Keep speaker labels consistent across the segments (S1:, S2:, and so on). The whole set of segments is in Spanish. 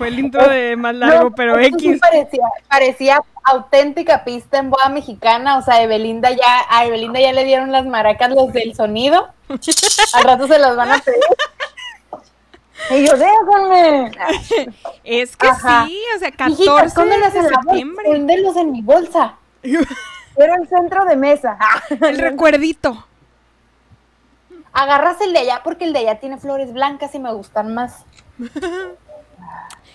S1: fue el intro de más largo, pero
S2: sí
S1: X.
S2: parecía, parecía auténtica pista en boda mexicana, o sea, a Evelinda ya, a Evelinda ya le dieron las maracas los del sonido. Al rato se las van a pedir. Y yo, déjame.
S1: Es que
S2: Ajá.
S1: sí, o sea,
S2: Hijita,
S1: 14
S2: escóndelas
S1: de
S2: en la bolsa,
S1: septiembre.
S2: escóndelos en mi bolsa.
S3: Era el centro de mesa.
S1: El recuerdito.
S2: Agarras el de allá porque el de allá tiene flores blancas y me gustan más.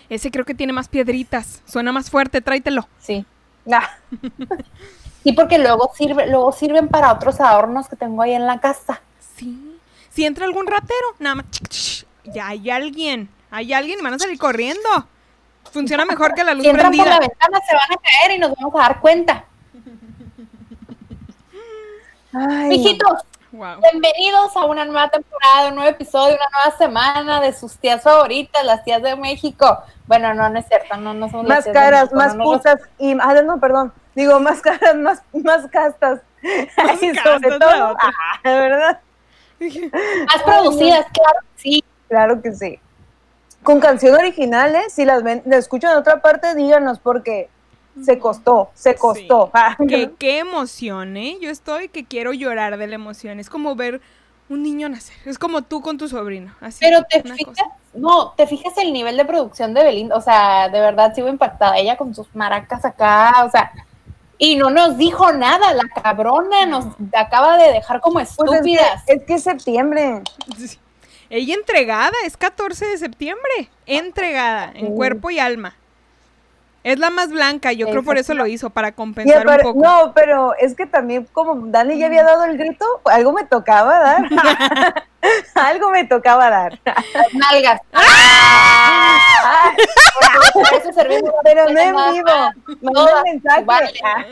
S1: Ese creo que tiene más piedritas. Suena más fuerte, tráetelo.
S2: Sí.
S3: Ah,
S2: Sí, porque luego sirve, luego sirven para otros adornos que tengo ahí en la casa.
S1: Sí. Si entra algún ratero, nada más. Ya hay alguien. Hay alguien y van a salir corriendo. Funciona mejor que la luz
S2: Si entran por la ventana se van a caer y nos vamos a dar cuenta.
S3: ay, no.
S1: Wow.
S2: bienvenidos a una nueva temporada, un nuevo episodio, una nueva semana de sus tías favoritas, las tías de México. Bueno, no, no es cierto, no, no somos las
S3: Más
S2: tías de
S3: caras,
S2: México,
S3: más
S2: no
S3: putas y ah, no, perdón. Digo, más caras, más, más castas. y
S1: castas,
S3: sobre todo, ah, de verdad,
S2: Más producidas, claro, que sí.
S3: claro que sí. Con canción original, ¿eh? Si las ven, la escuchan en otra parte, díganos porque se costó, se costó. Ah,
S1: Qué, qué emoción, ¿eh? Yo estoy que quiero llorar de la emoción. Es como ver un niño nacer. Es como tú con tu sobrino. Así,
S2: Pero te fijas,
S1: cosa.
S2: no, te fijas el nivel de producción de Belinda, o sea, de verdad sigo impactada ella con sus maracas acá, o sea, y no nos dijo nada, la cabrona nos acaba de dejar como
S3: Pues es que,
S2: estúpidas.
S3: es que es septiembre.
S1: Sí. Ella entregada, es 14 de septiembre. Entregada, en
S3: Sí.
S1: cuerpo y alma. Es la más blanca, yo creo por eso lo hizo, para compensar un poco.
S3: no, pero es que también como Dani ya había dado el grito, algo me tocaba dar. algo me tocaba dar.
S2: Las nalgas.
S3: Ah,
S2: eso
S3: pero no en vivo. mensaje.
S2: vale.
S3: Ah,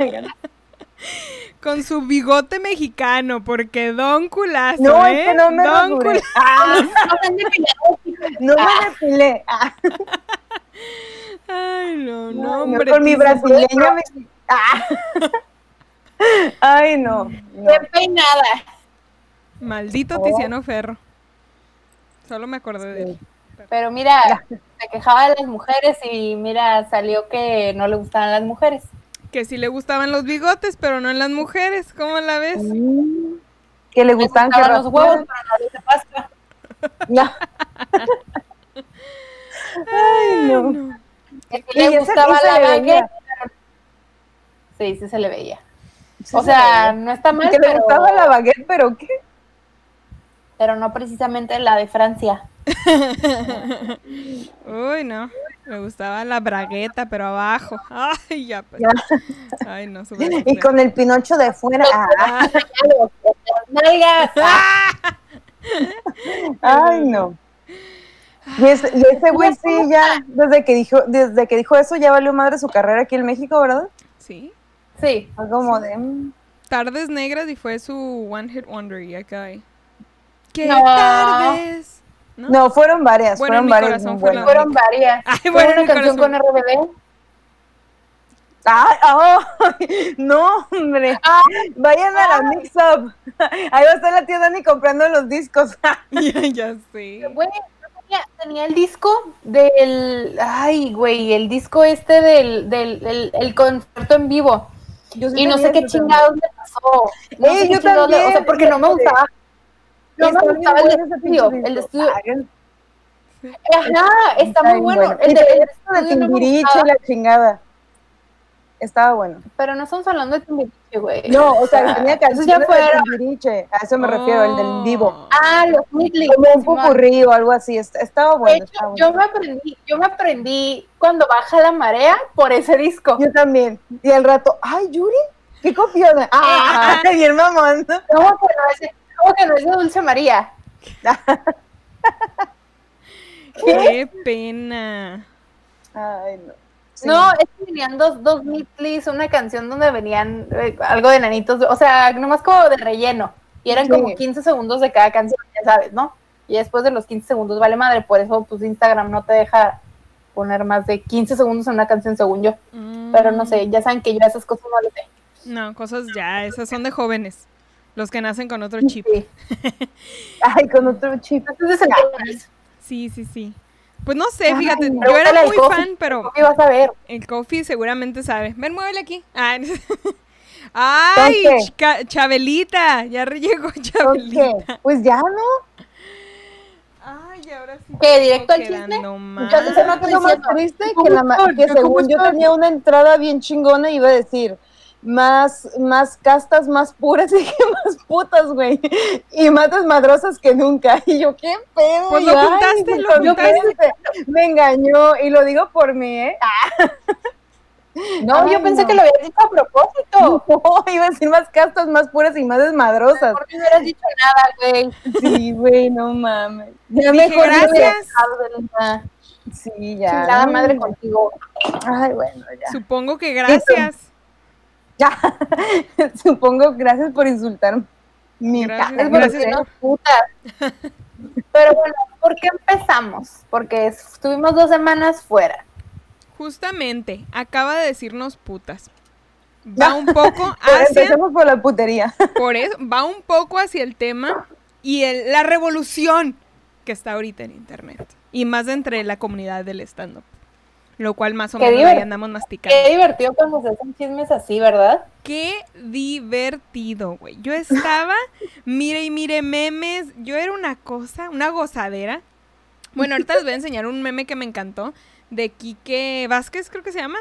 S1: Con su bigote mexicano, porque don culazo,
S3: No,
S1: ¿eh?
S3: es que no me
S1: don culazo.
S3: Ah,
S2: No depilado, hija.
S3: no me depilé. Ah,
S1: Ay, no, no, hombre.
S3: con mi brasileña me... Ah. Ay, no. no.
S2: Peinada.
S1: Maldito
S3: Oh.
S1: Tiziano Ferro. Solo me acordé de él.
S2: Pero mira, se quejaba de las mujeres y mira, salió que no le gustaban las mujeres.
S1: Que sí le gustaban los bigotes, pero no en las mujeres. ¿Cómo la ves?
S3: Mm, Que le
S2: Le
S3: gustaban que
S2: los huevos, pero no pasta.
S3: No. Ay, no.
S1: No.
S2: Que sí le gustaba
S3: sí se
S2: la
S3: le
S2: baguette, Sí, sí se le veía.
S3: Sí
S2: o
S3: se
S2: sea,
S3: veía.
S2: no está mal,
S3: que le gustaba la baguette, pero ¿qué?
S2: pero no precisamente la de Francia.
S1: Uy, no. Me gustaba la bragueta, pero abajo. Ay, ya. pues. Ay, no. súper
S3: Y con el pinocho de fuera. Ah, ay, no. Y ese, y ese güey sí ya, desde que dijo, desde que dijo eso, ya valió madre su carrera aquí en México, ¿verdad?
S1: Sí.
S2: Sí.
S3: Fue como de. mm,
S1: Tardes Negras y fue su One Hit Wonder y acá hay. ¿Qué
S2: No.
S1: tardes? ¿No?
S3: No, fueron varias,
S1: Bueno,
S3: fueron
S1: mi
S3: varias.
S1: fue.
S2: Fueron varias.
S1: Ay, bueno,
S2: una canción
S1: corazón.
S2: con RBD.
S3: Ay, ay, no, hombre. Vayan a la Mix Up. Ahí va a estar la tía Dani comprando los discos.
S1: ya, ya sé.
S2: Güey, yo tenía, tenía el disco del. Ay, güey, el disco este del, del el, el concierto en vivo.
S3: Yo sí
S2: Y no sé qué
S3: también.
S2: chingados me pasó. No
S3: Eh,
S2: sé
S3: yo
S2: le- O sea,
S3: también,
S2: porque no me gustaba. No me gustaba el estudio. El estudio. Ajá, está muy bueno. El de, de
S3: Timbiriche y la chingada. Estaba bueno.
S2: Pero no estamos hablando de Timbiriche, güey.
S3: No, o sea, tenía
S2: Eso
S3: canciones
S2: ya
S3: de
S2: fuera.
S3: Timbiriche. A eso me refiero, el del vivo.
S2: Ah, los Midley.
S3: Como un popurrí o algo así. est- Estaba
S2: De
S3: bueno.
S2: hecho,
S3: estaba
S2: yo
S3: bueno.
S2: me aprendí, yo me aprendí cuando baja la marea por ese disco.
S3: Yo también. Y al rato, ay, Yuri, qué copiona. Ah, bien mamón.
S2: ¿Cómo que no es, cómo que no es de Dulce María?
S1: Qué pena.
S3: Ay, no. Sí.
S2: No, es que venían dos, dos Midleys, una canción donde venían eh, algo de nanitos, o sea, nomás como de relleno. Y eran
S3: Sí.
S2: como 15 segundos de cada canción, ya sabes, ¿no? Y después de los 15 segundos vale madre, por eso pues Instagram no te deja poner más de 15 segundos en una canción según yo. Pero no sé, ya saben que yo esas cosas no las sé.
S1: No, cosas ya, esas son de jóvenes. Los que nacen con otro chip.
S2: Sí.
S3: Ay, con otro chip.
S2: Entonces,
S1: Sí, sí, sí. Pues no sé, fíjate,
S3: no.
S1: yo era muy
S2: Coffee.
S1: fan, pero
S2: ¿Qué vas a ver?
S1: el coffee seguramente sabe. Ven, muévele aquí. Ah, Ay, Chabelita, ya re- llegó
S3: ¿Por
S1: Chabelita.
S3: qué? Pues ya, ¿no?
S1: Ay, ahora sí.
S2: ¿Qué, directo al chisme? Entonces,
S3: ¿Sabes qué es lo más triste?
S2: ¿cómo
S3: Que, la que
S2: ¿Cómo
S3: según yo tenía una entrada bien chingona y iba a decir más, más castas, más puras y que más putas, güey. Y más desmadrosas que nunca. Y yo, ¿qué pedo?
S1: Pues lo juntaste, lo juntaste.
S3: Me engañó y lo digo por mí, ¿eh?
S2: No,
S3: Ay,
S2: yo pensé
S3: no.
S2: que lo habías dicho a propósito.
S3: No, iba a decir más castas, más puras y más desmadrosas.
S2: ¿Por qué no hubieras dicho nada, güey?
S3: Sí, güey, no mames. Ya
S1: Dije,
S3: mejor
S1: gracias.
S2: Belinda.
S3: Sí, ya.
S2: Chingada
S3: no,
S2: madre contigo.
S3: Ay, bueno, ya.
S1: Supongo que gracias.
S3: Ya. Supongo, gracias por insultar mi
S1: Gracias,
S3: cara.
S2: Es porque
S1: Gracias.
S2: nos putas. Pero bueno, ¿por qué empezamos? Porque estuvimos dos semanas fuera.
S1: Justamente, acaba de decirnos putas. Va un poco hacia,
S3: Empecemos por la putería.
S1: por eso, va un poco hacia el tema y el- la revolución que está ahorita en internet. Y más entre la comunidad del stand-up. Lo cual más o
S2: Qué
S1: menos ahí andamos masticando.
S2: Qué divertido cuando se hacen chismes así, ¿verdad?
S1: Qué divertido, güey. Yo estaba, mire y mire memes. Yo era una cosa, una gozadera. Bueno, ahorita les voy a enseñar un meme que me encantó de Quique Vázquez, creo que se llama.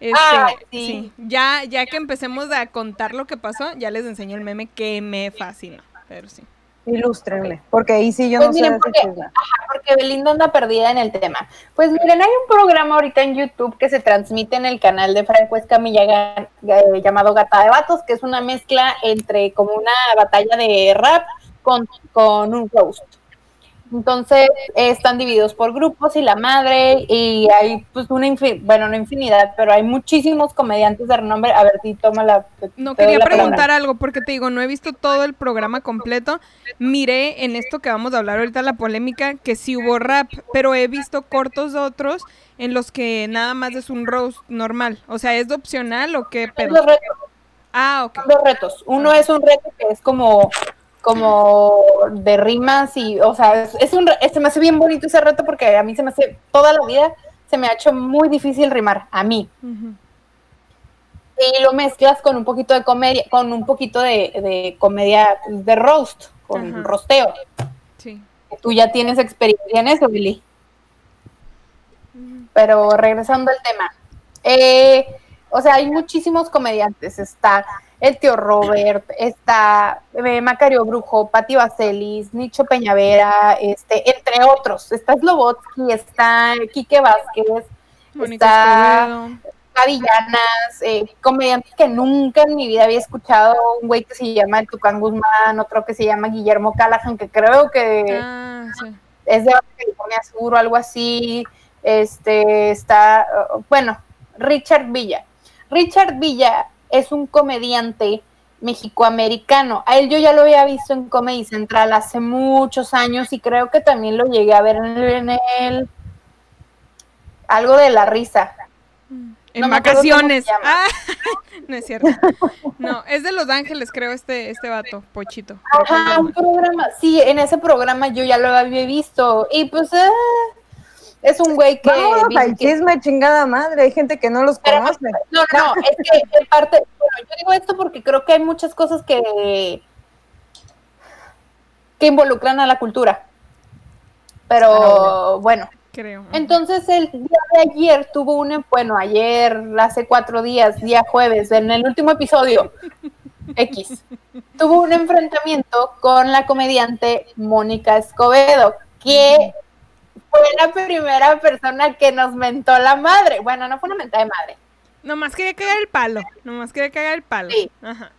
S1: Este,
S2: Ay, sí.
S1: Ya, ya que empecemos a contar lo que pasó, ya les enseño el meme que me fascinó. Pero sí.
S3: Ilústrenme, porque ahí sí yo
S2: Pues
S3: no
S2: miren,
S3: sé
S2: porque-. Ajá, porque Belinda anda perdida en el tema. Pues miren, hay un programa ahorita en YouTube que se transmite en el canal de Franco Escamilla ga- llamado Gata de Vatos, que es una mezcla entre como una batalla de rap con, con un roast. Entonces eh, están divididos por grupos y la madre, y hay pues una, infi- bueno, no infinidad, pero hay muchísimos comediantes de renombre. A ver, si toma la...
S1: No quería
S2: la palabra.
S1: preguntar algo porque te digo, no he visto todo el programa completo. Miré en esto que vamos a hablar ahorita, la polémica, que sí hubo rap, pero he visto cortos de otros en los que nada más es un roast normal. O sea, ¿es opcional o qué
S2: retos.
S1: Ah, ok.
S2: Son dos retos. Uno es un reto que es como, como de rimas y, o sea, es, un, se me hace bien bonito ese reto porque a mí se me hace, toda la vida se me ha hecho muy difícil rimar, a mí. Y lo mezclas con un poquito de comedia, con un poquito de, de comedia de roast, con rosteo.
S1: Sí.
S2: Tú ya tienes experiencia en eso, Billy. Pero regresando al tema. Eh, o sea, hay muchísimos comediantes. Está el tío Robert, está eh, Macario Brujo, Pati Vaselis, Nicho Peñavera, este, entre otros. Está Slobotsky, está Quique Vázquez,
S1: Mónica
S2: está
S1: Escobedo.
S2: Gavillanas, eh, comediantes que nunca en mi vida había escuchado. Un güey que se llama el Tucán Guzmán, otro que se llama Guillermo Callahan, que creo que
S1: Ah, sí.
S2: es de California Sur o algo así. Este está, uh, bueno, Richard Villa. Richard Villa es un comediante mexicoamericano. A él yo ya lo había visto en Comedy Central hace muchos años y creo que también lo llegué a ver en el, en el- algo de la risa.
S1: En
S2: No
S1: vacaciones. Ah, no es cierto. No, es de Los Ángeles, creo, este, este vato, Pochito.
S2: Ajá, un programa. Sí, en ese programa yo ya lo había visto y pues eh, es un güey que
S3: Vámonos
S2: dice
S3: al
S2: que-
S3: chisme, chingada madre. Hay gente que no los
S2: Pero-
S3: conoce.
S2: No, no, es que en parte, bueno, yo digo esto porque creo que hay muchas cosas que, que involucran a la cultura. Pero bueno,
S1: Creo.
S2: entonces el día de ayer tuvo un, bueno, ayer, hace cuatro días, día jueves, en el último episodio, X, tuvo un enfrentamiento con la comediante Mónica Escobedo, que fue la primera persona que nos mentó la madre. Bueno, no fue una mentada de madre.
S1: Nomás quería cagar el palo. Nomás quería cagar el palo.
S2: Sí.
S1: Ajá.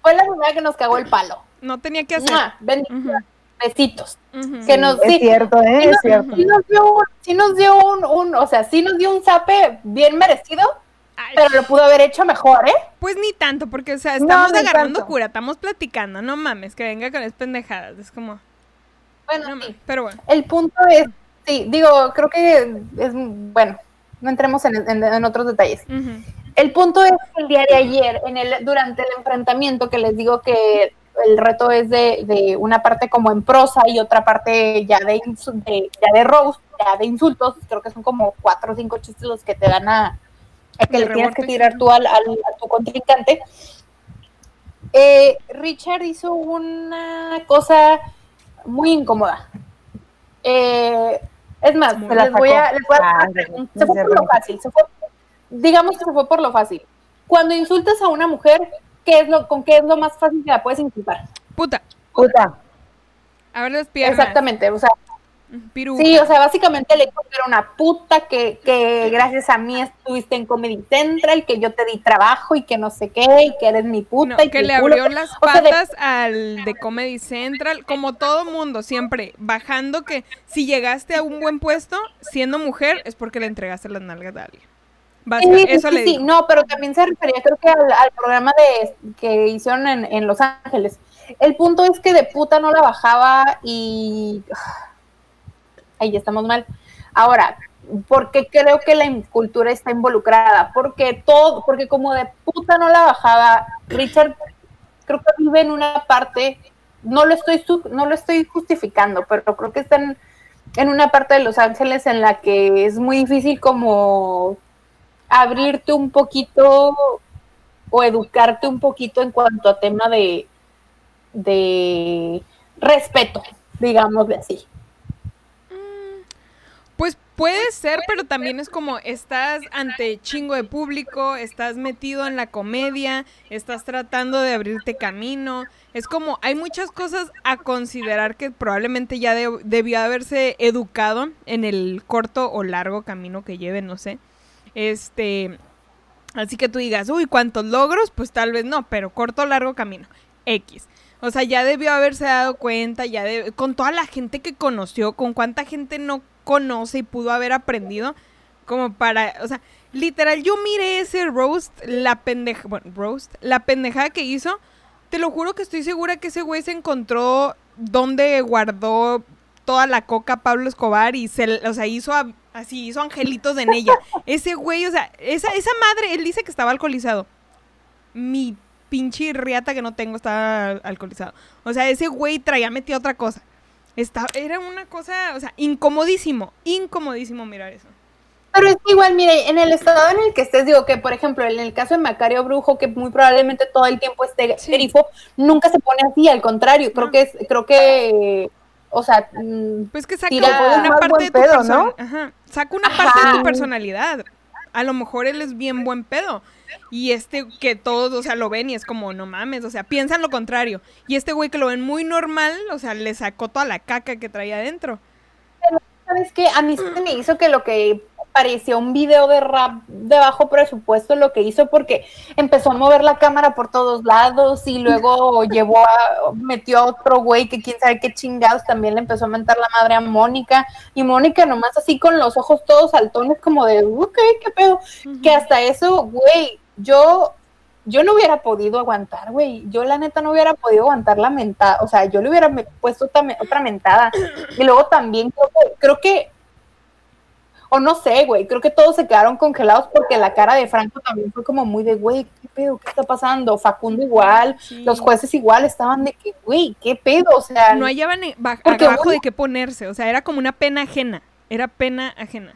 S2: Fue la primera que nos cagó el palo.
S1: No tenía que hacer.
S2: Besitos. Que nos,
S3: Es
S2: sí,
S3: cierto, ¿eh?
S2: sí nos,
S3: Es cierto.
S2: sí nos dio, un, sí nos dio un, un- o sea, sí nos dio un zape bien merecido,
S1: Ay,
S2: pero lo pudo haber hecho mejor, ¿eh?
S1: Pues ni tanto, porque, o sea, estamos agarrando
S3: tanto.
S1: cura, estamos platicando, no mames, que venga con esas pendejadas. Es como.
S2: Bueno,
S1: no
S2: sí.
S1: mames, pero bueno.
S2: El punto es, sí, digo, creo que es, bueno, no entremos en, en- en otros detalles. El punto es que el día de ayer, en el, durante el enfrentamiento que les digo que el reto es de, de una parte como en prosa y otra parte ya de, de ya de roast, ya de insultos, creo que son como cuatro o cinco chistes los que te dan a, a que le tienes que tirar tú al, al- a tu contrincante. Eh, Richard hizo una cosa muy incómoda. Eh, es más,
S3: Se
S2: les voy a, les voy a- se fue por lo fácil, se fue, digamos que se fue por lo fácil. Cuando insultas a una mujer, ¿qué es lo, ¿con qué es lo más fácil que la puedes insultar?
S1: Puta.
S3: Puta.
S1: Abre las piernas.
S2: Exactamente, o sea,
S1: Piru.
S2: sí, o sea, básicamente le dijo que era una puta, que, que gracias a mí estuviste en Comedy Central, que yo te di trabajo y que no sé qué, y que eres mi puta.
S1: No,
S2: y
S1: que le
S2: culo.
S1: abrió las
S2: O sea, de-
S1: patas al de Comedy Central, como todo mundo, siempre bajando que si llegaste a un buen puesto siendo mujer es porque le entregaste las nalgas a alguien.
S2: Sí, sí,
S1: eso
S2: sí,
S1: le
S2: sí.
S1: digo.
S2: no, pero también se refería creo que al, al programa de que hicieron en, en Los Ángeles. El punto es que de puta no la bajaba y ahí estamos mal. Ahora, ¿por qué creo que la cultura está involucrada? Porque todo, porque como de puta no la bajaba, Richard creo que vive en una parte, no lo estoy no lo estoy justificando, pero creo que está en, una parte de Los Ángeles en la que es muy difícil como abrirte un poquito o educarte un poquito en cuanto a tema de, de respeto, digámosle así.
S1: Puede ser, pero también es como estás ante chingo de público, estás metido en la comedia, estás tratando de abrirte camino. Es como hay muchas cosas a considerar que probablemente ya de- debió haberse educado en el corto o largo camino que lleve, no sé. Este, así que tú digas, uy, ¿cuántos logros? Pues tal vez no, pero corto o largo camino. X. O sea, ya debió haberse dado cuenta, ya de- con toda la gente que conoció, con cuánta gente no conoce y pudo haber aprendido, como para, o sea, literal, yo miré ese roast, la pendeja, bueno, roast, la pendejada que hizo, te lo juro que estoy segura que ese güey se encontró donde guardó toda la coca Pablo Escobar y se, o sea, hizo a- así, hizo angelitos en ella. Ese güey, o sea, esa, esa madre, él dice que estaba alcoholizado. Mi pinche riata que no tengo estaba alcoholizado. O sea, ese güey traía metido otra cosa. Está, era una cosa, o sea, incomodísimo, incomodísimo mirar eso.
S2: Pero es que igual, mire, en el estado en el que estés, digo que, por ejemplo, en el caso de Macario Brujo, que muy probablemente todo el tiempo esté
S1: Sí.
S2: grifo, nunca se pone así, al contrario, creo
S1: No.
S2: que es, creo que, o sea, mm,
S1: Pues que saca
S2: Tira-
S1: una parte de tu
S3: pedo,
S1: persona-
S3: ¿no?
S1: Ajá, saca una parte de tu
S2: Ajá.
S1: personalidad. A lo mejor él es bien buen pedo. Y este que todos, o sea, lo ven y es como, no mames, o sea, piensan lo contrario. Y este güey que lo ven muy normal, o sea, le sacó toda la caca que traía adentro.
S2: ¿Sabes qué? A mí se me hizo que lo que parecía un video de rap de bajo presupuesto lo que hizo porque empezó a mover la cámara por todos lados y luego llevó a, metió a otro güey que quién sabe qué chingados también le empezó a mentar la madre a Mónica. Y Mónica nomás así con los ojos todos saltones como de, ok, qué pedo, que hasta eso, güey, yo yo no hubiera podido aguantar, güey. Yo la neta no hubiera podido aguantar la mentada. O sea, yo le hubiera puesto otra, me- otra mentada. Y luego también creo que, creo que, o no sé, güey, creo que todos se quedaron congelados porque la cara de Franco también fue como muy de, güey, ¿qué pedo? ¿Qué está pasando? Facundo igual,
S1: Sí.
S2: los jueces igual estaban de que, güey, ¿qué pedo? O sea,
S1: No hallaban eh, abajo de qué ponerse. O sea, era como una pena ajena. Era pena ajena.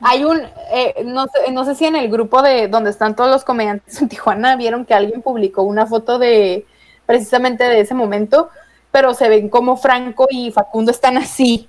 S2: Hay un, eh, no, sé, no sé si en el grupo de donde están todos los comediantes en Tijuana vieron que alguien publicó una foto de precisamente de ese momento, pero se ven como Franco y Facundo están así.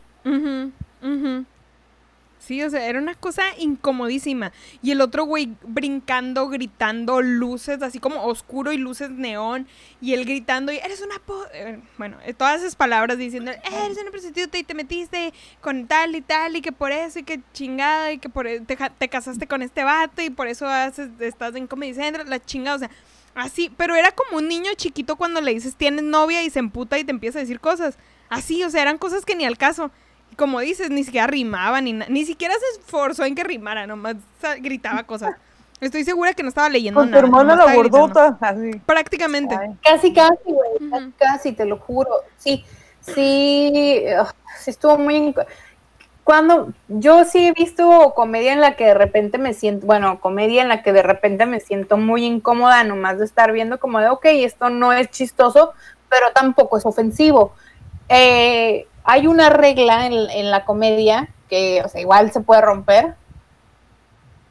S1: Era una cosa incomodísima. Y el otro güey brincando, gritando, luces, así como oscuro y luces neón. Y él gritando, y eres una po eh, Bueno, eh, todas esas palabras diciendo, "Eh, eres una prostituta y te metiste con tal y tal, y que por eso, y que chingada, y que por e- te, te casaste con este vato, y por eso haces, estás en Comedy Central, la chingada, o sea, así. Pero era como un niño chiquito cuando le dices tienes novia y se emputa y te empieza a decir cosas. Así, o sea, eran cosas que ni al caso. Como dices, ni siquiera rimaba, ni, ni siquiera se esforzó en que rimara, nomás gritaba cosas. Estoy segura que no estaba leyendo
S3: Con tu
S1: nada.
S3: hermana
S1: nomás
S3: la gordota. Así.
S1: Prácticamente.
S3: Ay.
S2: Casi, casi, güey,
S1: Ujú.
S2: casi, casi, te lo juro. Sí, sí, ugh, sí estuvo muy... cuando yo sí he visto comedia en la que de repente me siento, bueno, comedia en la que de repente me siento muy incómoda nomás de estar viendo como de, ok, esto no es chistoso, pero tampoco es ofensivo. Eh, hay una regla en, en la comedia que, o sea, igual se puede romper,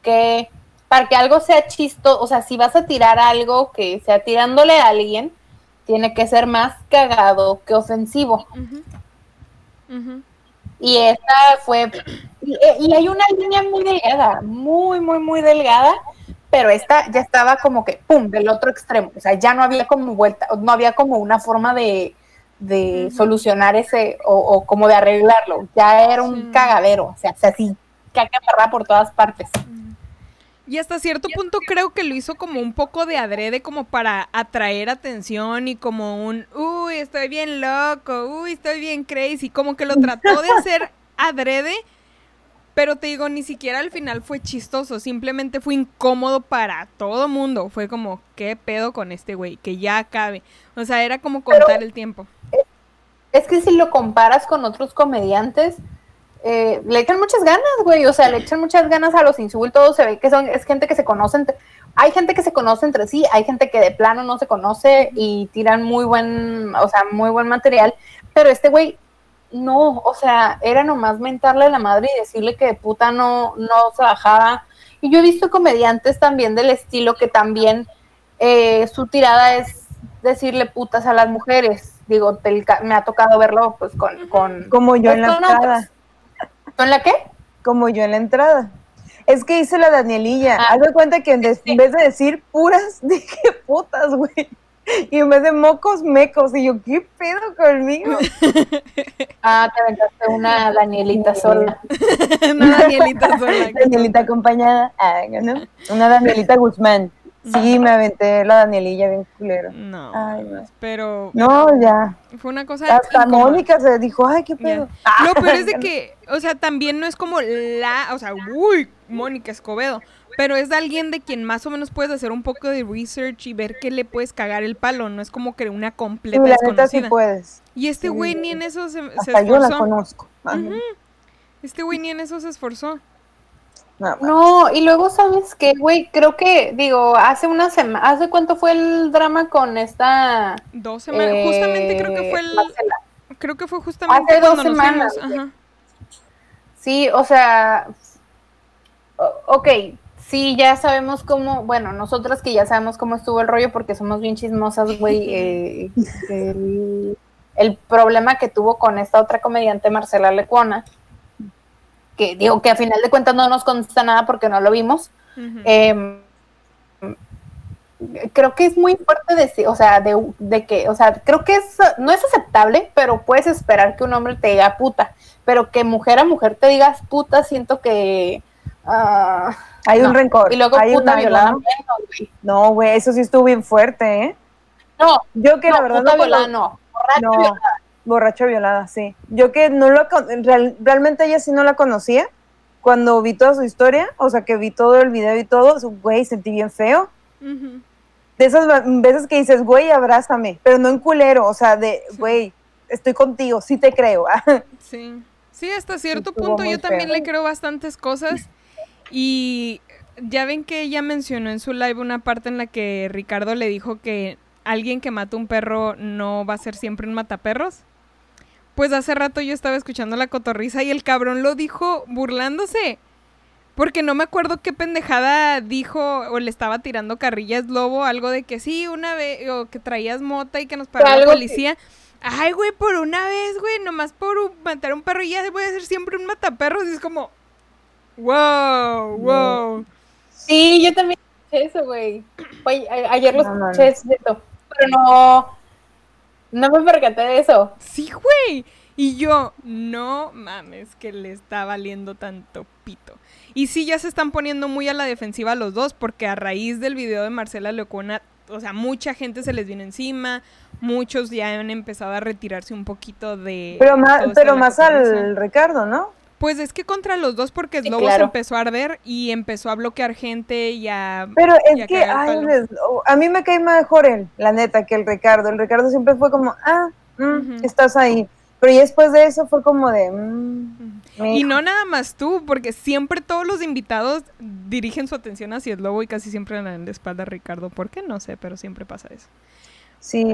S2: que para que algo sea chistoso, o sea, si vas a tirar algo que sea tirándole a alguien, tiene que ser más cagado que ofensivo. Y esta fue, y, y hay una línea muy delgada, muy, muy, muy delgada, pero esta ya estaba como que, ¡pum!, del otro extremo. O sea, ya no había como vuelta, no había como una forma de, de solucionar ese, o, o como de arreglarlo. Ya era un
S1: Sí.
S2: cagadero, o sea, o sea, así, caca perra por todas partes.
S1: Y hasta cierto punto creo que lo hizo como un poco de adrede, como para atraer atención y como un, uy, estoy bien loco, uy, estoy bien crazy, como que lo trató de hacer adrede, pero te digo, ni siquiera al final fue chistoso, simplemente fue incómodo para todo mundo, fue como, ¿qué pedo con este güey? Que ya acabe. O sea, era como contar el tiempo.
S2: Es que si lo comparas con otros comediantes, eh, le echan muchas ganas, güey. O sea, le echan muchas ganas a los insultos. Se ve que son, es gente que se conoce. entre- hay gente que se conoce entre sí, hay gente que de plano no se conoce y tiran muy buen, o sea, muy buen material. Pero este güey, no, o sea, era nomás mentarle a la madre y decirle que de puta no, no se bajaba. Y yo he visto comediantes también del estilo que también eh, su tirada es decirle putas a las mujeres. Digo, me ha tocado verlo pues con... con
S3: Como yo
S2: pues,
S3: en la
S2: con
S3: entrada.
S2: otros. ¿Con la qué?
S3: Como yo en la entrada. Es que hice la Danielilla.
S2: Ah,
S3: Haz de cuenta que en vez de decir puras, dije putas, güey. Y en vez de mocos, mecos. Y yo, ¿qué pedo conmigo?
S2: Ah, te aventaste una Danielita sola.
S1: Una Danielita sola.
S3: Danielita acompañada. Ah, ¿no? Una Danielita Guzmán. Sí, me aventé la Danielilla bien culero.
S1: No,
S3: Ay, no.
S1: pero
S3: No, ya.
S1: fue una cosa
S3: Hasta. Mónica se dijo, ay, qué pedo.
S1: Lo peor es de que, o sea, también no es como la, o sea, uy, Mónica Escobedo, pero es alguien de quien más o menos puedes hacer un poco de research y ver que le puedes cagar el palo, no es como que una completa
S3: la neta sí
S1: desconocida.
S3: puedes.
S1: y este güey
S3: sí.
S1: ni en eso se, se
S3: Hasta yo la
S1: esforzó.
S3: conozco.
S1: Este güey ni en eso se esforzó.
S3: No,
S2: No, y luego, ¿sabes qué, güey? Creo que, digo, hace una semana, ¿hace cuánto fue el drama con esta...
S1: Dos semanas,
S2: eh,
S1: justamente creo que fue el,
S2: Marcela?
S1: creo que fue justamente
S2: Hace dos
S1: nos
S2: semanas,
S1: ajá.
S2: Sí, o sea, ok, sí, ya sabemos cómo, bueno, nosotras que ya sabemos cómo estuvo el rollo porque somos bien chismosas, güey, eh, el, el problema que tuvo con esta otra comediante, Marcela Lecuona, que digo que a final de cuentas no nos consta nada porque no lo vimos, eh, creo que es muy fuerte decir, o sea, de, de que, o sea, creo que es, no es aceptable, pero puedes esperar que un hombre te diga puta, pero que mujer a mujer te digas puta, siento que... ah,
S3: Hay un rencor.
S2: Y luego
S3: hay
S2: puta violada
S3: ¿no?
S2: güey.
S3: Eso sí estuvo bien fuerte, ¿eh?
S2: No,
S3: Yo que
S2: no,
S3: la verdad
S2: puta
S3: no
S2: violada no. Borracho
S3: No,
S2: violada.
S3: borracha violada, sí. Yo que no lo real- realmente ella sí no la conocía. Cuando vi toda su historia, o sea, que vi todo el video y todo, su- güey, sentí bien feo. De esas veces que dices, güey, abrázame, pero no en culero, o sea, de, güey, estoy contigo, sí te creo.
S1: Sí, sí, hasta cierto
S3: estuvo
S1: punto yo también
S3: feo.
S1: le creo bastantes cosas y ya ven que ella mencionó en su live una parte en la que Ricardo le dijo que alguien que mata un perro no va a ser siempre un mataperros. Pues hace rato yo estaba escuchando la cotorriza y el cabrón lo dijo burlándose. Porque no me acuerdo qué pendejada dijo o le estaba tirando carrillas lobo, algo de que sí, una vez, o que traías mota y que nos paró la
S2: que-
S1: policía. Ay, güey, por una vez, güey, nomás por un- matar a un perro y ya voy a ser siempre un mataperros. Y es como, wow, wow.
S2: Sí, yo también escuché eso, güey. Ayer lo
S3: No,
S2: escuché, es cierto, pero no, no me percaté de eso.
S1: Sí, güey. Y yo, no mames, que le está valiendo tanto pito. Y sí, ya se están poniendo muy a la defensiva los dos, porque a raíz del video de Marcela Leocona, o sea, mucha gente se les vino encima, muchos ya han empezado a retirarse un poquito de...
S3: Pero más, pero más al Ricardo, ¿no?
S1: Pues es que contra los dos, porque Slobo se
S2: claro.
S1: empezó a arder y empezó a bloquear gente y a...
S3: Pero
S1: y a
S3: es que, ay, a mí me cae mejor él, la neta, que el Ricardo. El Ricardo siempre fue como, ah, mm, estás ahí. Pero ya después de eso fue como de, mm,
S1: Y no nada más tú, porque siempre todos los invitados dirigen su atención hacia el lobo y casi siempre dan la espalda a Ricardo. ¿Por qué? No sé, pero siempre pasa eso.
S3: Sí,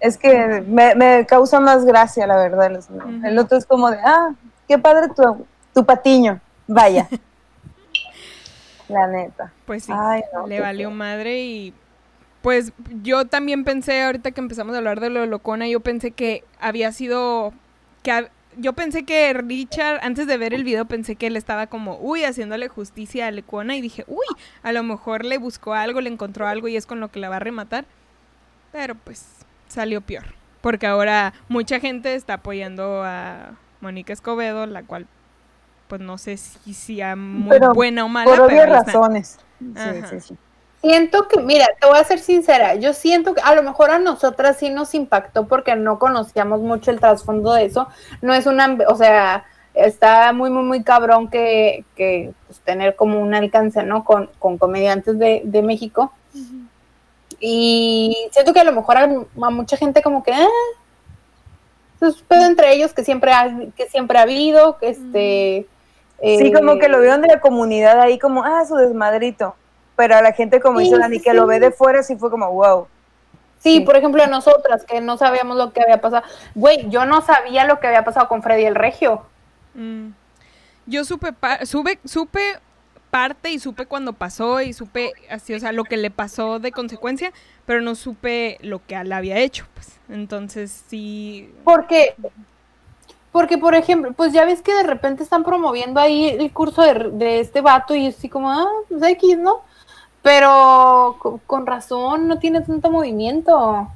S3: es que me, me causa más gracia, la verdad. los-. El otro es como de, ah, qué padre tu, tu patiño. Vaya. la neta.
S1: Pues sí,
S3: Ay, no,
S1: le valió madre y pues yo también pensé, ahorita que empezamos a hablar de lo de Locona, yo pensé que había sido, que yo pensé que Richard, antes de ver el video, pensé que él estaba como, uy, haciéndole justicia a Lecona y dije, uy, a lo mejor le buscó algo, le encontró algo y es con lo que la va a rematar. Pero pues salió peor, porque ahora mucha gente está apoyando a Mónica Escobedo, la cual pues no sé si sea muy
S3: Pero
S1: buena o mala,
S3: Por obvias razones. Sí, sí, sí.
S2: Siento que, mira, te voy a ser sincera, yo siento que a lo mejor a nosotras sí nos impactó porque no conocíamos mucho el trasfondo de eso. No es una, o sea, está muy, muy, muy cabrón que, que pues, tener como un alcance, ¿no? Con, con comediantes de, de México. Y siento que a lo mejor a, a mucha gente como que, ah, pedo entre ellos que siempre ha, que siempre ha habido, que este...
S3: Sí,
S2: eh,
S3: como que lo vieron de la comunidad ahí como, ah, su desmadrito. Pero a la gente, como
S2: Sí,
S3: dice Dani, que lo ve de fuera, sí fue como, wow.
S2: Sí,
S3: Sí.
S2: por ejemplo, a nosotras que no sabíamos lo que había pasado. Güey, yo no sabía lo que había pasado con Freddy el Regio.
S1: Mm. Yo supe, pa- sube- supe parte y supe cuando pasó y supe así, o sea, lo que le pasó de consecuencia, pero no supe lo que él había hecho, pues. Entonces sí.
S2: Porque, porque por ejemplo, pues ya ves que de repente están promoviendo ahí el curso de, de este vato y así como, ah, pues X, ¿no? Pero co- con razón no tiene tanto movimiento.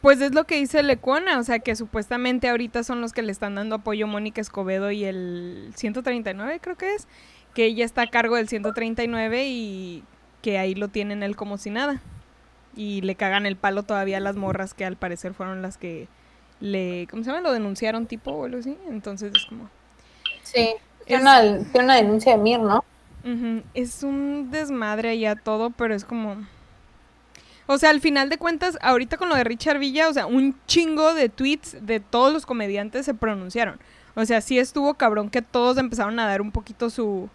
S1: Pues es lo que dice Lecuona, o sea, que supuestamente ahorita son los que le están dando apoyo Mónica Escobedo y el 139, creo que es, que ella está a cargo del 139 y que ahí lo tienen él como si nada. Y le cagan el palo todavía a las morras que al parecer fueron las que le, ¿cómo se llama? Lo denunciaron tipo o algo así. Entonces es como,
S2: Sí.
S1: Es-
S2: una, tiene una denuncia de Mir, ¿no?
S1: es un desmadre allá todo, pero es como... O sea, al final de cuentas, ahorita con lo de Richard Villa, o sea, un chingo de tweets de todos los comediantes se pronunciaron. O sea, sí estuvo cabrón que todos empezaron a dar un poquito su,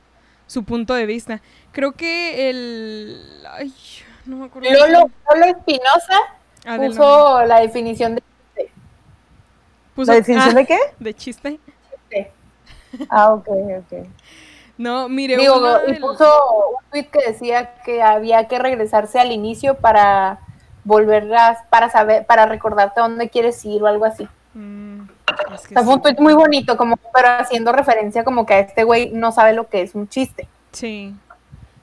S1: su punto de vista. Creo que el... Ay, no me acuerdo.
S2: Lolo, Lolo Espinosa
S1: Adelante.
S2: puso la definición de
S1: Puso-
S3: ¿La definición
S1: ah,
S3: de qué?
S1: de chiste.
S2: chiste.
S3: Ah, ok, ok.
S1: No, mire,
S2: Digo,
S1: uno
S2: y
S1: del-
S2: puso un tweet que decía que había que regresarse al inicio para volver a, para saber, para recordarte a dónde quieres ir o algo así.
S1: Mm, es que
S2: O sea, fue un tweet muy bonito, como, pero haciendo referencia como que a este güey no sabe lo que es un chiste.
S1: Sí.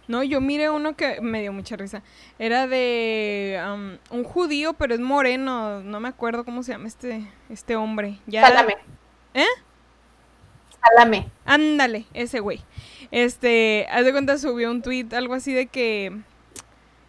S1: No, yo miré uno que me dio mucha risa. Era de un judío, pero es moreno. No me acuerdo cómo se llama este, este hombre. Ya,
S2: Sálame.
S1: ¿Eh?
S2: Sálame.
S1: Ándale, ese güey. Este, haz de cuenta, subió un tweet, algo así de que.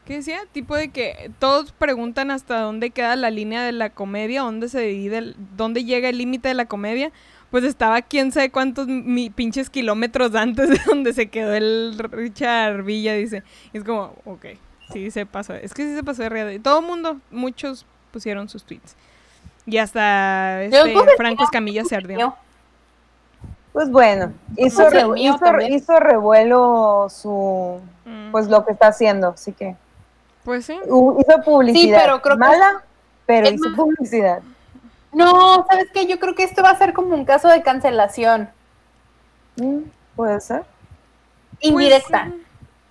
S1: ¿Qué decía? Tipo de que todos preguntan hasta dónde queda la línea de la comedia, dónde se divide, el- dónde llega el límite de la comedia. Pues estaba quién sabe cuántos mi, pinches kilómetros antes de donde se quedó el Richard Villa, dice. Y es como, ok, sí se pasó. Es que sí se pasó de real. Todo el mundo, muchos pusieron sus tweets. Y hasta este,
S2: puse-
S1: Franco Escamilla se ardió.
S3: Pues bueno, hizo,
S2: Pues
S3: re- hizo, hizo revuelo su,
S1: Mm,
S3: pues lo que está haciendo, así que
S1: pues sí.
S3: hizo publicidad.
S2: pero creo que-
S3: Mala, pero
S2: Es
S3: hizo
S2: más-
S3: publicidad.
S2: No, ¿sabes qué? Yo creo que esto va a ser como un caso de cancelación
S3: Mm, Puede ser.
S2: indirecta.
S1: Pues,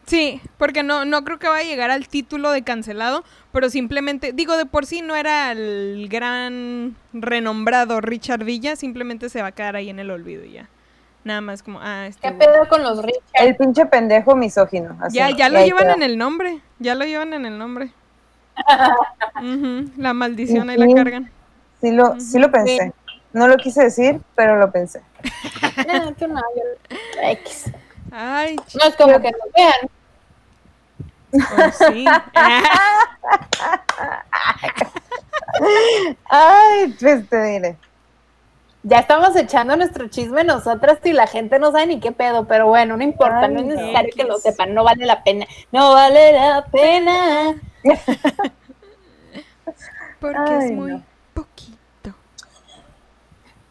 S1: sí, porque no, no creo que vaya a llegar al título de cancelado, pero simplemente, digo, de por sí no era el gran renombrado Richard Villa, simplemente se va a quedar ahí en el olvido y ya. Nada más como, ah, este
S2: ¿Qué pedo con los Richard?
S3: El pinche pendejo misógino. así,
S1: Ya, ya lo llevan
S3: queda.
S1: en el nombre, ya lo llevan en el nombre. La maldición ahí la cargan.
S3: Sí lo, sí lo pensé. No lo quise decir, pero lo pensé.
S2: No, tú no, yo- X.
S1: Ay,
S2: No es como que nos vean.
S1: pues sí.
S3: Ay, pues te diré.
S2: Ya estamos echando nuestro chisme nosotras y la gente no sabe ni qué pedo, pero bueno, no importa, no es necesario que lo sepan, no vale la pena. No vale la pena.
S1: Porque
S3: Ay,
S1: es muy
S3: no.
S1: poquito.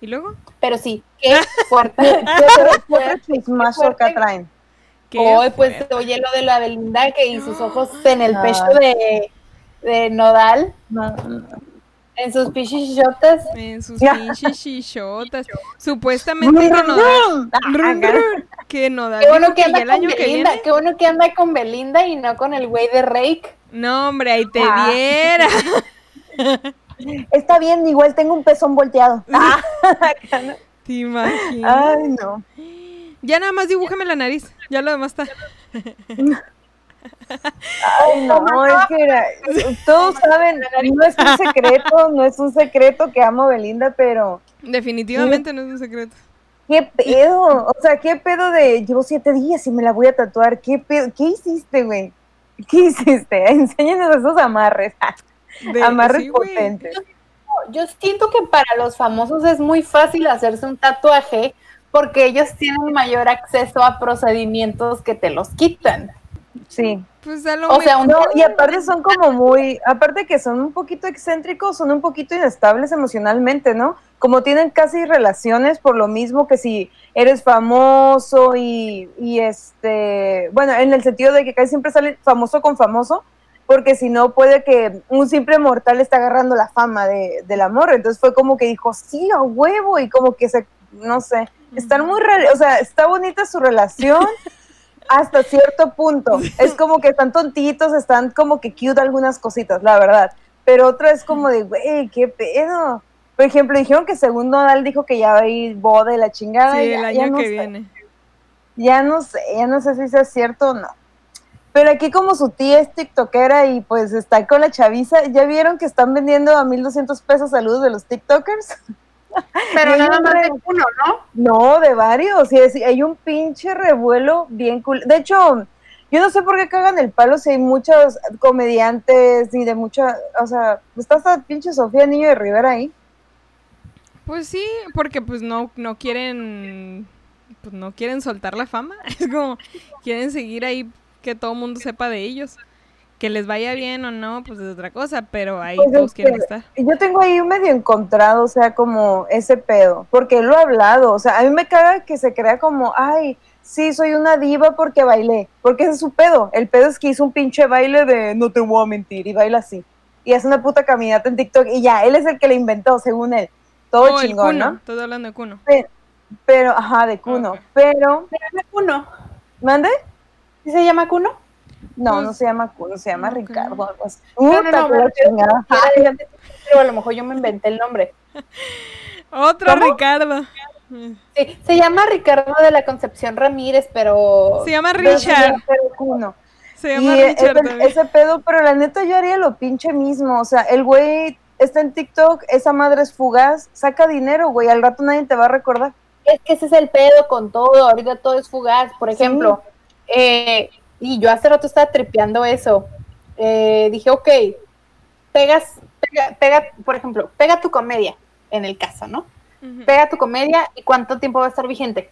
S1: ¿Y luego?
S2: Pero sí, qué fuerte.
S3: ¿Qué otro chismazo acá traen?
S2: Hoy, pues,
S1: fuerte.
S2: oye lo de la Belinda que y sus ojos en el pecho de, de Nodal,
S3: No, no.
S2: en sus pichichotas.
S1: En sus
S3: Ya.
S1: pinches chichotas. Supuestamente que Nodal,
S3: Ah,
S1: que Nodal
S2: Qué bueno que
S1: que
S2: anda
S1: el
S2: con
S1: año que
S2: Belinda,
S1: viene.
S2: qué bueno que anda con Belinda y no con el güey de Rake.
S1: No, hombre, ahí te
S3: Ah.
S1: viera.
S3: Está bien, igual tengo un pezón volteado. Ah,
S1: ¿Te imaginas?
S3: Ay, no.
S1: Ya nada más dibújame la nariz. Ya lo demás está.
S3: Ay, no, es que era- todos saben, no es un secreto, no es un secreto que amo a Belinda, pero
S1: Definitivamente no es un secreto.
S3: ¿qué pedo? O sea, ¿qué pedo de llevo siete días y me la voy a tatuar? ¿Qué pedo? ¿Qué hiciste, güey? ¿Qué hiciste? Enséñanos esos amarres.
S1: De-
S3: amarres
S1: sí,
S3: potentes.
S2: Yo siento que para los famosos es muy fácil hacerse un tatuaje porque ellos tienen mayor acceso a procedimientos que te los quitan.
S3: Sí.
S1: Pues a lo
S2: O sea, un
S3: No, y aparte son como muy, aparte que son un poquito excéntricos, son un poquito inestables emocionalmente, ¿no? Como tienen casi relaciones por lo mismo que si eres famoso y, y este, bueno, en el sentido de que casi siempre sale famoso con famoso, porque si no puede que un simple mortal está agarrando la fama de, del amor, entonces fue como que dijo, sí, a huevo, y como que se, no sé, están muy, o sea, está bonita su relación, hasta cierto punto. Es como que están tontitos, están como que cute algunas cositas, la verdad. Pero otra es como de, güey, qué pedo. Por ejemplo, dijeron que según Nodal dijo que ya va a ir boda y la chingada.
S1: Sí,
S3: y
S1: el
S3: ya-
S1: año
S3: ya no
S1: que
S3: sé.
S1: viene.
S3: Ya no sé, ya no sé si sea cierto o no. Pero aquí como su tía es tiktokera y pues está con la chaviza, ¿ya vieron que están vendiendo a 1200 pesos saludos de los tiktokers?
S2: Pero nada más de uno, ¿no?
S3: No, de varios. Y hay un pinche revuelo bien cool. De hecho, yo no sé por qué cagan el palo si hay muchos comediantes y de mucha. O sea, está hasta pinche Sofía Niño de Rivera ahí.
S1: Pues sí, porque pues no, no quieren, pues no quieren soltar la fama. Es como, quieren seguir ahí que todo el mundo sepa de ellos. Que les vaya bien o no, pues es otra cosa, pero ahí
S3: Pues es
S1: todos quieren
S3: que-
S1: estar.
S3: Yo tengo ahí un medio encontrado, o sea, como ese pedo. Porque él lo ha hablado. O sea, a mí me caga que se crea como, ay, sí, soy una diva porque bailé. Porque ese es su pedo. El pedo es que hizo un pinche baile de no te voy a mentir y baila así. Y hace una puta caminata en TikTok y ya, él es el que le inventó, según él. Todo
S1: Oh,
S3: chingón, ¿no?
S1: estoy hablando de Kuno.
S3: Pero, ajá, de Cuno.
S1: Ok.
S3: Pero,
S2: Se llama Cuno.
S3: ¿mande?
S2: ¿Sí se llama Cuno?
S3: No,
S1: Pues,
S3: no se llama Cuno, se llama. Ricardo. algo así.
S2: No, no, no, Pero a lo mejor yo me inventé el nombre.
S1: Otro
S2: ¿Cómo?
S1: Ricardo.
S2: Sí, se llama Ricardo de la Concepción Ramírez, pero...
S1: Se llama Richard.
S3: llama pero Cuno.
S1: Se llama
S3: ese,
S1: Richard también.
S3: ese pedo, pero la neta yo haría lo pinche mismo. O sea, el güey está en TikTok, esa madre es fugaz, saca dinero, güey, al rato nadie te va a recordar.
S2: Es que ese es el pedo con todo, ahorita todo es fugaz. Por ejemplo, eh, y yo hace rato estaba tripeando eso. Eh, dije, ok, pegas, pega, pega, por ejemplo, pega tu comedia, en el caso, ¿no?
S1: Ujú.
S2: Pega tu comedia y cuánto tiempo va a estar vigente.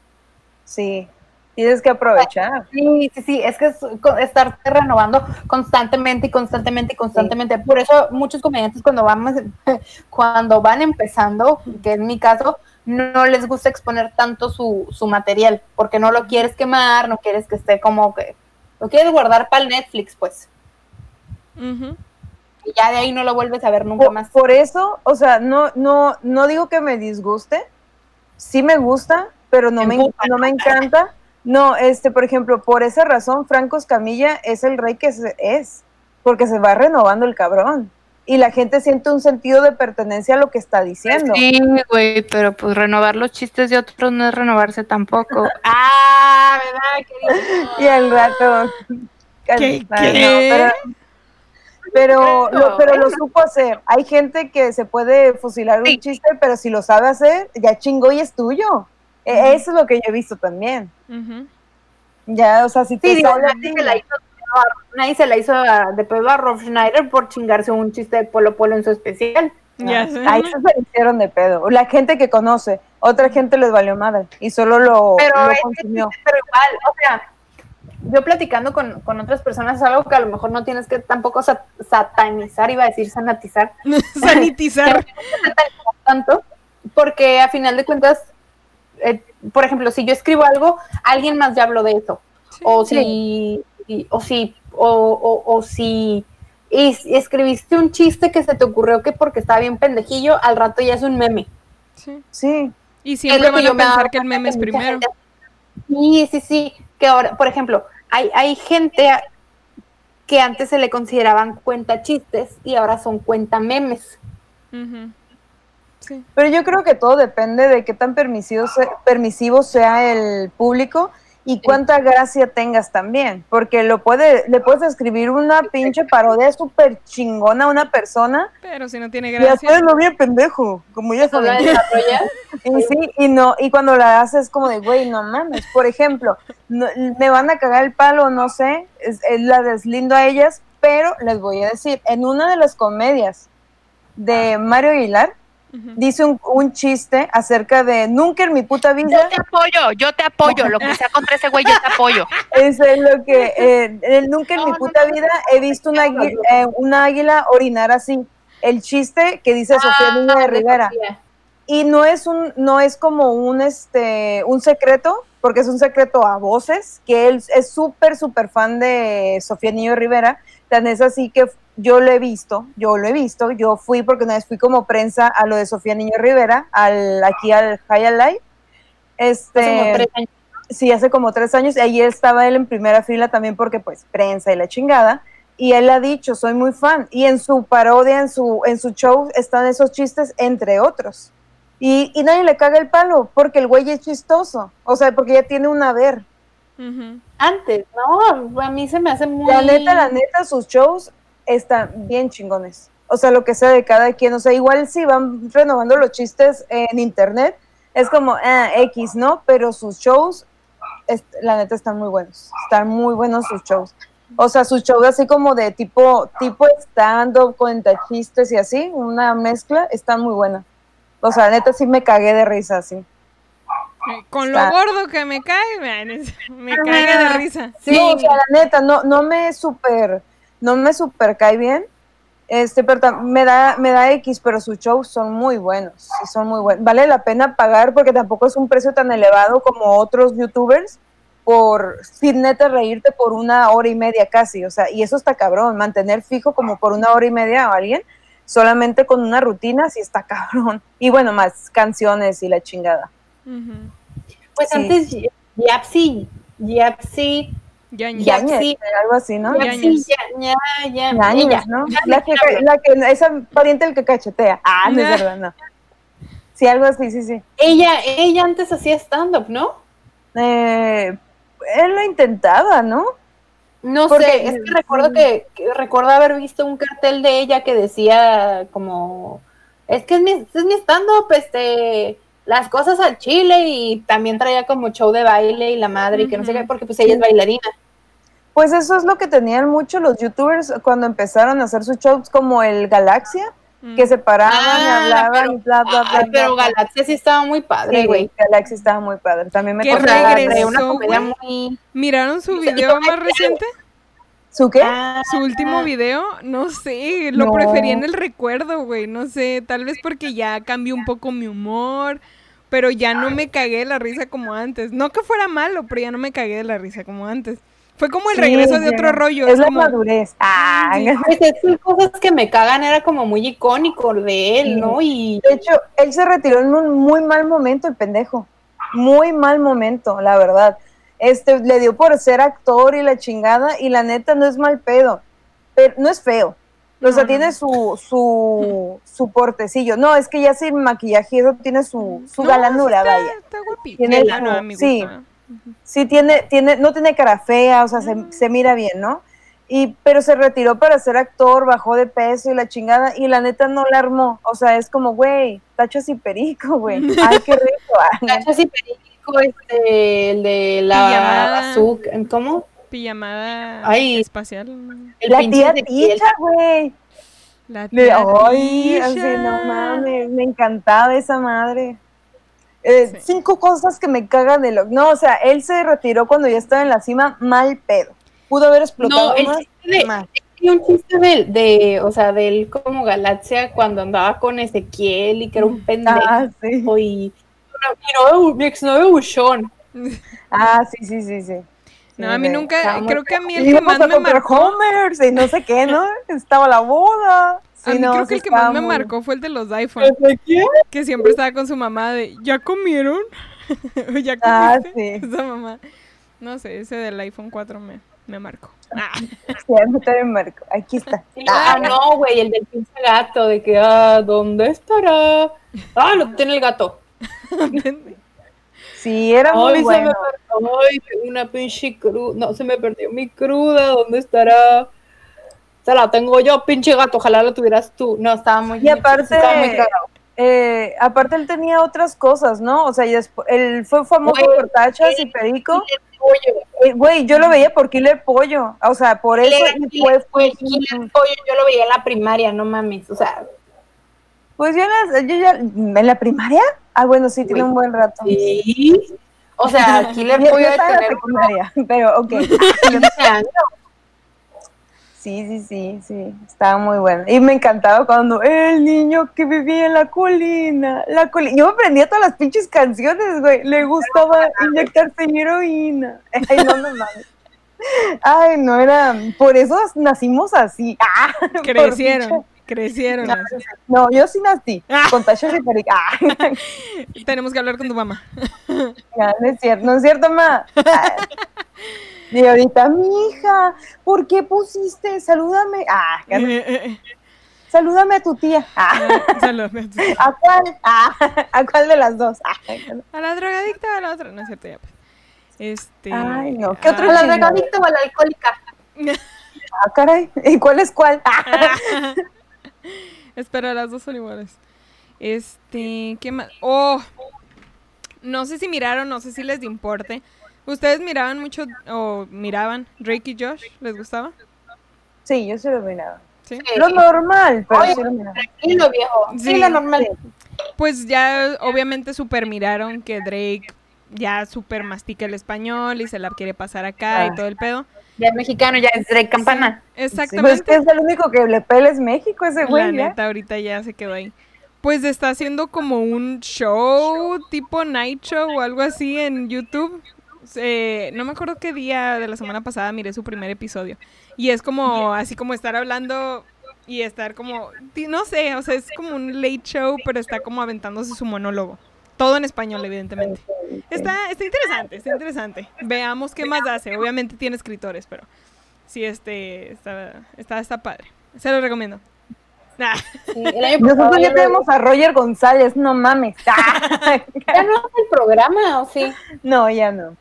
S3: Sí, tienes que aprovechar.
S2: Sí, sí, sí, es que es co- estar renovando constantemente y constantemente y constantemente. Por eso muchos comediantes cuando vamos, cuando van empezando, que es mi caso, no les gusta exponer tanto su, su material, porque no lo quieres quemar, no quieres que esté como que, lo quieres guardar para el Netflix, pues. Y ya de ahí no lo vuelves a ver nunca
S3: Por,
S2: más.
S3: por eso, o sea, no, no, no digo que me disguste, sí me gusta, pero no me,
S2: Empuja.
S3: no me encanta. No, este, por ejemplo, por esa razón, Franco Escamilla es el rey que se- es, porque se va renovando el cabrón. Y la gente siente un sentido de pertenencia a lo que está diciendo.
S4: Sí, güey, pero pues renovar los chistes de otros no es renovarse tampoco.
S2: Ah, ¿verdad? querido?
S3: Y al rato.
S1: ¿Qué-
S3: pero pero lo, pero lo
S2: bueno.
S3: supo hacer. Hay gente que se puede fusilar un chiste, pero si lo sabe hacer, ya chingó y es tuyo. E-. Eso es lo que yo he visto también. Ya, o sea, si te
S2: Sí, digo,
S3: sale a
S2: nadie
S3: ti,
S2: se la hizo, nadie se la hizo a- de pedo a Rob Schneider por chingarse un chiste de Polo Polo en su especial.
S1: Ya sé.
S3: Ahí se la hicieron de pedo. La gente que conoce, otra gente les valió madre y solo lo,
S2: Pero
S3: lo
S2: es-. Pero igual, o sea, yo platicando con, con otras personas es algo que a lo mejor no tienes que tampoco sa- satanizar, iba a decir sanatizar,
S1: Sanitizar.
S2: tanto, porque a final de cuentas eh, por ejemplo, si yo escribo algo, alguien más ya habló de eso. O si, o si, o, o, o si y escribiste un chiste que se te ocurrió que porque estaba bien pendejillo, al rato ya es un meme.
S1: Sí.
S3: Sí,
S1: Y
S2: Es
S1: siempre
S2: lo que
S1: van a pensar que el meme es primero.
S2: gente- Sí, sí, sí. Que ahora, por ejemplo, hay, hay gente que antes se le consideraban cuenta chistes y ahora son cuenta memes.
S1: Sí.
S3: pero yo creo que todo depende de qué tan permisivo, se- permisivo sea el público y cuánta gracia tengas también, porque lo puede, le puedes escribir una pinche parodia súper chingona a una persona
S1: Pero si no tiene
S3: y
S1: gracia.
S3: hacerlo bien pendejo, como ya saben. Y sí, y no, y cuando la haces como de, güey, no mames. Por ejemplo, no- me van a cagar el palo, no sé, es- es la deslindo a ellas, pero les voy a decir, en una de las comedias de Mario Aguilar, Dice un, un chiste acerca de nunca en mi puta vida,
S4: Yo te apoyo, yo te apoyo. Lo que sea contra ese güey, yo te apoyo.
S3: eso es lo que, eh, eh, nunca en mi puta vida he visto una, eh, una águila orinar así. El chiste que dice Sofía Niña de
S2: Ah,
S3: Rivera.
S2: Sofía.
S3: y no es un no es como un este un secreto porque es un secreto a voces que él es súper súper fan de Sofía Niño Rivera tan es así que yo lo he visto yo lo he visto yo fui porque una vez fui como prensa a lo de Sofía Niño Rivera al aquí al High Life este
S2: Hace como tres años.
S3: sí, hace como tres años, y ahí estaba él en primera fila también porque pues prensa y la chingada, y él ha dicho, soy muy fan, y en su parodia, en su, en su show están esos chistes, entre otros. Y, y nadie le caga el palo, porque el güey es chistoso, o sea, porque ya tiene un haber.
S2: Antes, no, a mí se me hace muy...
S3: La neta, la neta, sus shows están bien chingones. O sea, lo que sea de cada quien. O sea, igual si van renovando los chistes en internet, es como, ah, X, ¿no? Pero sus shows, es- la neta, están muy buenos. Están muy buenos sus shows. O sea, sus shows así como de tipo, tipo stand-up, cuenta chistes y así, una mezcla, están muy buenas. O sea, la neta, sí me cagué de risa, así.
S1: Eh, Con lo
S3: Está-
S1: gordo que me cae, me caga de risa.
S2: Sí,
S3: No, o sea, la neta, no, no me super, no me super cae bien. Este, pero me da, me da X, pero sus shows son muy buenos, sí son muy buenos. Vale la pena pagar porque tampoco es un precio tan elevado como otros youtubers por, sin neta reírte por una hora y media casi, o sea, y eso está cabrón, mantener fijo como por una hora y media a alguien, solamente con una rutina, sí está cabrón. Y bueno, más canciones y la chingada.
S2: Pues
S3: sí.
S2: antes Yapsi, Yapsi,
S1: Ya, ya.
S3: Yañez, algo así, ¿no?
S2: Ya, ya, ya,
S3: Yañez,
S2: ella.
S3: ¿no? La que, la que, esa pariente el que cachetea. Ah, no es verdad, no. Sí, algo así, sí, sí.
S2: Ella, ella antes hacía stand-up, ¿no?
S3: Eh, él lo intentaba, ¿no?
S2: No
S3: Porque-
S2: sé, es que recuerdo que, que recuerdo haber visto un cartel de ella que decía como es que es mi, es mi stand-up, este, las cosas al chile y también traía como show de baile y la madre y que no sé qué, porque pues ella es bailarina.
S3: Pues eso es lo que tenían mucho los youtubers cuando empezaron a hacer sus shows como el Galaxia,
S1: Mm.
S3: que se paraban y
S2: Ah,
S3: hablaban
S2: pero-
S3: y bla, bla, bla.
S2: Ay, pero
S3: bla.
S2: Galaxia sí estaba muy padre,
S3: Sí,
S2: güey.
S3: Galaxia estaba muy padre. También me
S1: ¿Qué
S2: O sea,
S3: tocaba
S1: regresó,
S2: traía una comedia
S1: güey?
S2: muy...
S1: ¿Miraron su video más reciente?
S3: ¿Su qué?
S2: Ah,
S1: Su último video, no sé, lo
S3: No.
S1: preferí en el recuerdo, güey, no sé, tal vez porque ya cambió un poco mi humor, pero ya no me cagué de la risa como antes. No que fuera malo, pero ya no me cagué de la risa como antes. Fue como el
S3: Sí,
S1: regreso de otro rollo.
S3: Es
S1: Es
S3: la
S1: como,
S3: madurez. Ah,
S1: Sí.
S2: Pues es que cosas que me cagan era como muy icónico de él, ¿no? Y
S3: De hecho, él se retiró en un muy mal momento, el pendejo. Muy mal momento, la verdad. Este, le dio por ser actor y la chingada, y la neta no es mal pedo. Pero no es feo. O sea,
S1: No,
S3: tiene
S1: no.
S3: su, su, su portecillo. No, es que ya sin maquillaje, eso tiene su, su
S1: No,
S3: galanura,
S1: está,
S3: vaya.
S1: Está guapito.
S3: Tiene
S1: Ah,
S3: su-
S1: a
S3: sí. Sí, tiene, tiene, no tiene cara fea, o sea, se, se mira bien, ¿no? Y, pero se retiró para ser actor, bajó de peso y la chingada, y la neta no la armó. O sea, es como, güey, tachos y perico, güey. Ay, qué rico.
S2: Cachas y Perico, este, el de la
S1: Pijamada.
S2: azúcar, ¿cómo?
S1: Pijamada
S2: Ay.
S1: espacial.
S2: El
S3: La tía. Ticha, güey.
S1: La tía
S3: Ay, así, no mames, me encantaba esa madre. Eh,
S1: Sí.
S3: Cinco cosas que me cagan de lo. No, o sea, él se retiró cuando ya estaba en la cima, mal pedo. Pudo haber explotado
S2: No, el
S3: más.
S2: de,
S3: más.
S2: y un chiste de, de, o sea, de él como Galaxia cuando andaba con Ezequiel y que era un pendejo
S3: Ah, sí.
S2: y mi, novio, mi exnovio buchón.
S3: Ah, sí, sí, sí, sí.
S1: No,
S3: Sí,
S1: a mí nunca, creo que a mí el que más me marcó,
S3: Homers y no sé qué, ¿no? Estaba la boda. Sí,
S1: a mí
S3: no,
S1: creo que el que más me marcó fue el de los iPhone,
S2: ¿De quién?
S1: que siempre estaba con su mamá de, ¿ya comieron? ¿Ya
S3: Ah, sí.
S1: Esa mamá. No sé, ese del iPhone 4 me, me marcó. Ah.
S3: Sí, a mí también me marcó. Aquí está.
S2: Ah, no, güey, el del pinche gato, de que, ah, ¿dónde estará? Ah, lo tiene el gato.
S3: Sí, era muy
S2: Ay, se me
S3: bueno.
S2: perdió, ay, una pinche cruda, no, se me perdió mi cruda, ¿dónde estará? La tengo yo, pinche gato, ojalá la tuvieras tú. No, estaba muy
S3: Y aparte,
S2: estaba muy
S3: eh, aparte él tenía otras cosas, ¿no? O sea, y él fue famoso por tachas y perico. Eh, Güey, yo lo veía por Killer Pollo. O sea, por eso y fue,
S2: Killer Pollo, yo lo veía en la primaria, no mames, o sea,
S3: Pues yo, en yo ya, ¿en la primaria? Ah, bueno, sí, tiene un buen rato.
S2: sí. O sea, Killer Pollo de
S3: estaba en la
S2: tener
S3: secundaria, pero ok.
S2: 15 años.
S3: Sí, sí, sí, sí, estaba muy bueno. Y me encantaba cuando el niño que vivía en la colina, la colina. Yo me aprendía todas las pinches canciones, güey. Le gustaba inyectarse en heroína. Ay, no, no mames. Ay, no era. Por eso nacimos así. Ah,
S1: Crecieron, crecieron.
S3: No, yo sí nací.
S1: Ah.
S3: Con tachas y perico. Ah,
S1: Tenemos que hablar con tu mamá.
S3: ya, no es cierto, no es cierto, ma. Ah. Y ahorita, mi hija, ¿por qué pusiste? Salúdame. Ah, ya no- salúdame a tu tía. Ah.
S1: Saludos.
S3: ¿A cuál? Ah, ¿A cuál de las dos? Ah,
S1: A la drogadicta o a la otra. No es cierto, ya pues. Este.
S3: Ay, no. ¿Qué otro
S2: ¿A la drogadicta o a la alcohólica?
S3: Ah, caray. ¿Y cuál es cuál? Ah,
S1: Espera, las dos son iguales. Este, ¿qué más? Oh, no sé si miraron, no sé si les importe. ¿Ustedes miraban mucho o miraban Drake y Josh? ¿Les gustaba?
S3: Sí, yo sí lo miraba.
S1: Sí.
S3: Lo normal, pero
S2: Oye,
S3: sí lo miraba.
S2: Tranquilo, viejo. Sí,
S1: Sí.
S2: la normal.
S1: Pues ya obviamente super miraron que Drake ya super mastica el español y se la quiere pasar acá y
S3: Ah.
S1: todo el pedo.
S2: Ya es mexicano, ya es Drake Campana.
S3: Sí, pues es
S1: Exactamente.
S3: que es el único que le pela es México, ese
S1: La
S3: güey, ¿ya?
S1: neta, ahorita ya se quedó ahí. Pues está haciendo como un show, tipo night show o algo así en YouTube. Eh, no me acuerdo qué día de la semana pasada miré su primer episodio. Y es como, así como estar hablando y estar como, no sé, o sea, es como un late show, pero está como aventándose su monólogo. Todo en español, evidentemente. Está, está interesante, está interesante. Veamos qué más hace. Obviamente tiene escritores, pero sí, este, está, está, está padre. Se lo recomiendo. Ah.
S2: Sí,
S3: Nosotros ya tenemos a Roger González, no mames. Ah,
S2: Ya no hace el programa, ¿o sí?
S3: No, ya no.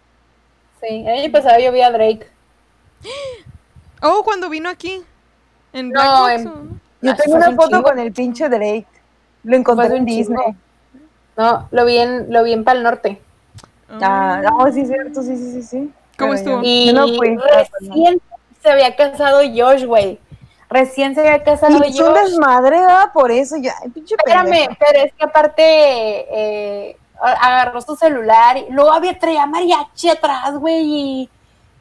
S2: Sí, el año pasado yo vi a Drake.
S1: Oh, cuando vino aquí. En
S2: No.
S3: Yo
S2: Ah,
S3: tengo una
S2: un
S3: foto
S2: chingo.
S3: con el pinche Drake. Lo encontré en
S2: chingo.
S3: Disney.
S2: No, lo vi en, lo vi en Pal Norte.
S3: Ah, no, sí, es cierto, sí, sí, sí, sí.
S1: ¿Cómo
S3: Pero
S1: estuvo?
S3: yo-
S2: Y
S3: Yo no fui.
S2: recién se había casado Josh, güey. Recién se había casado
S3: Y es un
S2: Josh.
S3: desmadre, ¿verdad? Por eso ya, ay, pinche
S2: Espérame,
S3: pendejo.
S2: pero es que aparte eh, agarró su celular y luego había traía mariachi atrás, güey, y,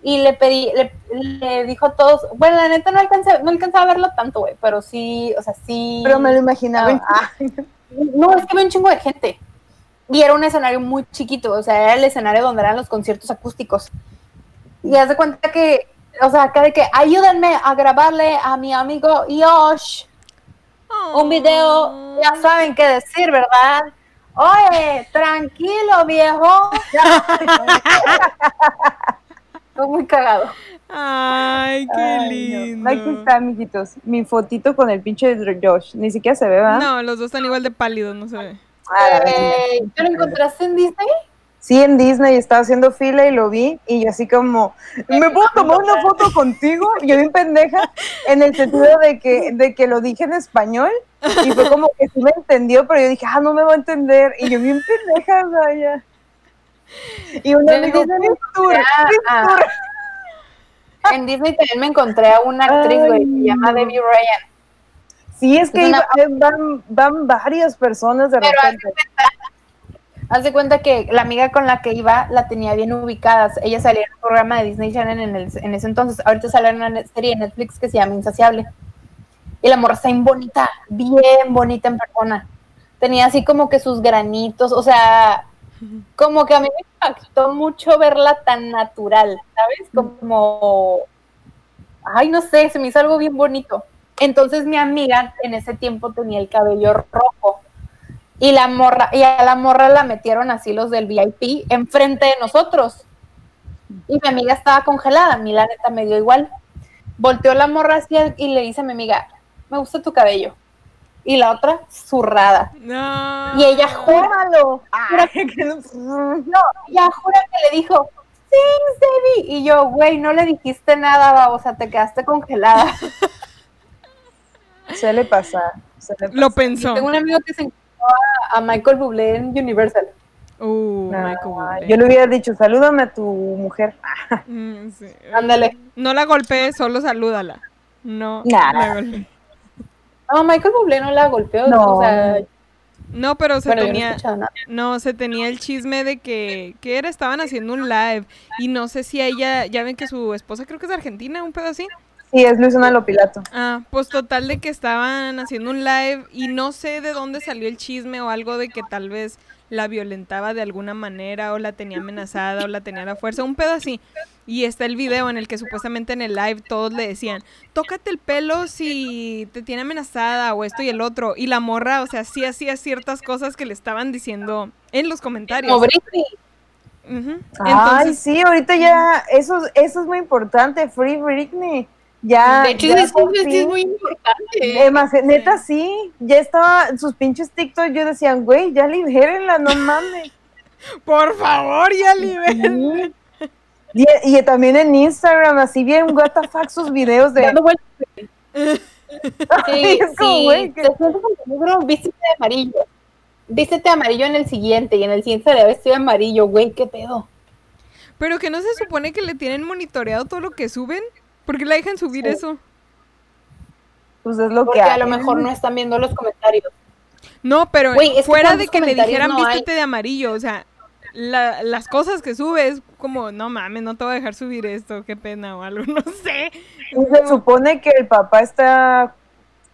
S2: y le pedí, le, le dijo a todos, bueno, la neta no alcancé, no alcanzaba a verlo tanto, güey, pero sí, o sea, sí.
S3: Pero me lo imaginaba.
S2: No,
S3: Ah,
S2: No, es que había un chingo de gente. Y era un escenario muy chiquito, o sea, era el escenario donde eran los conciertos acústicos. Y haz de cuenta que, o sea, acá de que ayúdenme a grabarle a mi amigo Yosh un video, ya saben qué decir, ¿verdad? Oye, tranquilo, viejo. Fue muy cagado.
S1: Ay, qué
S3: ay, no.
S1: lindo.
S3: Aquí está, mijitos. Mi fotito con el pinche de Josh. Ni siquiera se ve, ¿verdad?
S1: No, los dos están igual de pálidos, no se ve.
S3: Ah.
S2: Eh, ¿Tú lo encontraste en Disney?
S3: Sí, en Disney estaba haciendo fila y lo vi y yo así como, ¿me puedo tomar una foto contigo? Y yo bien pendeja en el sentido de que, de que lo dije en español y fue como que sí me entendió, pero yo dije, ah, no me va a entender. Y yo bien pendeja, vaya. Y
S2: Yo
S3: me dijo,
S2: en Disney también me encontré a una actriz, güey, se llama. Debbie Ryan.
S3: Sí, es que
S2: Es una-
S3: iba- van, van varias personas de
S2: Pero haz de
S3: repente.
S2: cuenta, haz de cuenta que la amiga con la que iba la tenía bien ubicada. Ella salía en un programa de Disney Channel en, el- en ese entonces. Ahorita sale una serie de Netflix que se llama Insaciable. Y la morra está bien bonita, bien bonita en persona. Tenía así como que sus granitos, o sea, como que a mí me impactó mucho verla tan natural, ¿sabes? Como, ay, no sé, se me hizo algo bien bonito. Entonces mi amiga en ese tiempo tenía el cabello rojo y la morra, y a la morra la metieron así los del VIP enfrente de nosotros. Y mi amiga estaba congelada, a mí la neta me dio igual. Volteó la morra así y le dice a mi amiga, me gusta tu cabello. Y la otra, zurrada.
S1: No.
S2: Y ella jura,
S3: ¡Júralo!
S2: jura
S3: Ay, que no-
S2: ella jura que le dijo, thanks, Debbie. Y yo, güey, no le dijiste nada, babosa, te quedaste congelada.
S3: Suele pasar. suele
S1: Lo pensó.
S2: Tengo un amigo que se a, a Michael Bublé en Universal.
S1: Uh,
S3: No,
S1: Michael Bublé.
S3: yo le hubiera dicho, salúdame a tu mujer. Ah,
S1: Mm, sí.
S2: Ándale.
S1: No la golpees, solo salúdala. No.
S3: Nah.
S2: No, Michael Bublé no la golpeó.
S3: No.
S2: O sea,
S1: No, pero se
S2: bueno, no
S1: tenía, no, se tenía el chisme de que, que era, estaban haciendo un live y no sé si a ella, ya ven que su esposa creo que es de Argentina, un pedo así.
S3: Sí, es Luis Lopilato.
S1: Ah, pues total de que estaban haciendo un live y no sé de dónde salió el chisme o algo de que tal vez la violentaba de alguna manera o la tenía amenazada o la tenía a la fuerza, un pedo así. Y está el video en el que supuestamente en el live todos le decían, tócate el pelo si te tiene amenazada o esto y el otro. Y la morra, o sea, sí hacía ciertas cosas que le estaban diciendo en los comentarios.
S2: Como Britney.
S1: Ujú.
S3: Ay,
S1: Entonces,
S3: sí, ahorita ya, eso, eso es muy importante, Free Britney. Ya,
S2: de hecho,
S3: ya
S2: es muy importante.
S3: Eh, neta, sí, ya estaba, sus pinches TikTok, yo decían, güey, ya libérenla, no mames.
S1: por favor, ya liberen.
S3: Y, y también en Instagram, así bien, what the fuck, sus videos de...
S2: Dando vueltas. Sí, sí,
S3: güey, que-
S2: peligro, vístete de amarillo. Vístete amarillo en el siguiente y en el siguiente se le vestido de amarillo, güey, qué pedo.
S1: Pero que no se supone que le tienen monitoreado todo lo que suben. ¿Por qué la dejan subir
S3: Sí.
S1: eso?
S3: Pues es lo
S2: Porque
S3: que
S2: a lo mejor no están viendo los comentarios.
S1: No, pero fuera de
S2: ¿cuántos
S1: que le dijeran
S2: no hay?
S1: vístete de amarillo, o sea, la- las cosas que subes, como, no mames, no te voy a dejar subir esto, qué pena o algo, no sé.
S3: Y se supone que el papá está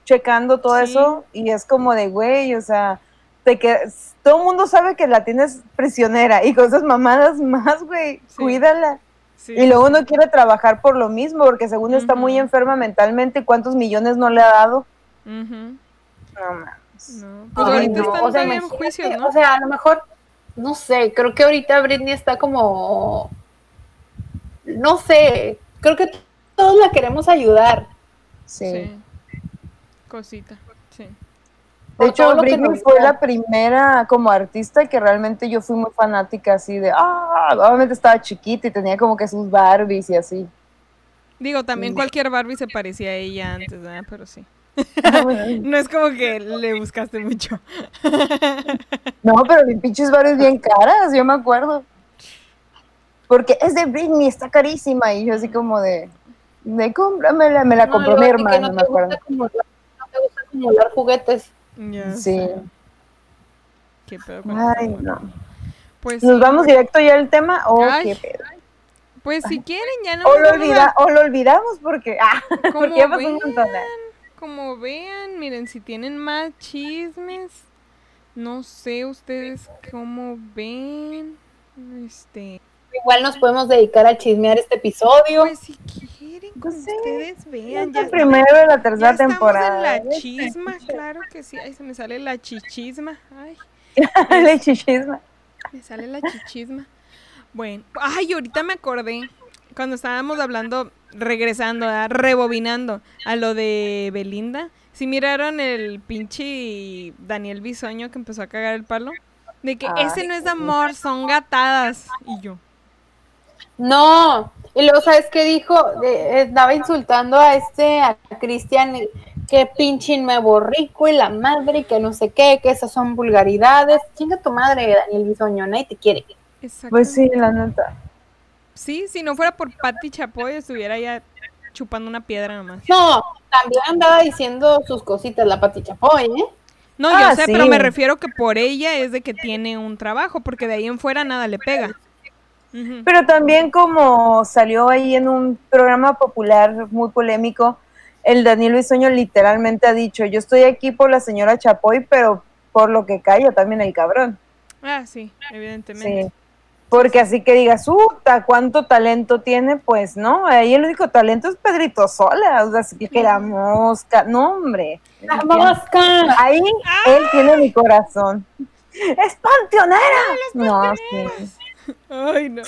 S3: checando todo
S1: Sí.
S3: eso y es como de, güey, o sea, te que todo el mundo sabe que la tienes prisionera y con esas mamadas más, güey,
S1: Sí.
S3: cuídala.
S1: Sí,
S3: Y luego
S1: sí.
S3: no quiere trabajar por lo mismo, porque según está muy enferma mentalmente, ¿cuántos millones no le ha dado? No, mames.
S1: no. Pues
S2: Ay,
S1: ahorita
S2: no,
S1: están
S2: o sea,
S1: en juicios, ¿no?
S2: O sea, a lo mejor, no sé, creo que ahorita Britney está como, no sé, creo que todos la queremos ayudar.
S3: Sí.
S1: sí. Cosita.
S3: De hecho, Britney fue la primera como artista que realmente yo fui muy fanática así de, ah, obviamente estaba chiquita y tenía como que sus Barbies y así.
S1: Digo, también cualquier Barbie se parecía a ella antes, ¿verdad? Pero sí.
S3: Ah.
S1: No es como que le buscaste mucho.
S3: No, pero mis pinches Barbies bien caras, yo me acuerdo. Porque es de Britney, está carísima. Y yo así como de, de cómpramela, me la
S2: No,
S3: compró
S2: algo
S3: mi hermano,
S2: no
S3: me acuerdo.
S2: gusta acumular- no te gusta acumular juguetes.
S1: Ya
S3: Sí.
S1: sé. Qué pedo con
S3: Ay, no.
S1: Pues
S3: ¿Nos
S1: sí.
S3: vamos directo ya al tema? o
S1: Ay.
S3: qué pedo?
S1: Pues si quieren, ya no
S3: O lo,
S1: a-
S3: olvida, o lo olvidamos porque, ah,
S1: Como
S3: porque ya pasó un montón.
S1: vean, como vean, miren, si tienen más chismes, no sé ustedes cómo ven, este,
S2: Igual nos podemos dedicar a chismear este episodio.
S1: pues si quieren, como
S3: Pues sí,
S1: ustedes vean,
S3: Ya
S1: ya,
S3: primero de la
S1: ya
S3: tercera
S1: estamos
S3: temporada.
S1: en la chisma, claro que sí, ay, se me sale la chichisma, ay,
S3: La chichisma.
S1: me sale la chichisma. Bueno, ay, ahorita me acordé cuando estábamos hablando, regresando, ¿verdad? rebobinando a lo de Belinda. Si miraron el pinche Daniel Bisoño que empezó a cagar el palo, de que
S3: Ay,
S1: ese no es amor, son gatadas. Y yo,
S2: No, y luego, ¿sabes qué dijo? De- estaba insultando a este, a Cristian, que pinche nuevo rico y la madre, y que no sé qué, que esas son vulgaridades. Chinga tu madre, Daniel Bisoño, nadie te quiere.
S3: Pues sí, la neta.
S1: Sí, si no fuera por Patti Chapoy, estuviera ya chupando una piedra nomás.
S2: No, también andaba diciendo sus cositas la Pati Chapoy, ¿eh?
S1: No,
S3: Ah,
S1: yo sé,
S3: sí.
S1: pero me refiero que por ella es de que tiene un trabajo, porque de ahí en fuera nada le pega.
S3: Pero también como salió ahí en un programa popular muy polémico, el Daniel Bisoño literalmente ha dicho, yo estoy aquí por la señora Chapoy, pero por lo que calla también el cabrón.
S1: Ah, sí, evidentemente.
S3: Sí. Porque así que digas, ¡uta! ¿Cuánto talento tiene? Pues no, ahí el único talento es Pedrito Sola, o sea, así que la mosca, no, hombre.
S2: ¡La mosca!
S3: Ahí él tiene mi corazón. ¡Es panteonera! No, sí.
S1: Ay, no.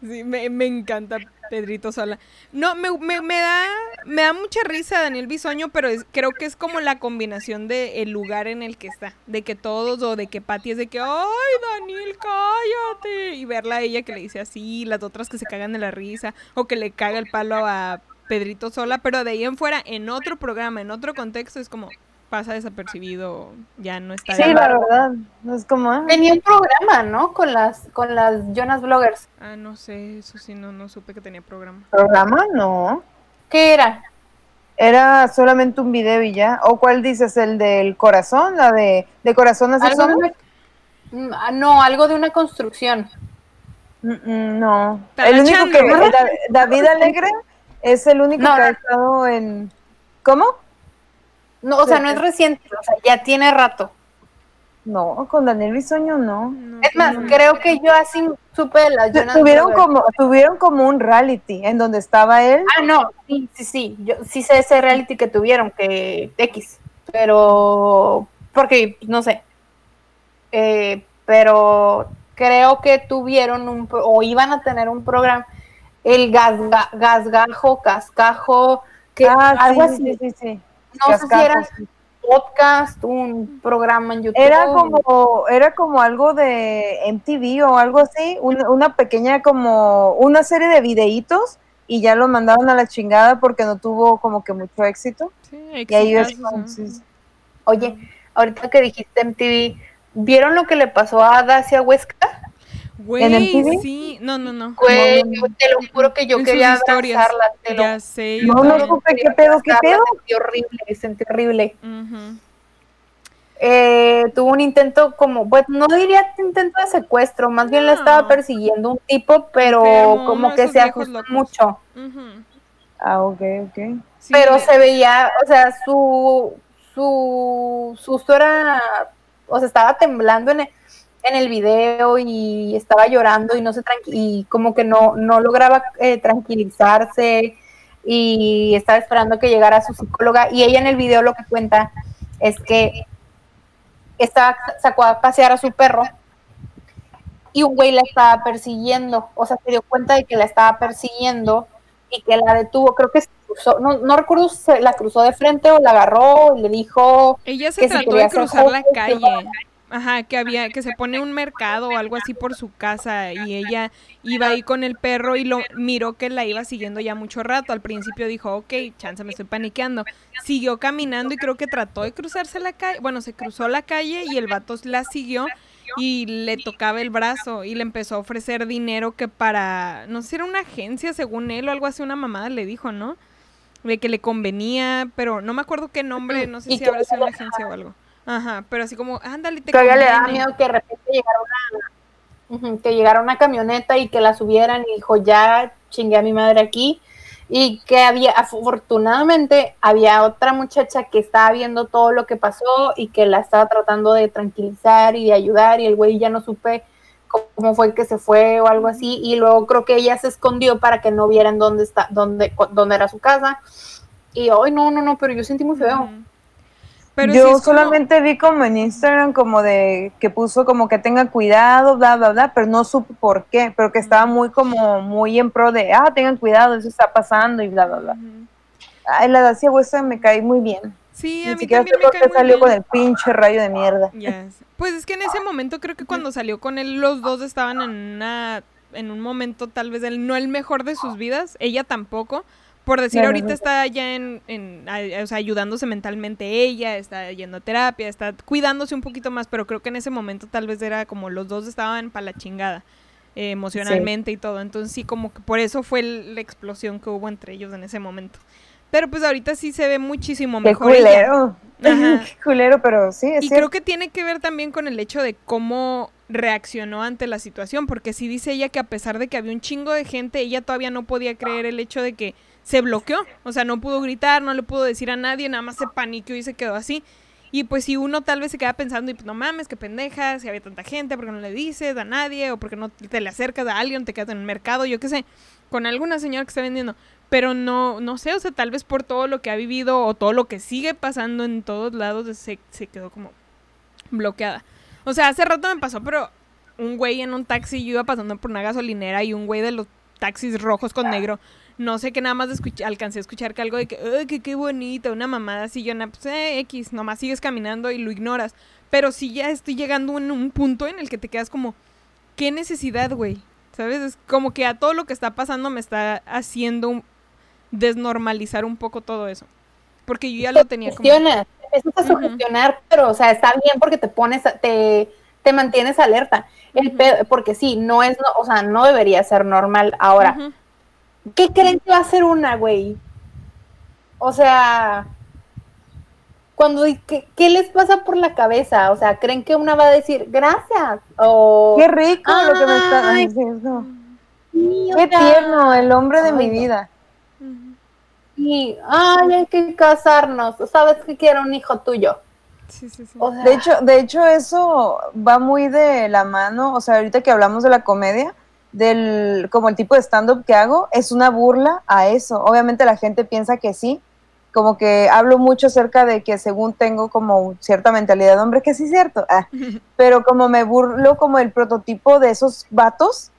S1: Sí, me, me encanta Pedrito Sola. No, me, me, me da me da mucha risa Daniel Bisoño, pero es- creo que es como la combinación de el lugar en el que está. De que todos, o de que Patty es de que, ¡ay, Daniel, cállate! Y verla a ella que le dice así, las otras que se cagan de la risa, o que le caga el palo a Pedrito Sola, pero de ahí en fuera, en otro programa, en otro contexto, es como pasa desapercibido, ya no está
S3: Sí,
S1: de-
S3: la verdad. Es como,
S2: Tenía un programa, ¿no? Con las, con las Jonas Bloggers.
S1: Ah, no sé, eso sí, no, no supe que tenía programa.
S3: programa, no.
S2: ¿Qué era?
S3: Era solamente un video y ya. ¿O cuál dices? ¿El del corazón? ¿La de, de corazón así
S2: ¿Algo de
S3: somos?
S2: una- Mm, ah, No, algo de una construcción.
S3: No. El único que. Da- David Alegre es el único
S2: No,
S3: que ha
S2: no.
S3: estado en. ¿Cómo?
S2: No, o sea, no es reciente, o sea, ya tiene rato.
S3: No, con Daniel Bisoño no.
S1: No,
S2: Es más,
S1: no.
S2: creo que yo así supe de las
S3: Tu-
S2: Jonas
S3: Tuvieron
S2: Brothers.
S3: como, tuvieron como un reality en donde estaba él.
S2: Ah, no, sí, sí, sí. Yo sí sé ese reality que tuvieron, que X. Pero, porque, no sé. Eh, pero creo que tuvieron un, o iban a tener un programa, el gasga, gasgajo, cascajo, que
S3: ah,
S2: algo
S3: sí,
S2: así.
S3: sí, sí, sí.
S2: No sé si era
S3: Cascajos.
S2: podcast, un programa en YouTube.
S3: Era como, era como algo de MTV o algo así, una, una pequeña como, una serie de videitos y ya lo mandaron a la chingada porque no tuvo como que mucho éxito.
S1: Sí,
S3: Y ahí es.
S2: Oye, ahorita que dijiste MTV, ¿vieron lo que le pasó a Dacia Huesca?
S1: Güey,
S3: ¿En MTV?
S1: sí, no, no, no.
S2: Güey, yo te lo juro que yo
S1: En
S2: quería abrazarla, te lo
S1: Ya sé,
S3: No, no supe qué pedo, qué pedo.
S2: Sentí horrible, sentí horrible. Eh, tuvo un intento como, pues no diría intento de secuestro, más bien
S1: No.
S2: estaba persiguiendo un tipo, pero
S1: Enfermo,
S2: como que se ajustó
S1: locos.
S2: mucho.
S3: Ah, ok, ok.
S1: Sí,
S2: pero se veía, o sea, su, su susto era, o sea, estaba temblando en el, en el video y estaba llorando y no se y como que no, no lograba eh, tranquilizarse y estaba esperando que llegara su psicóloga y ella en el video lo que cuenta es que estaba, sacó a pasear a su perro y un güey la estaba persiguiendo, o sea, se dio cuenta de que la estaba persiguiendo y que la detuvo, creo que se cruzó, no, no recuerdo si se la cruzó de frente o la agarró y le dijo,
S1: Ella se
S2: que
S1: trató de cruzar la calle. Ajá, que había, que se pone un mercado o algo así por su casa y ella iba ahí con el perro y lo miró que la iba siguiendo ya mucho rato. Al principio dijo, ok, chance, me estoy paniqueando. Siguió caminando y creo que trató de cruzarse la calle. Bueno, se cruzó la calle y el vato la siguió y le tocaba el brazo y le empezó a ofrecer dinero que para, no sé si era una agencia según él o algo así, una mamada le dijo, ¿no? De que le convenía, pero no me acuerdo qué nombre, no sé si habrá sido una agencia o algo. Ajá, pero así como, ándale, te
S2: que a ella le
S1: conviene.
S2: miedo que de repente llegara una, que llegara una camioneta y que la subieran y dijo, ya chingué a mi madre aquí. Y que había, afortunadamente, había otra muchacha que estaba viendo todo lo que pasó y que la estaba tratando de tranquilizar y de ayudar y el güey ya no supe cómo fue que se fue o algo así y luego creo que ella se escondió para que no vieran dónde está, dónde, dónde era su casa y hoy no, no, no, pero yo sentí muy feo.
S1: Ujú. Pero
S3: Yo
S1: como-
S3: solamente vi como en Instagram como de que puso como que tengan cuidado, bla, bla, bla, pero no supe por qué, pero que estaba muy como muy en pro de, ah, tengan cuidado, eso está pasando y bla, bla, bla.
S1: Ujú.
S3: Ay, la Dacia Huesa me cae muy bien.
S1: Sí, a
S3: Ni
S1: mí también me cae muy
S3: salió
S1: bien.
S3: con el pinche rayo de mierda.
S1: Pues es que en ese momento creo que cuando salió con él, los dos estaban en una en un momento tal vez el, no el mejor de sus vidas, ella tampoco. Por decir,
S3: Claro,
S1: ahorita
S3: no.
S1: está ya en, en a- o sea, ayudándose mentalmente ella, está yendo a terapia, está cuidándose un poquito más, pero creo que en ese momento tal vez era como los dos estaban para la chingada eh, emocionalmente y todo. Entonces sí, como que por eso fue el- la explosión que hubo entre ellos en ese momento. Pero pues ahorita sí se ve muchísimo mejor.
S3: Qué culero, pero sí, es
S1: Y
S3: cierto.
S1: creo que tiene que ver también con el hecho de cómo reaccionó ante la situación, porque sí dice ella que a pesar de que había un chingo de gente, ella todavía no podía creer el hecho de que se bloqueó, o sea, no pudo gritar, no le pudo decir a nadie, nada más se paniqueó y se quedó así. Y pues si uno tal vez se queda pensando, y pues no mames, qué pendeja, si había tanta gente, ¿por qué no le dices a nadie? O porque no te le acercas a alguien, te quedas en el mercado, yo qué sé, con alguna señora que está vendiendo. Pero no, no sé, o sea, tal vez por todo lo que ha vivido o todo lo que sigue pasando en todos lados, se, se quedó como bloqueada. O sea, hace rato me pasó, pero un güey en un taxi, yo iba pasando por una gasolinera y un güey de los taxis rojos con negro no sé qué nada más escuché, alcancé a escuchar que algo de que, ay, que qué bonita, una mamada así, yo, pues, eh, X, nomás sigues caminando y lo ignoras. Pero sí ya estoy llegando en un punto en el que te quedas como, ¿qué necesidad, güey? ¿Sabes? Es como que a todo lo que está pasando me está haciendo desnormalizar un poco todo eso. Porque yo ya lo tenía como...
S2: Empiezas a sugestionar, pero, o sea, está bien porque te pones, te, te mantienes alerta. El porque sí, no es, o sea, no debería ser normal. Ahora, ¿Qué creen que va a ser una, güey? O sea, cuando ¿qué, les pasa por la cabeza? O sea, ¿creen que una va a decir gracias? O
S3: qué rico lo que me está diciendo. qué tierno, el hombre de mi vida.
S2: Y, ay, hay que casarnos. ¿Sabes que quiero un hijo tuyo?
S3: Sí, sí, sí. de hecho, de hecho, eso va muy de la mano. O sea, ahorita que hablamos de la comedia, del como el tipo de stand-up que hago es una burla a eso. Obviamente la gente piensa que sí, como que hablo mucho acerca de que según tengo como cierta mentalidad de hombre, que sí es cierto, ah, pero como me burlo como el prototipo de esos vatos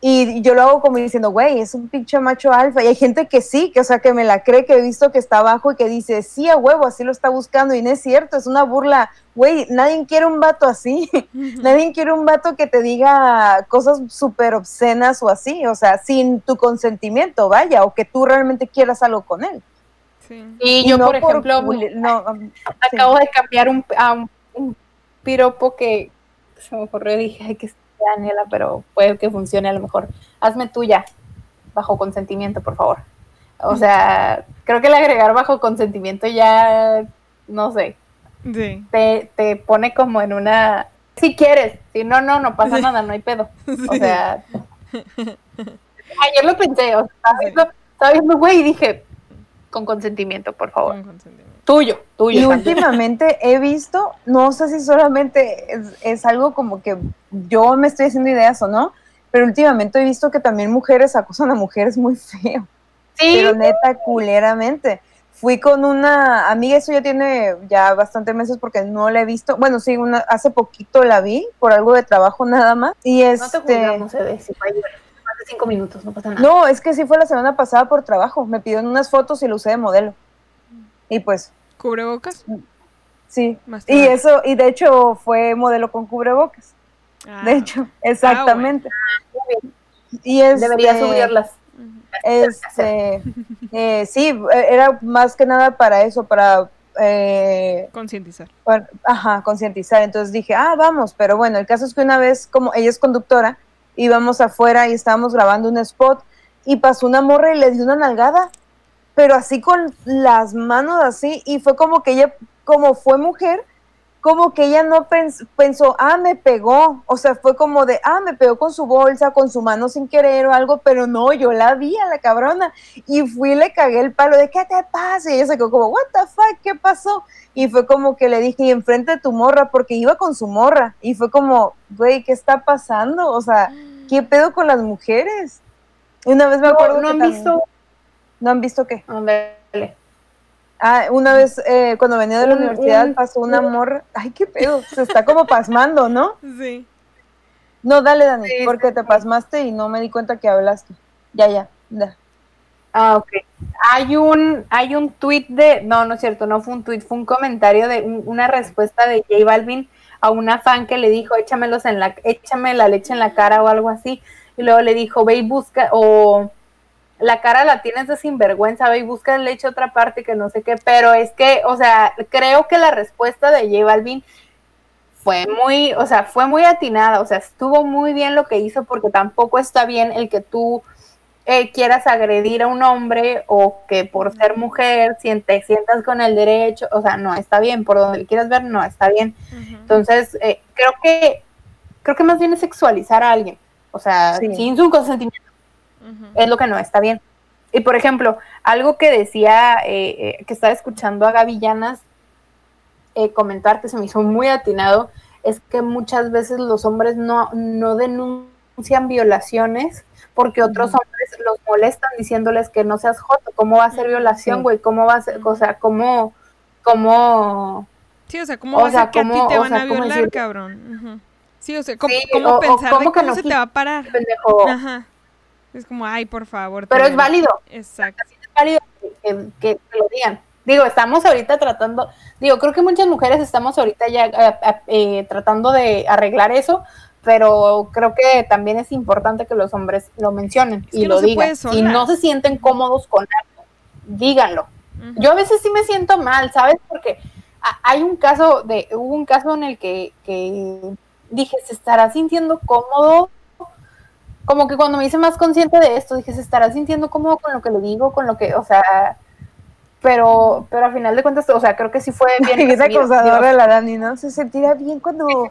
S3: y yo lo hago como diciendo, güey, es un pinche macho alfa. Y hay gente que sí, que o sea, que me la cree, que he visto que está abajo y que dice, sí, a huevo, así lo está buscando. Y no es cierto, es una burla. Güey, nadie quiere un vato así. nadie quiere un vato que te diga cosas súper obscenas o así. O sea, sin tu consentimiento, vaya, o que tú realmente quieras algo con él.
S2: Sí. Y, yo, por ejemplo, no, um, acabo de cambiar un, a un, piropo que se me ocurrió y dije, ay, que Daniela, pero puede que funcione a lo mejor. Hazme tuya, bajo consentimiento, por favor. O sea, creo que el agregar bajo consentimiento ya, no sé, te, te pone como en una... Si quieres, si no, no, no pasa nada, no hay pedo. O sea, ayer lo pensé, o sea, estaba viendo, güey, y dije, con consentimiento, por favor. Con consentimiento. Tuyo, tuyo.
S3: Y últimamente he visto, no sé si solamente es, algo como que yo me estoy haciendo ideas o no, pero últimamente he visto que también mujeres acosan a mujeres muy feo. Sí. Pero neta, culeramente. Fui con una amiga, eso ya tiene ya bastantes meses porque no la he visto. Bueno, sí, una, hace poquito la vi por algo de trabajo nada más. Y este... No te juzgamos,
S2: si fue más de cinco minutos, no pasa nada.
S3: No, es que sí fue la semana pasada por trabajo. Me pidió unas fotos y lo usé de modelo. Y pues
S1: ¿Cubrebocas?
S3: Sí. y eso, y de hecho fue modelo con cubrebocas. Ah. de hecho, exactamente.
S2: y es Debería subirlas.
S3: Este, eh, sí, era más que nada para eso, para eh,
S1: concientizar.
S3: Ajá, concientizar. Entonces dije, ah, vamos, pero bueno, el caso es que una vez, como ella es conductora, íbamos afuera y estábamos grabando un spot y pasó una morra y le dio una nalgada pero así con las manos así, y fue como que ella, como fue mujer, como que ella no pensó, ah, me pegó, o sea, fue como de, ah, me pegó con su bolsa, con su mano sin querer o algo, pero no, yo la vi a la cabrona, y fui y le cagué el palo de, ¿qué te pasa? Y ella se quedó como, what the fuck, ¿qué pasó? Y fue como que le dije, y enfrente de tu morra, porque iba con su morra, y fue como, güey, ¿qué está pasando? O sea, ¿qué pedo con las mujeres? Una vez me acuerdo
S2: no, han visto
S3: ¿No han visto qué? Ah, una vez eh, cuando venía de la universidad pasó un amor. Ay, qué pedo. Se está como pasmando, ¿no?
S1: Sí.
S3: No, dale, Dani, porque te pasmaste y no me di cuenta que hablaste. Ya, ya, ya.
S2: Ah, ok. Hay un, hay un tweet de, no, no es cierto, no fue un tweet, fue un comentario de una respuesta de J Balvin a una fan que le dijo, échamelos en la, échame la leche en la cara o algo así. Y luego le dijo, ve y busca, o la cara la tienes de sinvergüenza, ve y busca el leche otra parte que no sé qué, pero es que, o sea, creo que la respuesta de J Balvin fue muy, o sea, fue muy atinada, o sea, estuvo muy bien lo que hizo porque tampoco está bien el que tú eh, quieras agredir a un hombre o que por ser mujer te sientas con el derecho, o sea, no está bien, por donde le quieras ver, no está bien. Entonces, eh, creo que, creo que más bien es sexualizar a alguien, o sea, sin su consentimiento es lo que no está bien. Y por ejemplo, algo que decía, eh, eh, que estaba escuchando a Gavillanas, eh, comentar que se me hizo muy atinado es que muchas veces los hombres no, no denuncian violaciones porque otros hombres los molestan diciéndoles que no seas joto, ¿cómo va a ser violación,
S3: Sí.
S2: güey? ¿Cómo va a ser? O sea, ¿cómo, cómo
S1: Sí, o sea, ¿cómo
S2: O
S1: va a ser que a ti
S2: ¿cómo-
S1: te
S2: o
S1: van
S2: sea,
S1: a
S2: cómo
S1: violar, cabrón? Sí, o sea, ¿cómo,
S2: Sí,
S1: cómo
S2: o- o
S1: pensar
S2: cómo
S1: de
S2: que
S1: cómo
S2: no
S1: se te va a parar?
S2: pendejo?
S1: Ajá. Es como, ay, por favor.
S2: Pero es válido,
S1: Exacto.
S2: es válido que, que- que te lo digan. Digo, estamos ahorita tratando, digo, creo que muchas mujeres estamos ahorita ya eh, eh, tratando de arreglar eso, pero creo que también es importante que los hombres lo mencionen
S1: Es
S2: y
S1: no
S2: lo
S1: se
S2: digan. Si no se sienten cómodos con algo, díganlo. Yo a veces sí me siento mal, ¿sabes? Porque hay un caso de, hubo un caso en el que, que dije, ¿se estará sintiendo cómodo? Como que cuando me hice más consciente de esto, dije, ¿se estará sintiendo cómodo con lo que le digo? Con lo que, o sea, pero, pero al final de cuentas, o sea, creo que sí fue bien.
S3: Y esa acosadora la Dani, ¿no? Se sentirá bien cuando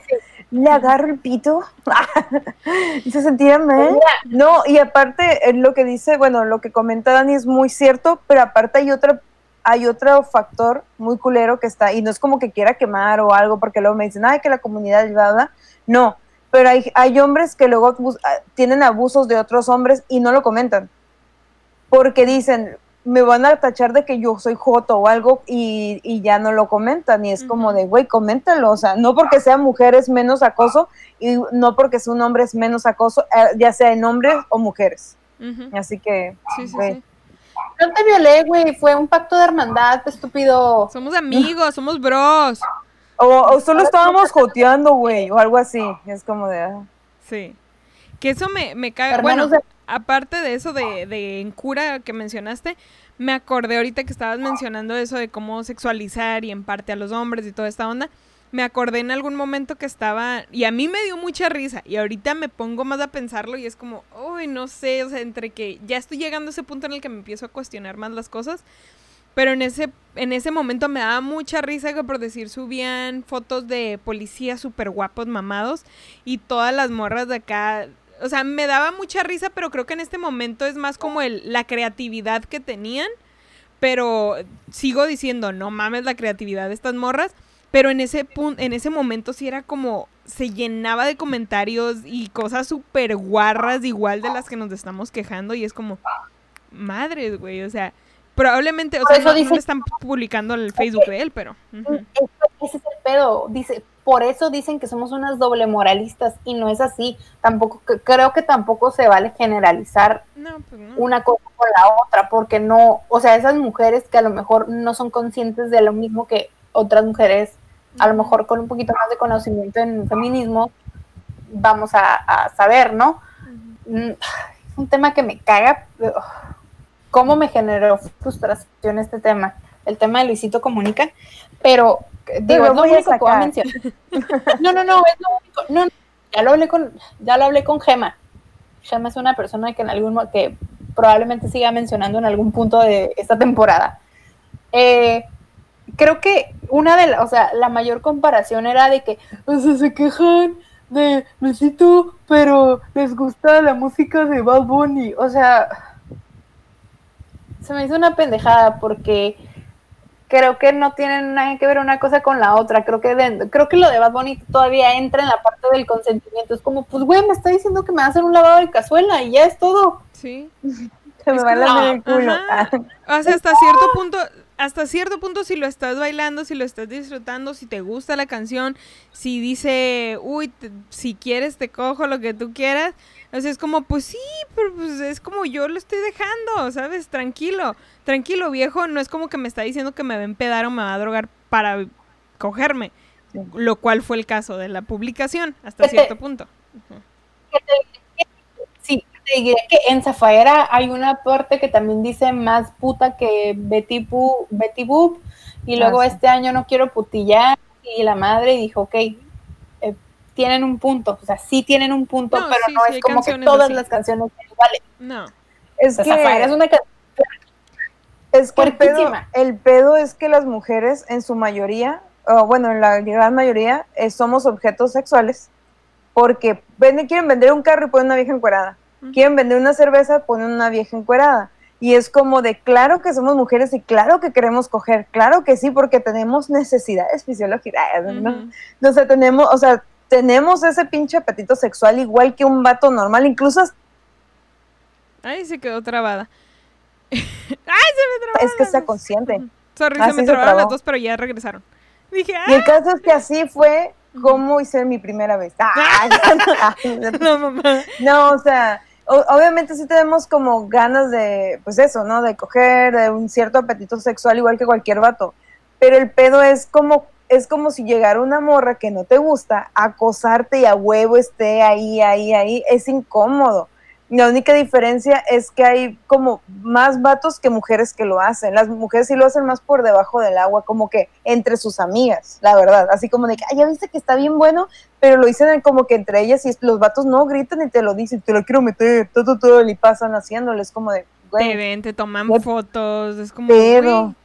S3: le agarro el pito. Se sentirá mal. No, y aparte, eh, lo que dice, bueno, lo que comenta Dani es muy cierto, pero aparte hay otro, hay otro factor muy culero que está, y no es como que quiera quemar o algo, porque luego me dicen, ay, que la comunidad bla". No, pero hay, hay hombres que luego ah, tienen abusos de otros hombres y no lo comentan. Porque dicen, me van a tachar de que yo soy joto o algo y, y ya no lo comentan. Y es como de, güey, coméntalo. O sea, no porque sea mujer es menos acoso y no porque sea un hombre es menos acoso, eh, ya sea en hombres o mujeres. Así que,
S1: Sí, sí.
S2: No te violé, güey, fue un pacto de hermandad, estúpido.
S1: Somos amigos, somos bros.
S3: O, o solo estábamos joteando, güey, o algo así. Es como de, ah.
S1: Sí. Que eso me, me caga.
S2: Hermanos
S1: Bueno,
S2: de-
S1: aparte de eso de, de en cura que mencionaste, me acordé ahorita que estabas mencionando eso de cómo sexualizar y en parte a los hombres y toda esta onda. Me acordé en algún momento que estaba, y a mí me dio mucha risa, y ahorita me pongo más a pensarlo y es como, uy, no sé, o sea, entre que ya estoy llegando a ese punto en el que me empiezo a cuestionar más las cosas, pero en ese, en ese momento me daba mucha risa que por decir subían fotos de policías súper guapos, mamados, y todas las morras de acá, o sea, me daba mucha risa, pero creo que en este momento es más como el, la creatividad que tenían, pero sigo diciendo, no mames la creatividad de estas morras, pero en ese en ese momento sí era como se llenaba de comentarios y cosas súper guarras igual de las que nos estamos quejando y es como madres, güey, o sea, probablemente, o
S2: Por
S1: sea,
S2: eso
S1: no, no
S2: dice-
S1: le están publicando el Facebook de él, pero
S2: ese es el pedo. Dice, por eso dicen que somos unas doble moralistas y no es así. Tampoco creo que tampoco se vale generalizar
S1: no, pues no.
S2: una cosa con la otra, porque no, o sea, esas mujeres que a lo mejor no son conscientes de lo mismo que otras mujeres, a lo mejor con un poquito más de conocimiento en feminismo, vamos a, a saber, ¿no? Mm, Es un tema que me caga. pero, ¿Cómo me generó frustración este tema? El tema de Luisito Comunica, pero eh, digo, es lo único que voy a mencionar. No, no, no, es lo único. No, no, ya lo hablé con, ya lo hablé con Gema. Gema es una persona que en algún que probablemente siga mencionando en algún punto de esta temporada. Eh, creo que una de las, o sea, la mayor comparación era de que, o sea, se quejan de Luisito, pero les gusta la música de Bad Bunny. O sea, se me hizo una pendejada porque creo que no tienen nada que ver una cosa con la otra. Creo que de- creo que lo de Bad Bunny todavía entra en la parte del consentimiento. Es como, pues güey, me está diciendo que me va a hacer un lavado de cazuela y ya es todo.
S1: Sí.
S3: se me va a lamer el culo. Ah.
S1: O sea, hasta cierto punto, hasta cierto punto si lo estás bailando, si lo estás disfrutando, si te gusta la canción, si dice, uy, te- si quieres te cojo lo que tú quieras, o sea, es como, pues sí, pero pues es como yo lo estoy dejando, ¿sabes? Tranquilo, tranquilo viejo, no es como que me está diciendo que me va a empedar o me va a drogar para cogerme,
S3: Sí.
S1: lo cual fue el caso de la publicación, hasta
S2: Este-
S1: cierto punto.
S2: Que te- sí, te diré que en Zafaera hay una parte que también dice más puta que Betty, Pu- Betty Boop, y
S3: Ah,
S2: luego
S3: sí.
S2: este año no quiero putillar, y la madre dijo, ok, eh, tienen un punto, o sea, sí tienen un punto,
S1: No,
S2: pero
S1: sí,
S2: no
S1: sí,
S2: es como que todas
S1: así.
S2: las canciones son iguales.
S1: No.
S3: Es
S2: O sea,
S3: que,
S2: es una canción
S3: es que el pedo, el pedo es que las mujeres en su mayoría, o bueno, en la gran mayoría, eh, somos objetos sexuales. Porque venden, quieren vender un carro y ponen una vieja encuerada.
S1: Ujú.
S3: Quieren vender una cerveza, ponen una vieja encuerada. Y es como de, claro que somos mujeres y claro que queremos coger, claro que sí, porque tenemos necesidades fisiológicas, ¿no?
S1: Ujú.
S3: O sea, tenemos, o sea, tenemos ese pinche apetito sexual igual que un vato normal, incluso
S1: Ay, se quedó trabada. Ay, se me trabó.
S3: es que sea consciente.
S1: Sorry,
S3: Ah,
S1: se me
S3: se
S1: trabaron las dos, pero ya regresaron. Dije,
S3: Y el
S1: ¡ah!
S3: caso es que así fue como hice mi primera vez. Ah,
S1: No, mamá.
S3: No, o sea, obviamente sí tenemos como ganas de, pues eso, ¿no? De coger, de un cierto apetito sexual igual que cualquier vato. Pero el pedo es como, es como si llegara una morra que no te gusta, a acosarte y a huevo esté ahí, ahí, ahí, es incómodo. La única diferencia es que hay como más vatos que mujeres que lo hacen. Las mujeres sí lo hacen más por debajo del agua, como que entre sus amigas, la verdad. Así como de que, ay, ya viste que está bien bueno, pero lo dicen como que entre ellas y los vatos no gritan y te lo dicen, te lo quiero meter, todo, todo, y pasan haciéndoles como de,
S1: Te
S3: güey,
S1: ven, te toman fotos, es como...
S3: pedo,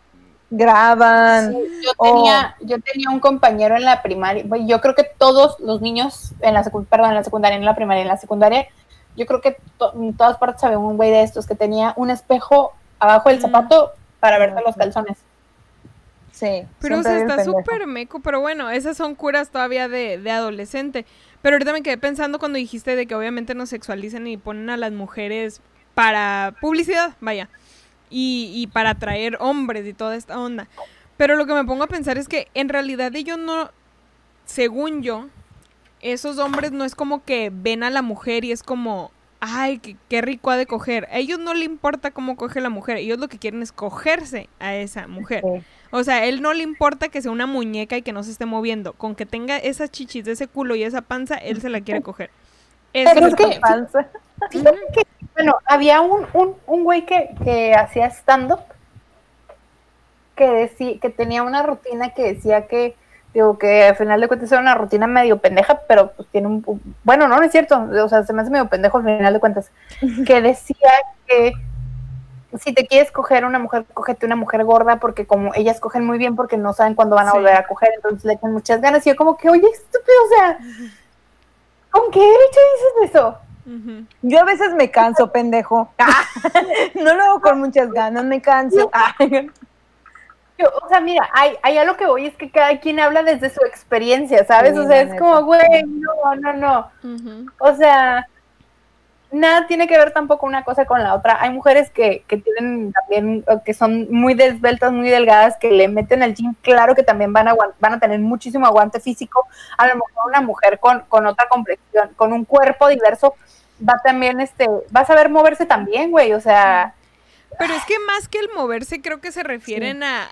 S3: graban.
S2: Yo tenía, yo tenía un compañero en la primaria, bueno, yo creo que todos los niños en la perdón, en la secundaria, en la primaria, en la secundaria, yo creo que to- en todas partes había un güey de estos que tenía un espejo abajo del
S1: Mm.
S2: zapato para verte los calzones.
S3: Sí.
S1: Pero o sea, está súper meco, pero bueno, esas son curas todavía de, de adolescente. Pero ahorita me quedé pensando cuando dijiste de que obviamente nos sexualizan y ponen a las mujeres para publicidad, vaya, y, y para atraer hombres y toda esta onda. Pero lo que me pongo a pensar es que en realidad ellos no, según yo, esos hombres no es como que ven a la mujer y es como, ay, qué, qué rico ha de coger. A ellos no le importa cómo coge la mujer, ellos lo que quieren es cogerse a esa mujer.
S3: Sí.
S1: O sea, él no le importa que sea una muñeca y que no se esté moviendo. Con que tenga esas chichis de ese culo y esa panza, él se la quiere coger. Eso
S2: Pero
S1: es
S2: es
S1: lo
S2: que-
S3: Panza.
S2: Que, bueno, había un, un, un güey que, que hacía stand-up que, decía, que tenía una rutina que decía que, digo, que al final de cuentas era una rutina medio pendeja, pero pues tiene un... un- Bueno, no, no es cierto, o sea, se me hace medio pendejo al final de cuentas, que decía que si te quieres coger una mujer, cógete una mujer gorda, porque como ellas cogen muy bien porque no saben cuándo van a
S1: Sí.
S2: volver a coger, entonces le echan muchas ganas, y yo como que, oye, estúpido, o sea, ¿con qué derecho dices eso?
S3: Yo a veces me canso, pendejo. no lo hago con muchas ganas, me canso.
S2: Yo, o sea, mira, hay, hay a lo que voy es que cada quien habla desde su experiencia, ¿sabes?
S3: Sí,
S2: o sea, es
S3: neta.
S2: como, güey, no, no, no. O sea, nada tiene que ver tampoco una cosa con la otra. Hay mujeres que, que tienen también, que son muy desveltas, muy delgadas, que le meten al gym, claro que también van a, van a tener muchísimo aguante físico. A lo mejor una mujer con, con otra complexión, con un cuerpo diverso, va también, este, va a saber moverse también, güey, o sea...
S1: Pero es que más que el moverse, creo que se refieren a,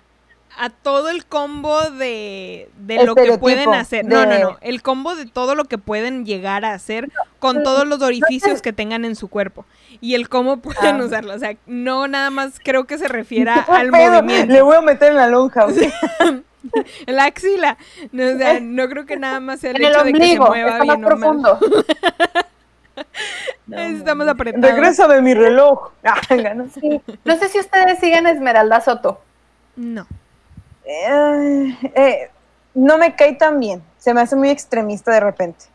S1: a todo el combo de, de lo que pueden hacer. No, no, no. El combo de todo lo que pueden llegar a hacer con todos los orificios que tengan en su cuerpo. Y el cómo pueden
S3: Ah.
S1: usarlo. O sea, no nada más creo que se refiera
S3: ¿Qué
S1: al
S3: pedo?
S1: movimiento.
S3: Le voy a meter en la lonja. güey.
S1: La axila. No, o sea, no creo que nada más sea el
S2: En el
S1: hecho de que se
S2: ombligo,
S1: mueva
S2: está más
S1: bien mal.
S2: profundo.
S1: Ahí Estamos apretados.
S3: Regrésame mi reloj. Ah, no sé.
S2: Sí. No sé si ustedes siguen Esmeralda Soto.
S1: No.
S3: Eh, eh, no me cae tan bien. Se me hace muy extremista de repente.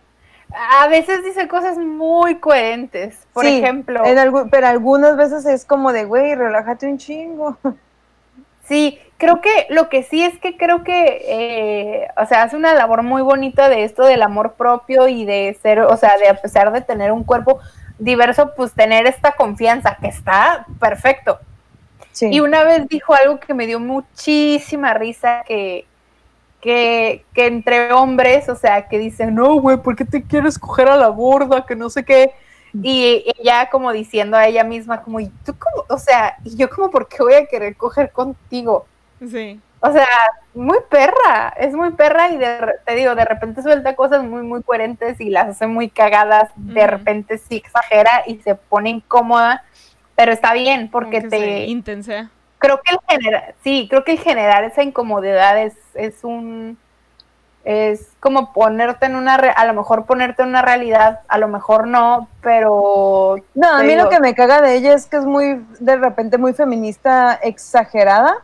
S2: A veces dice cosas muy coherentes. Por
S3: Sí,
S2: ejemplo,
S3: en pero algunas veces es como de, güey, relájate un chingo.
S2: sí, creo que lo que sí es que creo que, eh, o sea, hace una labor muy bonita de esto del amor propio y de ser, o sea, de a pesar de tener un cuerpo diverso, pues tener esta confianza, que está perfecto.
S3: Sí.
S2: Y una vez dijo algo que me dio muchísima risa, que, que, que entre hombres, o sea, que dicen, no, güey, ¿por qué te quieres coger a la gorda? Que no sé qué. Y ella como diciendo a ella misma, como, ¿y tú cómo? O sea, y yo como, ¿por qué voy a querer coger contigo?
S1: Sí.
S2: O sea, muy perra, es muy perra y de, te digo, de repente suelta cosas muy, muy coherentes y las hace muy cagadas, de repente sí exagera y se pone incómoda, pero está bien porque te,
S1: intensea.
S2: creo que el generar, sí, creo que el generar esa incomodidad es, es un, es como ponerte en una, re- a lo mejor ponerte en una realidad, a lo mejor no, pero
S3: No, a mí
S2: digo,
S3: lo que me caga de ella es que es muy, de repente, muy feminista exagerada,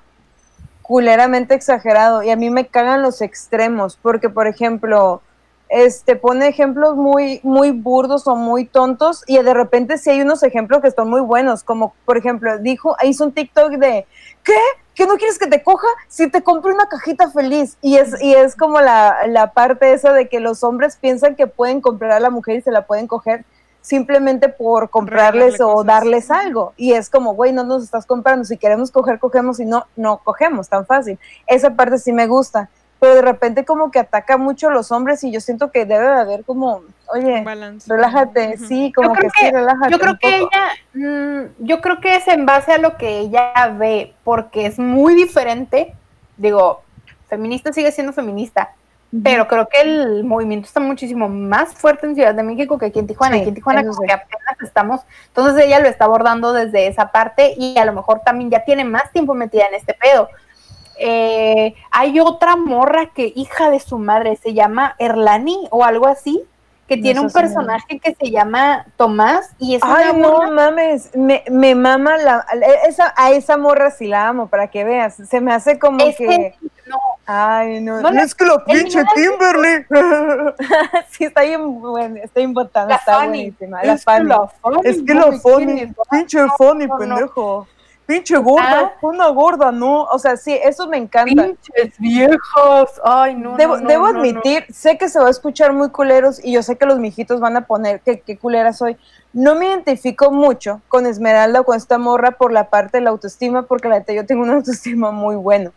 S3: culeramente exagerado, y a mí me cagan los extremos, porque, por ejemplo, este, pone ejemplos muy, muy burdos o muy tontos y de repente sí hay unos ejemplos que están muy buenos, como por ejemplo, dijo, hizo un TikTok de, ¿qué? ¿Que no quieres que te coja? Si te compré una cajita feliz. Y es, y es como la, la parte esa de que los hombres piensan que pueden comprar a la mujer y se la pueden coger simplemente por comprarles o
S1: cosas.
S3: darles algo. Y es como, güey, no nos estás comprando. Si queremos coger, cogemos. Si no, no cogemos tan fácil. Esa parte sí me gusta. Pero de repente como que ataca mucho a los hombres y yo siento que debe de haber como, oye,
S1: Un balance.
S3: relájate, sí, como que, sí, relájate.
S2: Yo creo
S3: un
S2: que
S3: poco.
S2: ella, mm, yo creo que es en base a lo que ella ve, porque es muy diferente. Digo, feminista sigue siendo feminista, pero creo que el movimiento está muchísimo más fuerte en Ciudad de México que aquí en Tijuana.
S3: Sí,
S2: aquí en Tijuana como
S3: sí.
S2: que apenas estamos, entonces ella lo está abordando desde esa parte y a lo mejor también ya tiene más tiempo metida en este pedo. Eh, hay otra morra que hija de su madre se llama Erlani o algo así, que
S3: No,
S2: tiene un personaje que se llama Tomás y es
S3: Ay,
S2: una
S3: no mames, me, me mama la, esa, a esa morra sí la amo, para que veas. Se me hace como
S2: Es
S3: que.
S2: que no,
S3: Ay, no.
S2: No, no,
S3: es que
S2: el
S3: pinche Kimberly. sí, está bien buena, está bien botada, está buenísima. La
S2: es que la
S3: Es que Fanny,
S2: quiere,
S3: pinche
S2: no.
S3: pendejo. Pinche gorda,
S2: Ah.
S3: una gorda, ¿no? O sea, sí, eso me encanta.
S2: Pinches viejos. Ay, no.
S3: Debo,
S2: no, no,
S3: debo
S2: no, no.
S3: admitir, sé que se va a escuchar muy culeros y yo sé que los mijitos van a poner que qué culera soy. No me identifico mucho con Esmeralda o con esta morra por la parte de la autoestima, porque la neta yo tengo una autoestima muy buena.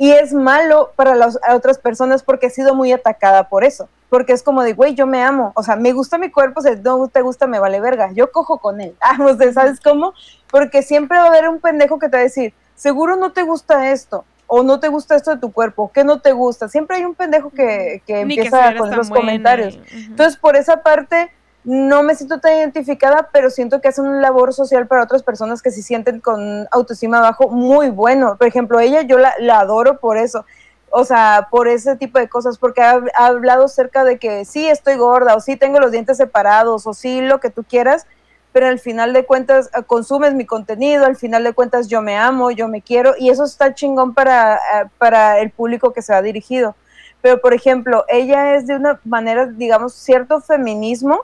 S3: Y es malo para las otras personas porque he sido muy atacada por eso. Porque es como de, güey, yo me amo. O sea, me gusta mi cuerpo, si no te gusta, me vale verga. Yo cojo con él. Ah, o sea, ¿sabes cómo? Porque siempre va a haber un pendejo que te va a decir, seguro no te gusta esto. O no te gusta esto de tu cuerpo, ¿qué no te gusta? Siempre hay un pendejo que, que
S1: que
S3: empieza
S1: seas
S3: con
S1: buena
S3: comentarios. Entonces, por esa parte, no me siento tan identificada, pero siento que hacen una labor social para otras personas que se sienten con autoestima bajo muy bueno. Por ejemplo, ella yo la, la adoro por eso. O sea, por ese tipo de cosas, porque ha, ha hablado cerca de que sí estoy gorda, o sí tengo los dientes separados, o sí lo que tú quieras, pero al final de cuentas eh, consumes mi contenido, al final de cuentas yo me amo, yo me quiero, y eso está chingón para, eh, para el público que se ha dirigido. Pero, por ejemplo, ella es de una manera, digamos, cierto feminismo,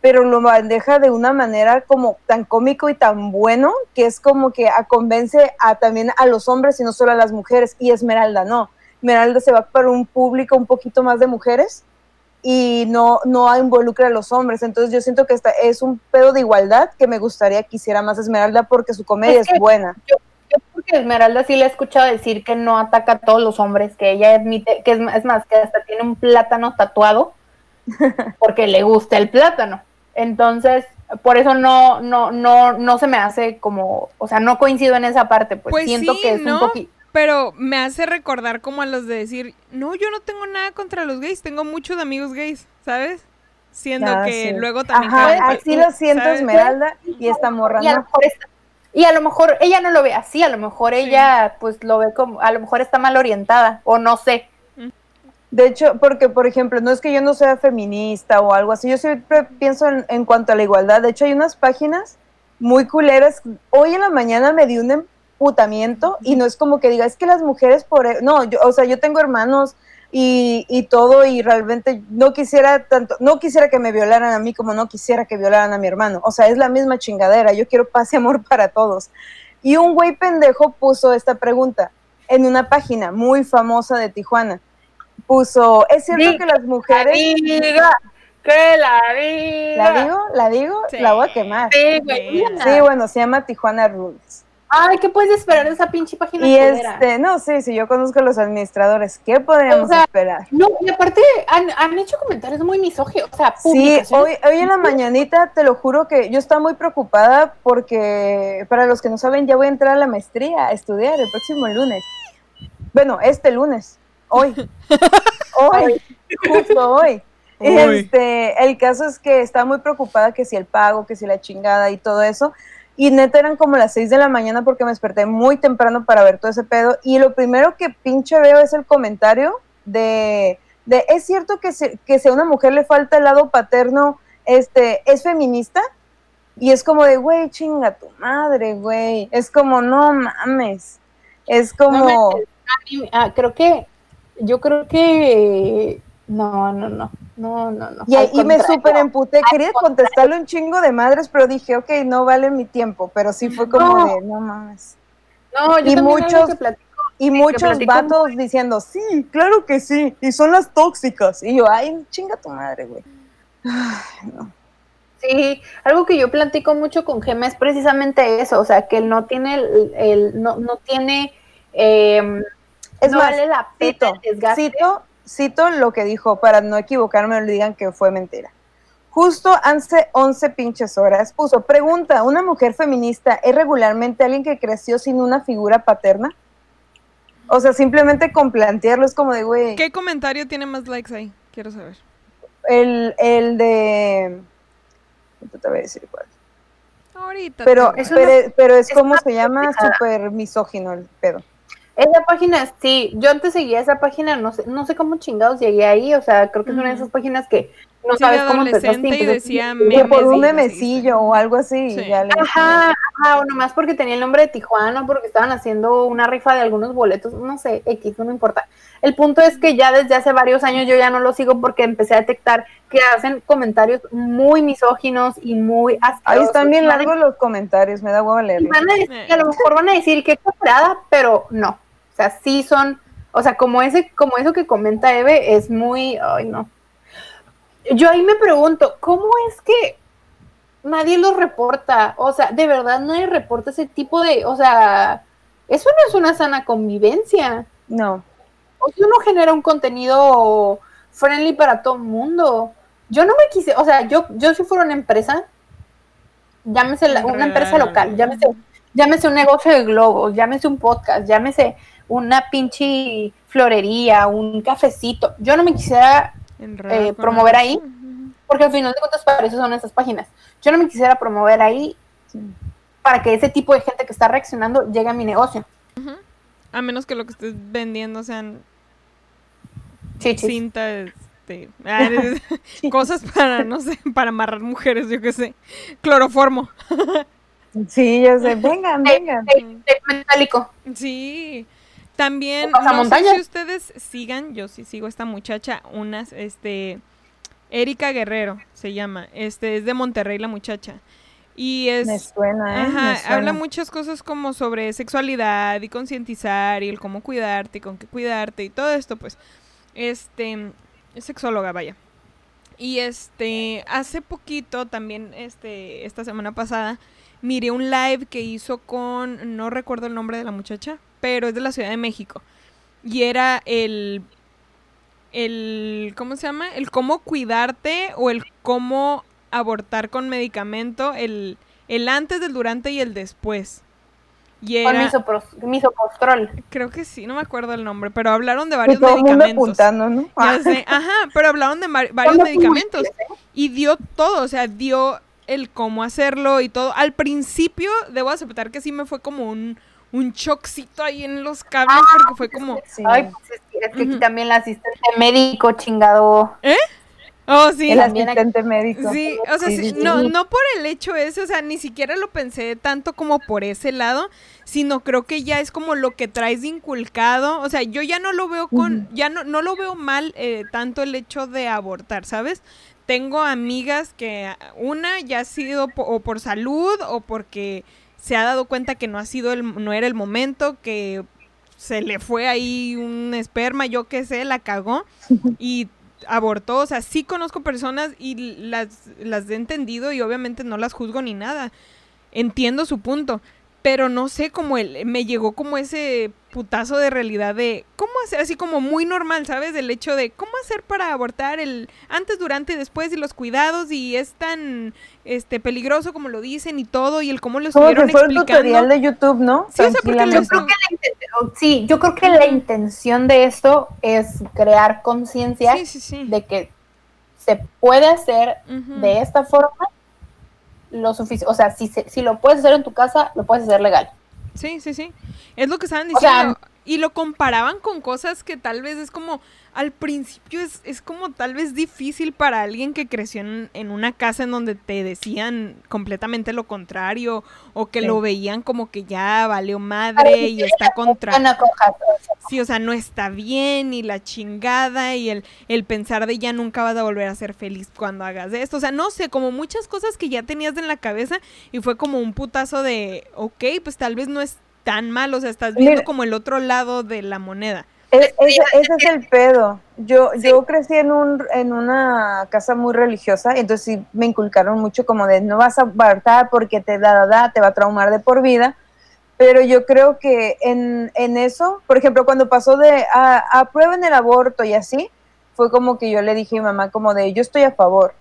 S3: pero lo maneja de una manera como tan cómico y tan bueno, que es como que a, convence a, también a los hombres y no solo a las mujeres, y Esmeralda no. Esmeralda se va para un público un poquito más de mujeres y no, no involucra a los hombres. Entonces yo siento que esta es un pedo de igualdad que me gustaría que hiciera más Esmeralda porque su comedia
S2: Es
S3: es,
S2: que-
S3: buena.
S2: Yo porque Esmeralda sí le he escuchado decir que no ataca a todos los hombres, que ella admite, que es, es más, que hasta tiene un plátano tatuado porque le gusta el plátano. Entonces, por eso no, no, no, no se me hace como, o sea, no coincido en esa parte, pues,
S1: Pues
S2: siento
S1: sí,
S2: que es un poquito.
S1: Pero me hace recordar como a los de decir, no, yo no tengo nada contra los gays, tengo muchos amigos gays, ¿sabes? Siendo que
S3: sí.
S1: luego también...
S3: Ajá, así lo siento
S1: ¿sabes?
S3: Esmeralda y esta morra
S2: Y a, lo
S3: no.
S2: mejor está- y a lo mejor ella no lo ve así, a lo mejor ella pues lo ve como, a lo mejor está mal orientada, o no sé.
S3: De hecho, porque, por ejemplo, no es que yo no sea feminista o algo así, yo siempre pienso en, cuanto a la igualdad. De hecho, hay unas páginas muy culeras. Hoy en la mañana me di un emputamiento y no es como que diga, es que las mujeres por... e-". No, yo, o sea, yo tengo hermanos y, y todo y realmente no quisiera tanto, no quisiera que me violaran a mí como no quisiera que violaran a mi hermano. O sea, es la misma chingadera. Yo quiero paz y amor para todos. Y un güey pendejo puso esta pregunta en una página muy famosa de Tijuana puso, es cierto que las mujeres,
S2: diga, que la diga.
S3: ¿la digo? ¿La digo?
S1: Sí.
S3: La voy a quemar.
S2: Sí, güey,
S1: Sí.
S3: bueno, se llama Tijuana Rules.
S2: Ay, ¿qué puedes esperar de esa pinche página
S3: Y este, no, sí, sí, yo conozco a los administradores, ¿qué podríamos
S2: O sea,
S3: esperar?
S2: No, y aparte han, han hecho comentarios muy misóginos, o sea,
S3: Sí, hoy, hoy en la mañanita te lo juro que yo estaba muy preocupada porque, para los que no saben, ya voy a entrar a la maestría a estudiar el próximo lunes. Bueno, este lunes, hoy. Hoy, justo hoy. Este, el caso es que estaba muy preocupada que si el pago, que si la chingada y todo eso. Y neta eran como las 6 de la mañana porque me desperté muy temprano para ver todo ese pedo. Y lo primero que pinche veo es el comentario de, de ¿es cierto que, se- que si a una mujer le falta el lado paterno, este, es feminista? Y es como de, güey, chinga tu madre, güey. Es como, no mames. Es como...
S2: manches. A mí- ah, creo que, yo creo que, no, no, no. No, no, no.
S3: Y, y me súper emputé. Quería contestarle un chingo de madres, pero dije, ok, no vale mi tiempo. Pero sí fue como
S2: No.
S3: de, no mames.
S2: No, yo
S3: y muchos-
S2: que platico-
S3: Y muchos
S2: platico
S3: vatos diciendo, sí, claro que sí, y son las tóxicas. Y yo, ay, chinga tu madre, güey. Ay, no.
S2: Sí, algo que yo platico mucho con Gema es precisamente eso, o sea, que él no tiene el, el- no, no tiene eh,
S3: Es
S2: no
S3: más,
S2: vale la pena
S3: cito,
S2: el desgaste.
S3: cito, cito lo que dijo, para no equivocarme, no le digan que fue mentira. Justo hace 11 pinches horas puso, pregunta, ¿una mujer feminista es regularmente alguien que creció sin una figura paterna? O sea, simplemente con plantearlo es como de, güey,
S1: ¿Qué comentario tiene más likes ahí? Quiero saber.
S3: el, el de... ahorita Te voy a decir cuál.
S1: Ahorita.
S3: Pero, pero, pero es como se llama súper misógino el pedo.
S2: Esa página, sí, yo antes seguía esa página, no sé, no sé cómo chingados llegué ahí, o sea, creo que es una de esas páginas que no
S1: Sí,
S2: sabes cómo empezaste.
S1: adolescente y decía
S3: Que
S1: memes
S3: por un
S1: lo
S3: memecillo o algo así.
S1: Sí.
S3: ya le-
S2: Ajá, ajá, o nomás porque tenía el nombre de Tijuana, porque estaban haciendo una rifa de algunos boletos, no sé, X, no me importa. El punto es que ya desde hace varios años yo ya no lo sigo porque empecé a detectar que hacen comentarios muy misóginos y muy
S3: Ahí
S2: asquerosos.
S3: están bien largos los comentarios, me da huevo
S2: van a decir, y a lo mejor van a decir que exagerada, pero no. O sea, sí son, o sea, como ese, como eso que comenta Eve, es muy, ay no. Yo ahí me pregunto, ¿cómo es que nadie los reporta? O sea, de verdad nadie reporta ese tipo de, o sea, eso no es una sana convivencia.
S3: No.
S2: O sea, uno genera un contenido friendly para todo el mundo. Yo no me quise, o sea, yo, yo si fuera una empresa, llámese la- una empresa local, llámese, llámese un negocio de globos, llámese un podcast, llámese una pinche florería, un cafecito. Yo no me quisiera, eh, promover ahí. Porque al final de cuentas para eso son esas páginas. Yo no me quisiera promover ahí para que ese tipo de gente que está reaccionando llegue a mi negocio.
S1: A menos que lo que estés vendiendo sean
S2: Chichis.
S1: cintas, este, ah, cosas para, no sé, para amarrar mujeres, yo qué sé. Cloroformo.
S3: Sí, ya sé. Vengan, vengan.
S2: Metálico.
S1: Sí. También, no sé si ustedes sigan, yo sí sigo a esta muchacha, unas, este, Erika Guerrero se llama, este, es de Monterrey la muchacha. Y es...
S3: Me suena, ¿eh?
S1: Ajá,
S3: Me suena.
S1: habla muchas cosas como sobre sexualidad y concientizar y el cómo cuidarte y con qué cuidarte y todo esto, pues. Este, es sexóloga, vaya. Y este, hace poquito, también este, esta semana pasada, miré un live que hizo con, no recuerdo el nombre de la muchacha, pero es de la Ciudad de México. Y era el, el, ¿cómo se llama? El cómo cuidarte o el cómo abortar con medicamento, el, el antes, el durante y el después. Y
S2: Con
S1: era,
S2: misopros- misopostrol.
S1: creo que sí, no me acuerdo el nombre, pero hablaron de varios
S3: todo el mundo
S1: medicamentos.
S3: apuntando, ¿no?
S1: Ya sé, ajá, pero hablaron de varios medicamentos
S2: ¿eh?
S1: y dio todo, o sea, dio el cómo hacerlo y todo. Al principio, debo aceptar que sí me fue como un, un choccito ahí en los cables
S2: Ah,
S1: porque fue como,
S3: Sí.
S2: Ay, pues es que, es que aquí también el asistente médico, chingado.
S1: oh, sí,
S3: el asistente médico.
S1: Sí, o sea,
S3: Sí,
S1: no, no por el hecho ese, o sea, ni siquiera lo pensé tanto como por ese lado, sino creo que ya es como lo que traes de inculcado, o sea, yo ya no lo veo con, ya no, no lo veo mal eh, tanto el hecho de abortar, ¿sabes? Tengo amigas que ah, una ya ha sido po- o por salud o porque se ha dado cuenta que no ha sido el, no era el momento, que se le fue ahí un esperma, yo qué sé, la cagó y abortó, o sea, sí conozco personas y las, las he entendido y obviamente no las juzgo ni nada. Entiendo su punto, pero no sé cómo el, me llegó como ese putazo de realidad de cómo hacer, así como muy normal, ¿sabes? Del hecho de cómo hacer para abortar el antes, durante y después y los cuidados y es tan este peligroso como lo dicen y todo y el cómo lo estuvieron
S3: que fue el
S1: explicando.
S3: tutorial de YouTube, ¿no?
S1: Sí, o sea, porque
S3: Tranquilamente.
S1: los-
S2: Creo que la inten- sí, yo creo que la intención de esto es crear conciencia
S1: Sí, sí, sí.
S2: de que se puede hacer de esta forma lo suficiente. O sea, si, se- si lo puedes hacer en tu casa, lo puedes hacer legal.
S1: Sí, sí, sí. Es lo que estaban
S2: O sea,
S1: diciendo. y lo comparaban con cosas que tal vez es como, al principio es, es como tal vez difícil para alguien que creció en, en una casa en donde te decían completamente lo contrario o que
S3: Sí.
S1: lo veían como que ya valió madre y está contra... Sí, o sea, no está bien y la chingada y el, el pensar de ya nunca vas a volver a ser feliz cuando hagas esto. O sea, no sé, como muchas cosas que ya tenías en la cabeza y fue como un putazo de, ok, pues tal vez no es tan mal, o sea, estás viendo
S3: Mira.
S1: como el otro lado de la moneda.
S3: Ese, ese es el pedo. Yo, yo crecí en, un, en una casa muy religiosa, entonces sí me inculcaron mucho como de no vas a abortar porque te da, da, da, te va a traumar de por vida. Pero yo creo que en, en eso, por ejemplo, cuando pasó de a, aprueben el aborto y así, fue como que yo le dije a mi mamá como de yo estoy a favor.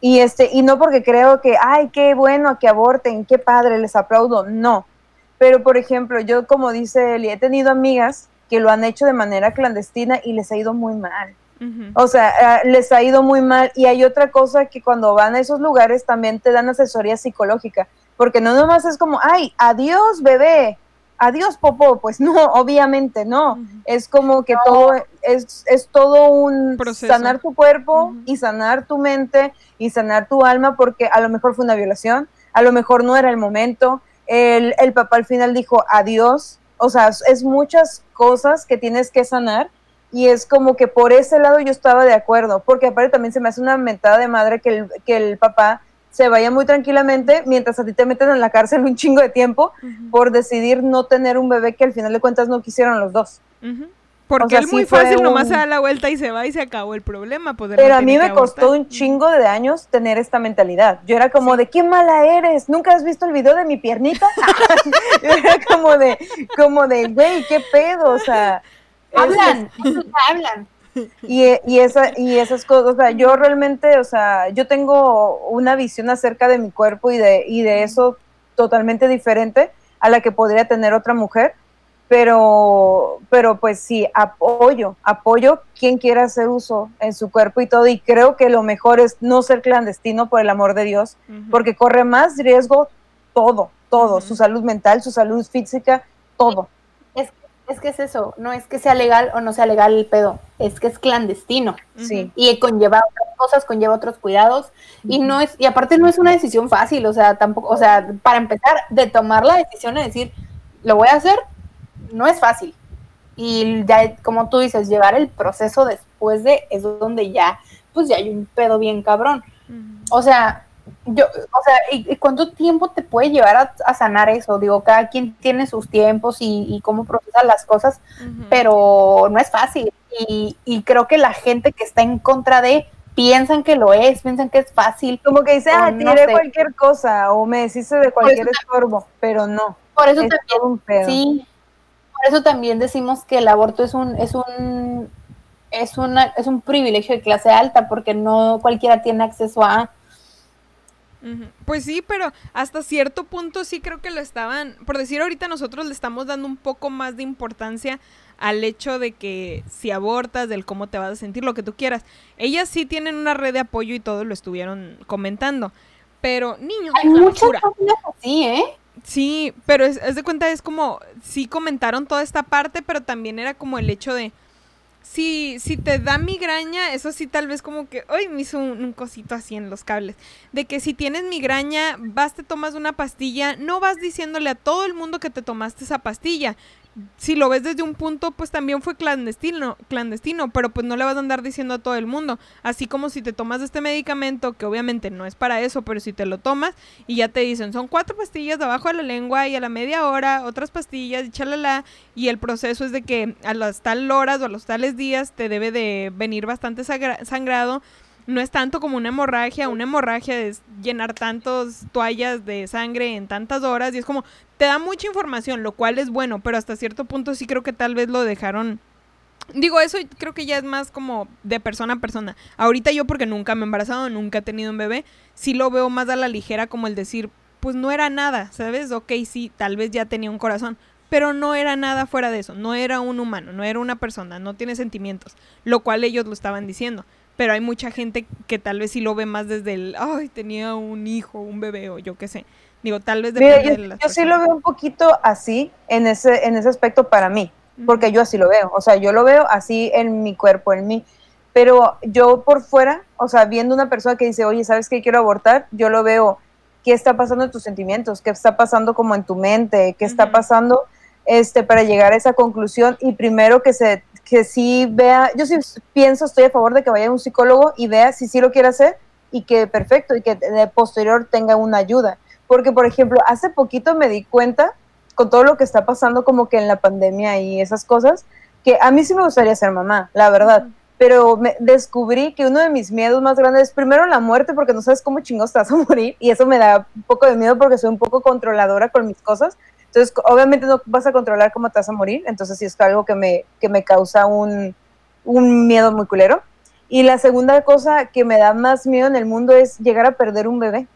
S3: Y este, y no porque creo que, ay, qué bueno que aborten, qué padre, les aplaudo, no. Pero, por ejemplo, yo, como dice Eli, he tenido amigas que lo han hecho de manera clandestina y les ha ido muy mal. O sea, ah, les ha ido muy mal. Y hay otra cosa que cuando van a esos lugares también te dan asesoría psicológica. Porque no nomás es como, ay, adiós bebé, adiós popó. Pues no, obviamente no. Es como que todo es, es todo un
S1: Proceso.
S3: sanar tu cuerpo y sanar tu mente y sanar tu alma porque a lo mejor fue una violación, a lo mejor no era el momento. El, el papá al final dijo adiós. O sea, es- muchas cosas que tienes que sanar y es como que por ese lado yo estaba de acuerdo, porque aparte también se me hace una mentada de madre que el, que el papá se vaya muy tranquilamente mientras a ti te meten en la cárcel un chingo de tiempo por decidir no tener un bebé que al final de cuentas no quisieron los dos.
S1: Porque
S3: O sea,
S1: él muy fácil nomás
S3: un-
S1: se da la vuelta y se va y se acabó el problema. Pues
S3: Pero
S1: no
S3: a mí me costó
S1: abortar.
S3: un chingo de años tener esta mentalidad. Yo era como de, qué mala eres, ¿nunca has visto el video de mi piernita? Yo era como de, como de, güey, qué pedo, o sea. es-
S2: Hablan, hablan.
S3: y, y, esa, y esas cosas, o sea, yo realmente, o sea, yo tengo una visión acerca de mi cuerpo y de, y de eso totalmente diferente a la que podría tener otra mujer, pero, pero pues sí, apoyo, apoyo quien quiera hacer uso en su cuerpo y todo, y creo que lo mejor es no ser clandestino por el amor de Dios, porque corre más riesgo todo, todo, su salud mental, su salud física, todo.
S2: Es, es que es eso, no es que sea legal o no sea legal el pedo, es que es clandestino.
S3: Sí.
S2: y conlleva otras cosas, conlleva otros cuidados y no es y aparte no es una decisión fácil, o sea, tampoco, o sea, para empezar de tomar la decisión de decir, lo voy a hacer, no es fácil. Y ya como tú dices, llevar el proceso después de es donde ya pues ya hay un pedo bien cabrón. O sea, yo, o sea, ¿y, y cuánto tiempo te puede llevar a, a sanar eso? Digo, cada quien tiene sus tiempos y, y cómo procesa las cosas, pero no es fácil. Y, y creo que la gente que está en contra de piensan que lo es, piensan que es fácil.
S3: Como que dice, ah,
S2: no
S3: tiré
S2: sé.
S3: cualquier cosa o me deshice de cualquier estorbo, pero no.
S2: Por eso
S3: Es
S2: también,
S3: todo un pedo.
S2: sí, por eso también decimos que el aborto es un, es un, es una, es un privilegio de clase alta, porque no cualquiera tiene acceso a.
S1: Pues sí, pero hasta cierto punto sí creo que lo estaban, por decir ahorita nosotros le estamos dando un poco más de importancia al hecho de que si abortas, del cómo te vas a sentir, lo que tú quieras. Ellas sí tienen una red de apoyo y todo lo estuvieron comentando. Pero niños,
S2: Hay muchas familias así, ¿eh?
S1: Sí, pero es, de cuenta, es como, sí comentaron toda esta parte, pero también era como el hecho de, si, si te da migraña, eso sí tal vez como que, hoy me hizo un, un cosito así en los cables, de que si tienes migraña, vas, te tomas una pastilla, no vas diciéndole a todo el mundo que te tomaste esa pastilla. Si lo ves desde un punto, pues también fue clandestino, clandestino, pero pues no le vas a andar diciendo a todo el mundo. Así como si te tomas este medicamento, que obviamente no es para eso, pero si te lo tomas y ya te dicen, son cuatro pastillas debajo de la lengua y a la media hora otras pastillas y chalala, y el proceso es de que a las tal horas o a los tales días te debe de venir bastante sangrado. No es tanto como una hemorragia, una hemorragia es llenar tantas toallas de sangre en tantas horas y es como, te da mucha información, lo cual es bueno, pero hasta cierto punto sí creo que tal vez lo dejaron Digo, eso creo que ya es más como de persona a persona. Ahorita yo porque nunca me he embarazado, nunca he tenido un bebé, sí lo veo más a la ligera como el decir, pues no era nada, ¿sabes? Ok, sí, tal vez ya tenía un corazón, pero no era nada fuera de eso, no era un humano, no era una persona, no tiene sentimientos, lo cual ellos lo estaban diciendo. Pero hay mucha gente que tal vez sí lo ve más desde el, ay, tenía un hijo, un bebé o yo qué sé. Digo, tal vez
S3: Mira, yo,
S1: de las
S3: yo sí lo veo un poquito así en ese, en ese aspecto para mí, porque yo así lo veo, o sea, yo lo veo así en mi cuerpo, en mí, pero yo por fuera, o sea, viendo una persona que dice, oye, ¿sabes qué quiero abortar? Yo lo veo, ¿qué está pasando en tus sentimientos? ¿Qué está pasando como en tu mente? ¿Qué está pasando este, para llegar a esa conclusión y primero que se que sí vea, yo sí pienso, estoy a favor de que vaya a un psicólogo y vea si sí lo quiere hacer y que perfecto y que de posterior tenga una ayuda. Porque, por ejemplo, hace poquito me di cuenta con todo lo que está pasando como que en la pandemia y esas cosas, que a mí sí me gustaría ser mamá, la verdad. Pero me descubrí que uno de mis miedos más grandes es primero la muerte, porque no sabes cómo chingos te vas a morir, y eso me da un poco de miedo porque soy un poco controladora con mis cosas. Entonces, obviamente no vas a controlar cómo te vas a morir, entonces sí es algo que me, que me causa un, un miedo muy culero. Y la segunda cosa que me da más miedo en el mundo es llegar a perder un bebé.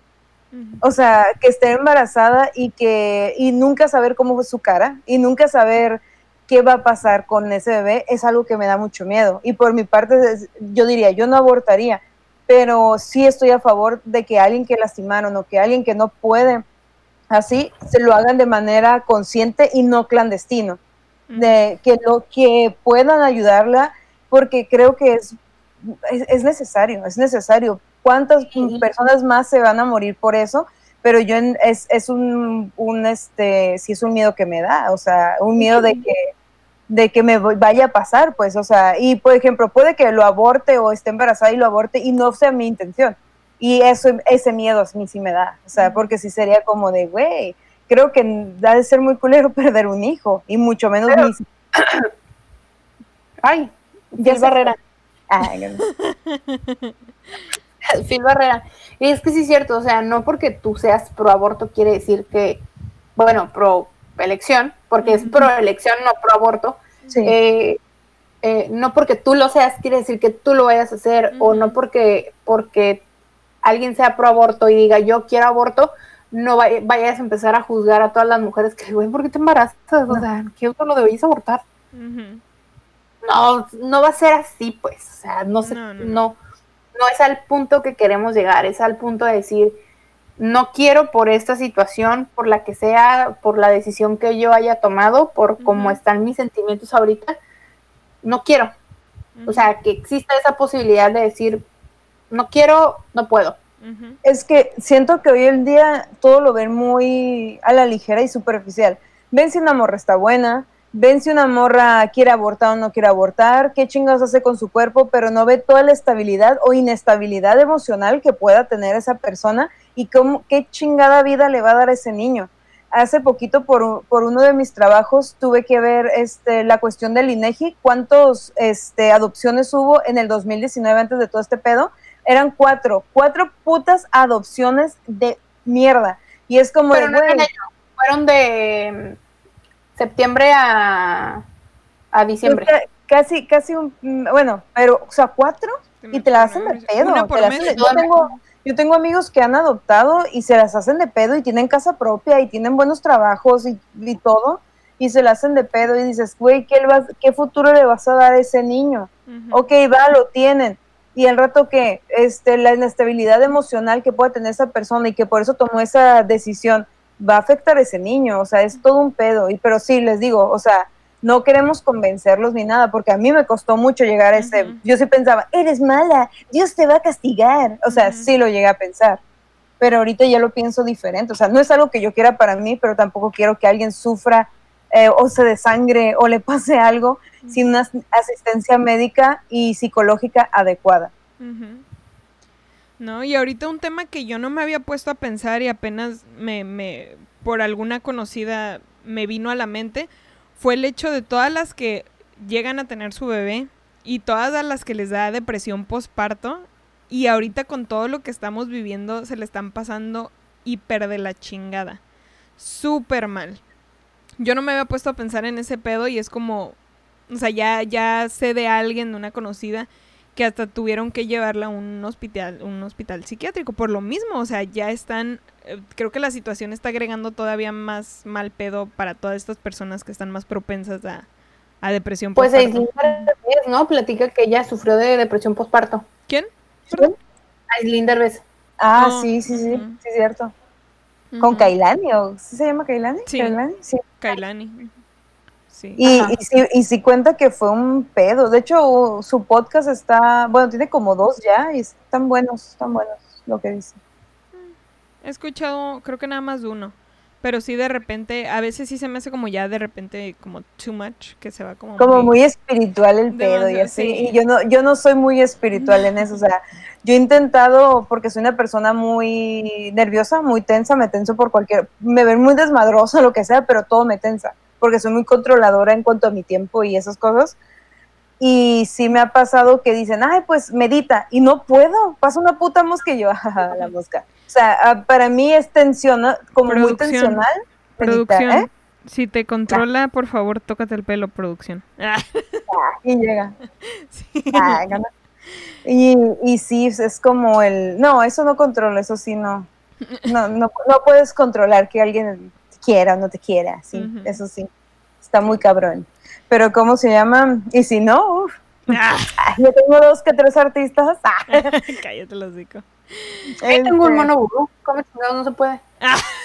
S3: O sea, que esté embarazada y que y nunca saber cómo fue su cara y nunca saber qué va a pasar con ese bebé es algo que me da mucho miedo. Y por mi parte, yo diría, yo no abortaría, pero sí estoy a favor de que alguien que lastimaron o que alguien que no puede así se lo hagan de manera consciente y no clandestino, de que lo que puedan ayudarla porque creo que es, es, necesario, es necesario. ¿Cuántas personas más se van a morir por eso? Pero yo es, es un, un, este, sí es un miedo que me da, o sea, un miedo de que, de que me vaya a pasar, pues, o sea, y por ejemplo, puede que lo aborte o esté embarazada y lo aborte y no sea mi intención y eso, ese miedo a mí sí me da, o sea, porque sí sería como de, güey, creo que da de ser muy culero perder un hijo, y mucho menos mis...
S2: Ay, Phil Barrera. Ay, Phil Barrera. Y es que sí es cierto, o sea, no porque tú seas pro aborto quiere decir que, bueno, pro elección, porque es pro elección, no pro aborto. Eh, eh, no porque tú lo seas quiere decir que tú lo vayas a hacer, o no porque, porque alguien sea pro aborto y diga yo quiero aborto, no vayas a empezar a juzgar a todas las mujeres que güey, ¿por qué te embarazas? O sea, ¿qué otro lo debéis abortar? No, no va a ser así, pues, o sea, no, no, no, no, es al punto que queremos llegar, es al punto de decir, no quiero por esta situación, por la que sea, por la decisión que yo haya tomado, por cómo están mis sentimientos ahorita, no quiero. O sea, que exista esa posibilidad de decir, no quiero, no puedo.
S3: Es que siento que hoy en día todo lo ven muy a la ligera y superficial. Ven si una morra está buena, ven si una morra quiere abortar o no quiere abortar, qué chingados hace con su cuerpo, pero no ve toda la estabilidad o inestabilidad emocional que pueda tener esa persona y cómo, qué chingada vida le va a dar a ese niño. Hace poquito por, por uno de mis trabajos tuve que ver este, la cuestión del INEGI, cuántos este, adopciones hubo en el 2019 antes de todo este pedo, eran cuatro, cuatro putas adopciones de mierda. Y es como
S2: Pero no fueron de mm, septiembre a, a diciembre.
S3: Casi, casi un, mm, bueno, pero, o sea, cuatro y te la hacen de pedo. yo, tengo, yo tengo amigos que han adoptado y se las hacen de pedo y tienen casa propia y tienen buenos trabajos y, y todo y se la hacen de pedo y dices, güey, ¿qué, ¿qué futuro le vas a dar a ese niño? Ok, va, lo tienen, y el rato que este, la inestabilidad emocional que pueda tener esa persona y que por eso tomó esa decisión va a afectar a ese niño, o sea, es todo un pedo. Y pero sí, les digo, o sea, no queremos convencerlos ni nada, porque a mí me costó mucho llegar a ese, yo sí pensaba, eres mala, Dios te va a castigar, o sea, sí lo llegué a pensar, pero ahorita ya lo pienso diferente, o sea, no es algo que yo quiera para mí, pero tampoco quiero que alguien sufra eh, o se desangre o le pase algo sin una asistencia médica y psicológica adecuada.
S1: No, y ahorita un tema que yo no me había puesto a pensar y apenas me, me, por alguna conocida me vino a la mente, fue el hecho de todas las que llegan a tener su bebé y todas las que les da depresión postparto y ahorita con todo lo que estamos viviendo se le están pasando hiper de la chingada. Súper mal. Yo no me había puesto a pensar en ese pedo y es como, o sea, ya, ya sé de alguien, de una conocida, que hasta tuvieron que llevarla a un hospital, un hospital psiquiátrico por lo mismo, o sea, ya están, eh, creo que la situación está agregando todavía más mal pedo para todas estas personas que están más propensas a, a depresión
S2: pues. Pues ¿no? Platica que ella sufrió de depresión postparto.
S1: ¿Quién?
S2: Aislinn Derbez.
S3: Ah, ah sí, sí, sí, sí, es cierto. ¿Con Kailani o sí se llama Kailani?
S1: Sí,
S3: Kailani.
S1: Sí. Kailani.
S3: Y, y, si, cuenta que fue un pedo. De hecho, su podcast está, bueno, tiene como dos ya y están buenos, están buenos lo que dice.
S1: He escuchado, creo que nada más uno. Pero sí de repente, a veces sí se me hace como ya de repente como too much, que se va como...
S3: Como muy espiritual el pedo y así.
S1: sí.
S3: Y yo no, yo no soy muy espiritual en eso. O sea, yo he intentado, porque soy una persona muy nerviosa, muy tensa, me tenso por cualquier. Me ven muy desmadrosa, lo que sea, pero todo me tensa. Porque soy muy controladora en cuanto a mi tiempo y esas cosas. Y sí me ha pasado que dicen, ay, pues medita. Y no puedo. Pasa una puta mosca y yo, la mosca. O sea, ah, para mí es tensión, como muy tensional.
S1: Producción.
S3: ¿eh?
S1: Si te controla, por favor, tócate el pelo, producción. Ah,
S3: Y llega.
S1: sí.
S3: Y, y sí, es como el... No, eso no controla, eso sí no. No, no, no puedes controlar que alguien te quiera o no te quiera, sí, eso sí. Está muy cabrón. Pero ¿cómo se llama? Y si no, uf,
S1: Ah,
S3: yo tengo dos que tres artistas. Ah,
S1: cállate los dico.
S2: Ahí tengo un
S3: este,
S2: mono burro. ¿Cómo chingados no se puede?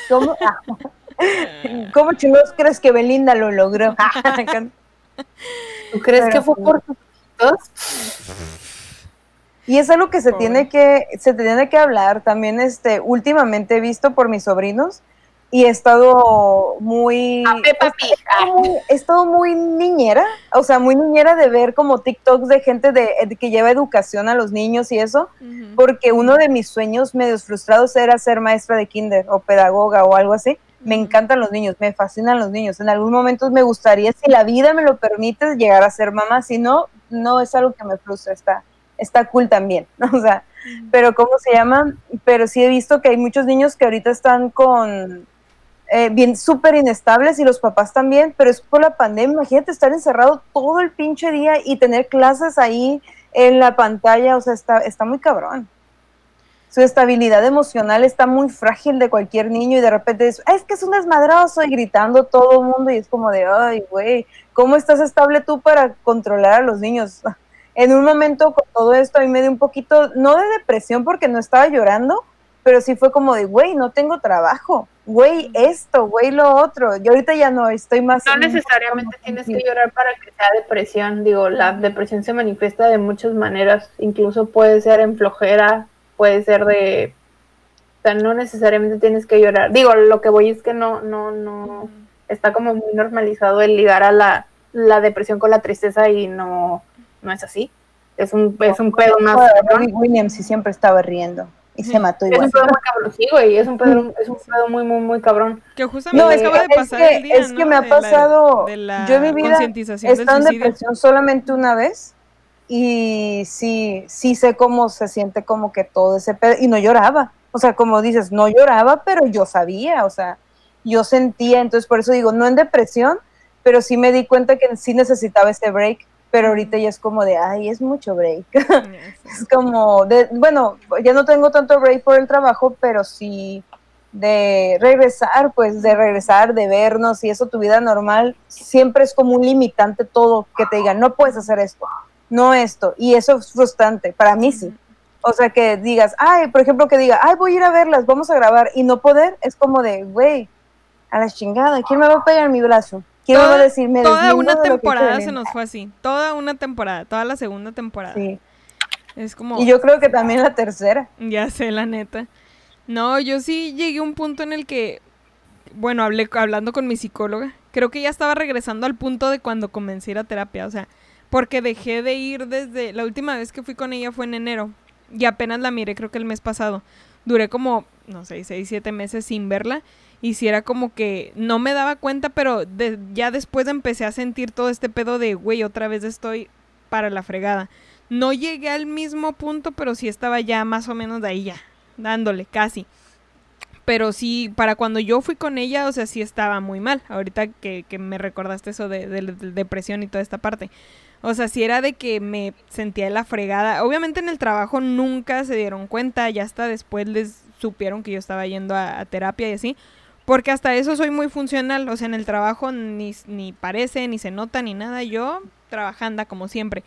S3: ¿Cómo, ah, ¿Cómo chingados crees que Belinda lo logró?
S2: ¿Tú crees
S3: Pero
S2: que fue por tus hijos?
S3: Y es algo que se
S1: Pobre.
S3: tiene que, se tiene que hablar. También este, últimamente he visto por mis sobrinos y he estado muy, he estado muy, he estado muy niñera, o sea, muy niñera de ver como TikToks de gente de, de que lleva educación a los niños y eso, porque uno de mis sueños medios frustrados era ser maestra de kinder o pedagoga o algo así. Me encantan los niños, me fascinan los niños. En algún momento me gustaría, si la vida me lo permite, llegar a ser mamá. Si no, no es algo que me frustra, está, está cool también. O sea, pero ¿cómo se llama? Pero sí he visto que hay muchos niños que ahorita están con eh, bien súper inestables y los papás también, pero es por la pandemia. Imagínate estar encerrado todo el pinche día y tener clases ahí en la pantalla, o sea, está, está muy cabrón. Su estabilidad emocional está muy frágil de cualquier niño y de repente es, "Ah, es que es un desmadroso y gritando todo el mundo y es como de, ay, güey, ¿cómo estás estable tú para controlar a los niños? En un momento con todo esto a mí me dio un poquito, no de depresión porque no estaba llorando, pero sí fue como de, güey, no tengo trabajo, güey, esto, güey, lo otro. Y ahorita ya no, estoy más...
S2: No necesariamente tienes que llorar para que sea depresión. Digo, la depresión se manifiesta de muchas maneras. Incluso puede ser en flojera, puede ser de... O sea, no necesariamente tienes que llorar. Digo, lo que voy es que no, no, no... Está como muy normalizado el ligar a la, la depresión con la tristeza y no, no es así. Es un, es un pedo más...
S3: Williams y siempre estaba riendo y se mató
S2: Es un pedo muy cabrón, sí, güey. Es un pedo, es un pedo muy, muy, muy cabrón.
S1: Que justamente
S3: No, es
S1: acaba
S3: que- es que-
S1: el día,
S3: es que
S1: ¿no?
S3: me ha
S1: De la-
S3: pasado-
S1: de la
S3: yo en mi vida
S1: concientización
S3: He estado en depresión solamente una vez y sí, sí sé cómo se siente como que todo ese pedo, y no lloraba, o sea, como dices, no lloraba, pero yo sabía, o sea, yo sentía, entonces por eso digo, no en depresión, pero sí me di cuenta que sí necesitaba ese break, pero ahorita ya es como de, ay, es mucho break, es como, de, bueno, ya no tengo tanto break por el trabajo, pero sí de regresar, pues de regresar, de vernos y eso, tu vida normal, siempre es como un limitante todo, que te digan, no puedes hacer esto, no esto, y eso es frustrante, para mí sí. O sea, que digas, ay, por ejemplo, que diga, ay, voy a ir a verlas, vamos a grabar, y no poder, es como de, güey, a la chingada, ¿quién me va a pegar en mi brazo? ¿Quién me va a decir, me
S1: toda
S3: deslindo
S1: una temporada se nos fue así. Toda una temporada, toda la segunda temporada.
S3: Sí.
S1: Es como,
S3: Y yo creo que también la tercera.
S1: ya sé, la neta. No, yo sí llegué a un punto en el que, bueno, hablé hablando con mi psicóloga. Creo que ya estaba regresando al punto de cuando comencé a ir a terapia, o sea, porque dejé de ir desde la última vez que fui con ella fue en enero y apenas la miré, creo que el mes pasado. Duré como, no sé, seis, siete meses sin verla. Y si era como que no me daba cuenta, pero ya después empecé a sentir todo este pedo de, güey, otra vez estoy para la fregada. No llegué al mismo punto, pero sí estaba ya más o menos de ahí ya, dándole casi. Pero sí, para cuando yo fui con ella, o sea, sí estaba muy mal. Ahorita que, que me recordaste eso de, de- de depresión y toda esta parte. O sea, sí era de que me sentía la fregada. Obviamente en el trabajo nunca se dieron cuenta, ya hasta después les supieron que yo estaba yendo a terapia y así. Porque hasta eso soy muy funcional. O sea, en el trabajo ni, ni parece, ni se nota, ni nada. Yo trabajando como siempre.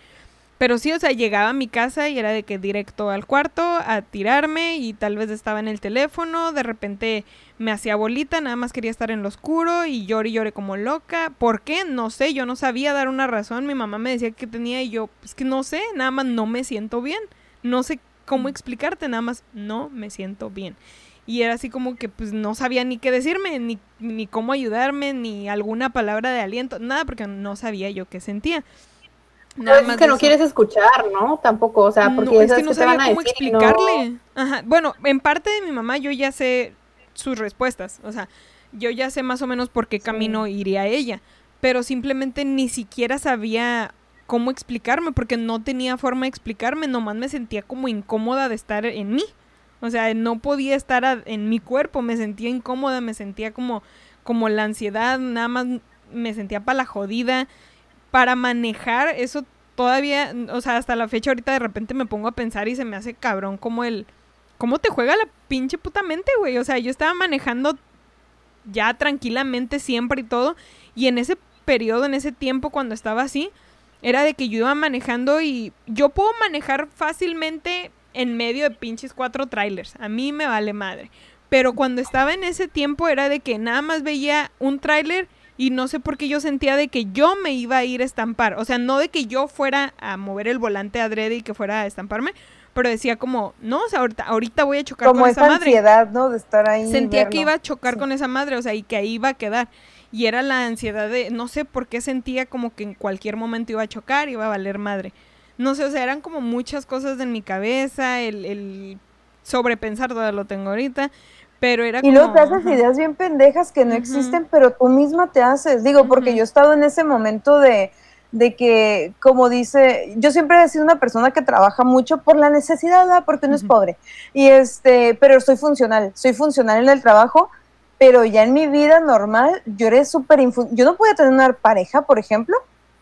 S1: Pero sí, o sea, llegaba a mi casa y era de que directo al cuarto a tirarme y tal vez estaba en el teléfono, de repente me hacía bolita, nada más quería estar en lo oscuro y lloré y lloré como loca. ¿Por qué? No sé, yo no sabía dar una razón, mi mamá me decía que tenía y yo, es que no sé, nada más no me siento bien. No sé cómo explicarte, nada más no me siento bien. Y era así como que pues no sabía ni qué decirme, ni, ni cómo ayudarme, ni alguna palabra de aliento, nada, porque no sabía yo qué sentía.
S2: Nada más es que no quieres escuchar, ¿no? Tampoco, o sea, porque
S1: es que no sabía cómo explicarle. Ajá. Bueno, en parte de mi mamá yo ya sé sus respuestas, o sea, yo ya sé más o menos por qué camino iría ella, pero simplemente ni siquiera sabía cómo explicarme porque no tenía forma de explicarme, nomás me sentía como incómoda de estar en mí. O sea, no podía estar en mi cuerpo, me sentía incómoda, me sentía como como la ansiedad, nada más me sentía para la jodida para manejar eso todavía, o sea, hasta la fecha ahorita de repente me pongo a pensar y se me hace cabrón como el cómo te juega la pinche puta mente, güey. O sea, yo estaba manejando ya tranquilamente siempre y todo. Y en ese periodo, en ese tiempo cuando estaba así, era de que yo iba manejando y yo puedo manejar fácilmente en medio de pinches cuatro trailers. A mí me vale madre. Pero cuando estaba en ese tiempo era de que nada más veía un trailer y no sé por qué yo sentía de que yo me iba a ir a estampar. O sea, no de que yo fuera a mover el volante adrede y que fuera a estamparme, pero decía como, no, o sea, ahorita, ahorita voy a chocar
S3: con
S1: esa, madre.
S3: ansiedad, ¿no? De estar ahí.
S1: Sentía que iba a chocar con esa madre, o sea, y que ahí iba a quedar. Y era la ansiedad de, no sé por qué sentía como que en cualquier momento iba a chocar, iba a valer madre. No sé, o sea, eran como muchas cosas en mi cabeza, el, el sobrepensar, todavía lo tengo ahorita, pero era
S3: y luego te haces ideas bien pendejas que no existen, pero tú misma te haces. Digo, porque yo he estado en ese momento de, de que, como dice, yo siempre he sido una persona que trabaja mucho por la necesidad, ¿verdad? porque uno es pobre. Y este, pero soy funcional, soy funcional en el trabajo, pero ya en mi vida normal, yo era súper, yo no podía tener una pareja, por ejemplo,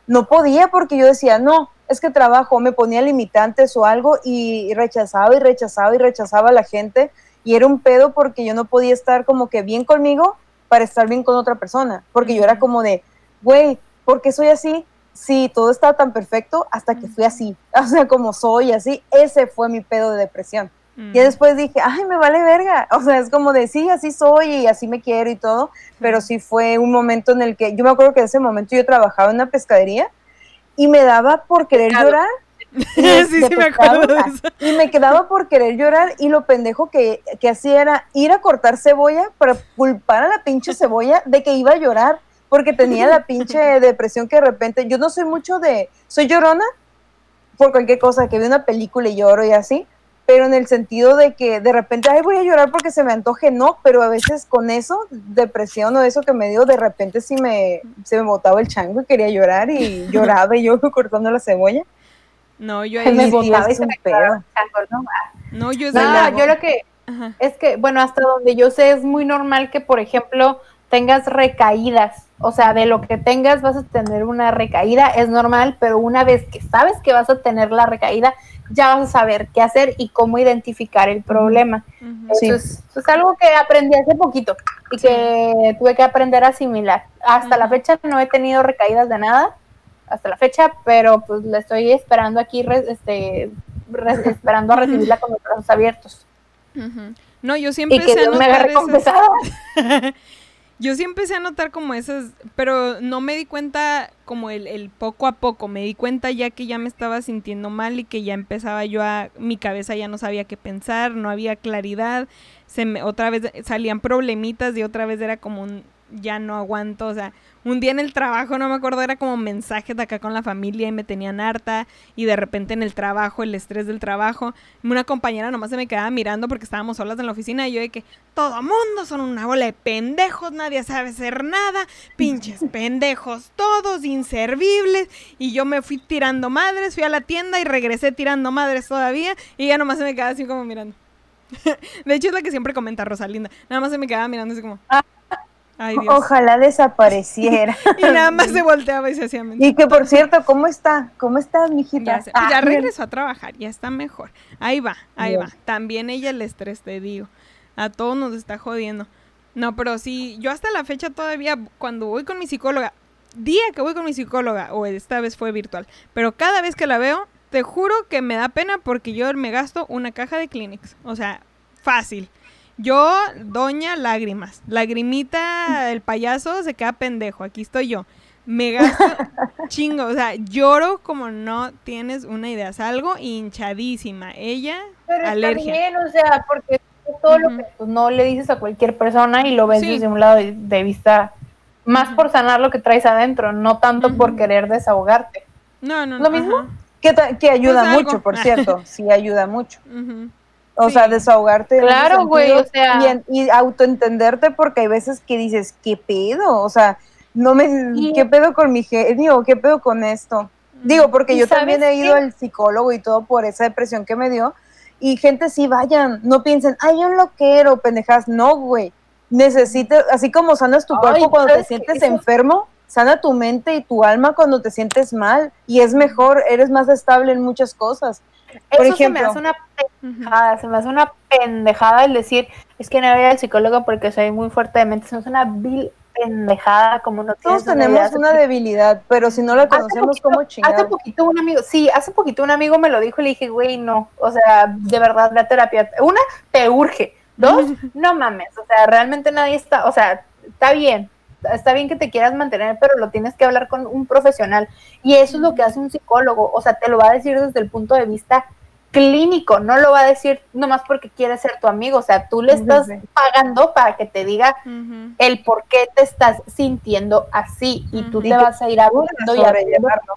S3: no podía porque yo decía, no, es que trabajo, me ponía limitantes o algo y rechazaba y rechazaba y rechazaba a la gente y era un pedo porque yo no podía estar como que bien conmigo para estar bien con otra persona, porque yo era como de, güey, ¿por qué soy así? sí, todo estaba tan perfecto hasta que fui así, o sea, como soy así, ese fue mi pedo de depresión. Y después dije, ay, me vale verga, o sea, es como de, sí, así soy y así me quiero y todo, pero sí fue un momento en el que, yo me acuerdo que en ese momento yo trabajaba en una pescadería y me daba por querer llorar.
S1: sí, sí, me acuerdo de eso.
S3: Y me quedaba por querer llorar y lo pendejo que, que hacía era ir a cortar cebolla para culpar a la pinche cebolla de que iba a llorar porque tenía la pinche depresión que de repente, yo no soy mucho de, soy llorona por cualquier cosa, que veo una película y lloro y así, pero en el sentido de que de repente, ay, voy a llorar porque se me antoje, no, pero a veces con eso, depresión o eso que me dio, de repente sí me, se me botaba el chango y quería llorar y lloraba y yo cortando la cebolla.
S1: No, yo ahí
S2: me botaba y se me ¿no?
S1: No, yo,
S2: no, yo lo que es que, bueno, hasta donde yo sé es muy normal que, por ejemplo, tengas recaídas. O sea, de lo que tengas vas a tener una recaída, es normal, pero una vez que sabes que vas a tener la recaída, ya vas a saber qué hacer y cómo identificar el problema. Eso, es, algo que aprendí hace poquito y que tuve que aprender a asimilar. Hasta la fecha no he tenido recaídas de nada, hasta la fecha, pero pues le estoy esperando aquí, este, esperando a recibirla con los brazos abiertos.
S1: No, yo siempre
S2: y que Dios me agarre
S1: Yo sí empecé a notar como esas, pero no me di cuenta como el, el, poco a poco, me di cuenta ya que ya me estaba sintiendo mal y que ya empezaba yo a, mi cabeza ya no sabía qué pensar, no había claridad, se me, otra vez salían problemitas y otra vez era como un, ya no aguanto, o sea, un día en el trabajo, no me acuerdo, era como mensajes de acá con la familia y me tenían harta y de repente en el trabajo, el estrés del trabajo, una compañera nomás se me quedaba mirando porque estábamos solas en la oficina y yo de que todo mundo son una bola de pendejos, nadie sabe hacer nada, pinches pendejos todos, inservibles y yo me fui tirando madres, fui a la tienda y regresé tirando madres todavía y ya nomás se me quedaba así como mirando. de hecho es la que siempre comenta Rosalinda, nada más se me quedaba mirando así como... Ah,
S3: Ojalá desapareciera.
S1: y nada más se volteaba y se hacía
S3: Y que por cierto, ¿cómo está? ¿Cómo estás, mijita?
S1: Ya, ya regresó a trabajar, ya está mejor. Ahí va, ahí va. También ella el estrés, te digo. A todos nos está jodiendo. No, pero sí, yo hasta la fecha todavía, cuando voy con mi psicóloga, día que voy con mi psicóloga, o esta vez fue virtual, pero cada vez que la veo, te juro que me da pena porque yo me gasto una caja de Kleenex. O sea, fácil. Yo, doña lágrimas. Lagrimita, el payaso se queda pendejo. Aquí estoy yo. Me gasto chingo. O sea, lloro como no tienes una idea. Salgo hinchadísima. Ella,
S2: Pero
S1: alergia.
S2: Está bien, o sea, porque todo lo que pues, no le dices a cualquier persona y lo ves
S1: Sí.
S2: desde un lado de, vista más por sanar lo que traes adentro, no tanto por queero desahogarte.
S1: No, no, no.
S2: ¿Lo mismo?
S3: Que, ayuda
S1: Pues
S3: mucho, por cierto, sí ayuda mucho. O
S1: Sí.
S3: sea, desahogarte.
S2: Claro, güey, o sea-
S3: Y, en- y autoentenderte porque hay veces que dices, ¿qué pedo? O sea, no me,
S2: Y-
S3: ¿qué pedo con mi genio? ¿Qué pedo con esto? Digo, porque
S2: ¿Y
S3: yo también he ido
S2: qué?
S3: al psicólogo y todo por esa depresión que me dio. Y gente, sí, vayan, no piensen, ay, yo lo quiero, pendejas. No, güey. Necesitas, así como sanas tu
S2: Ay,
S3: cuerpo cuando te sientes
S2: Eso-
S3: enfermo, sana tu mente y tu alma cuando te sientes mal. Y es mejor, eres más estable en muchas cosas. Por
S2: Eso se me hace una pendejada, se me hace una pendejada el decir, es que no voy al psicólogo porque soy muy fuerte de mente, se me hace una vil pendejada como no
S3: Todos tenemos una debilidad, pero si no la conocemos,
S2: poquito-
S3: ¿cómo
S2: Hace poquito un amigo, sí, hace poquito un amigo me lo dijo y le dije, güey, no, o sea, de verdad, la terapia, una, te urge, dos, no mames, o sea, realmente nadie está, o sea, está bien, está bien que te quieras mantener, pero lo tienes que hablar con un profesional, y eso es lo que hace un psicólogo, o sea, te lo va a decir desde el punto de vista clínico, no lo va a decir nomás porque quiere ser tu amigo, o sea, tú le estás
S3: sí.
S2: pagando para que te diga el por qué te estás sintiendo así, y tú
S1: Ujú.
S2: te vas a ir hablando y
S3: Sobrellevarlo.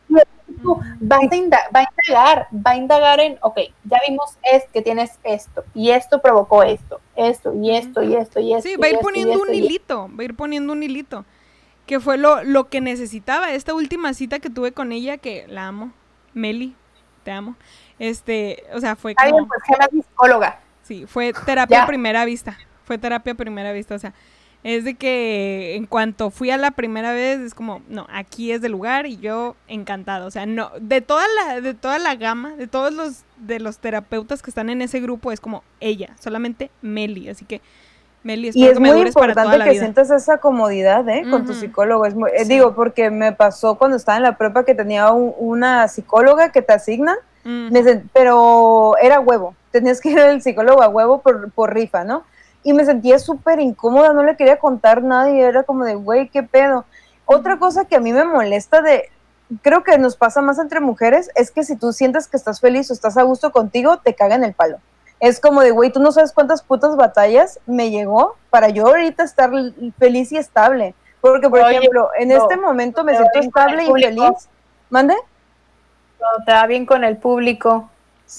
S2: Tú vas a, inda- va a indagar, va a indagar en, ok, ya vimos es que tienes esto, y esto provocó esto, esto, y esto, y esto, y esto.
S1: Sí, va a ir poniendo
S2: esto,
S1: un hilito, va a ir poniendo un hilito. Que fue lo, lo que necesitaba. Esta última cita que tuve con ella, que la amo. Meli, te amo. Este, o sea, fue como,
S2: pues psicóloga.
S1: sí, fue terapia a primera vista. Fue terapia a primera vista, o sea, es de que en cuanto fui a la primera vez es como, no, aquí es el lugar y yo encantado, o sea, no, de toda la de toda la gama, de todos los de los terapeutas que están en ese grupo es como ella, solamente Meli, así que Meli,
S3: Y es muy importante que
S1: vida.
S3: sientas esa comodidad ¿eh? con tu psicólogo. Es muy- eh,
S1: Sí.
S3: Digo, porque me pasó cuando estaba en la prepa que tenía un- una psicóloga que te sen- pero era huevo. Tenías que ir al psicólogo a huevo por, por rifa, ¿no? Y me sentía súper incómoda, no le quería contar nada y era como de, güey, ¿qué pedo? Otra cosa que a mí me molesta de, creo que nos pasa más entre mujeres, es que si tú sientes que estás feliz o estás a gusto contigo, te cagan el palo. Es como de, güey, tú no sabes cuántas putas batallas me llegó para yo ahorita estar feliz y estable. Porque, por
S2: Oye,
S3: ejemplo, en
S2: no,
S3: este momento me siento estable y feliz. ¿Mande?
S2: Cuando te va bien con el público.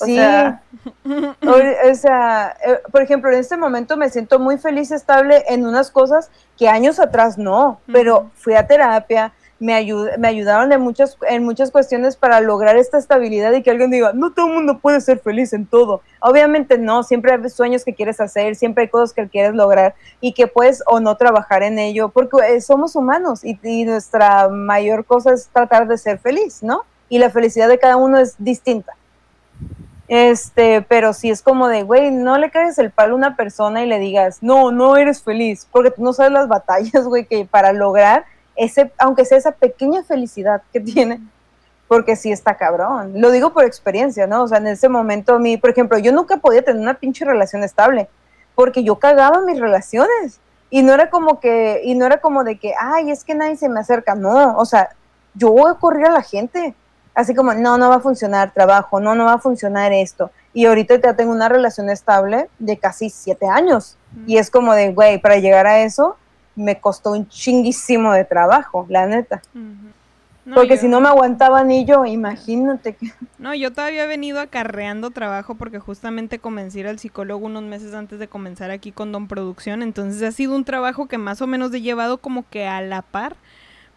S2: O
S3: Sí.
S2: sea-
S3: O, o sea, eh, por ejemplo, en este momento me siento muy feliz estable en unas cosas que años atrás no, pero fui a terapia, me, ayud- me ayudaron en muchas, en muchas cuestiones para lograr esta estabilidad y que alguien diga, no todo el mundo puede ser feliz en todo. Obviamente no, siempre hay sueños que quieres hacer, siempre hay cosas que quieres lograr y que puedes o no trabajar en ello, porque eh, somos humanos y, y nuestra mayor cosa es tratar de ser feliz, ¿no? Y la felicidad de cada uno es distinta. Este, pero si es como de, güey, no le caes el palo a una persona y le digas, no, no eres feliz, porque tú no sabes las batallas, güey, que para lograr ese, aunque sea esa pequeña felicidad que tiene, porque sí está cabrón. Lo digo por experiencia, ¿no? O sea, en ese momento, a mí, por ejemplo, yo nunca podía tener una pinche relación estable, porque yo cagaba mis relaciones. Y no era como que, y no era como de que, ay, es que nadie se me acerca. No, o sea, yo corría a la gente. Así como, no, no va a funcionar trabajo, no, no va a funcionar esto. Y ahorita ya tengo una relación estable de casi siete años. Y es como de, güey, para llegar a eso me costó un chinguísimo de trabajo, la neta.
S1: No,
S3: Porque
S1: yo-
S3: si no me aguantaba ni yo, imagínate que...
S1: No, yo todavía he venido acarreando trabajo porque justamente comencé a ir al psicólogo unos meses antes de comenzar aquí con Don Producción, entonces ha sido un trabajo que más o menos he llevado como que a la par,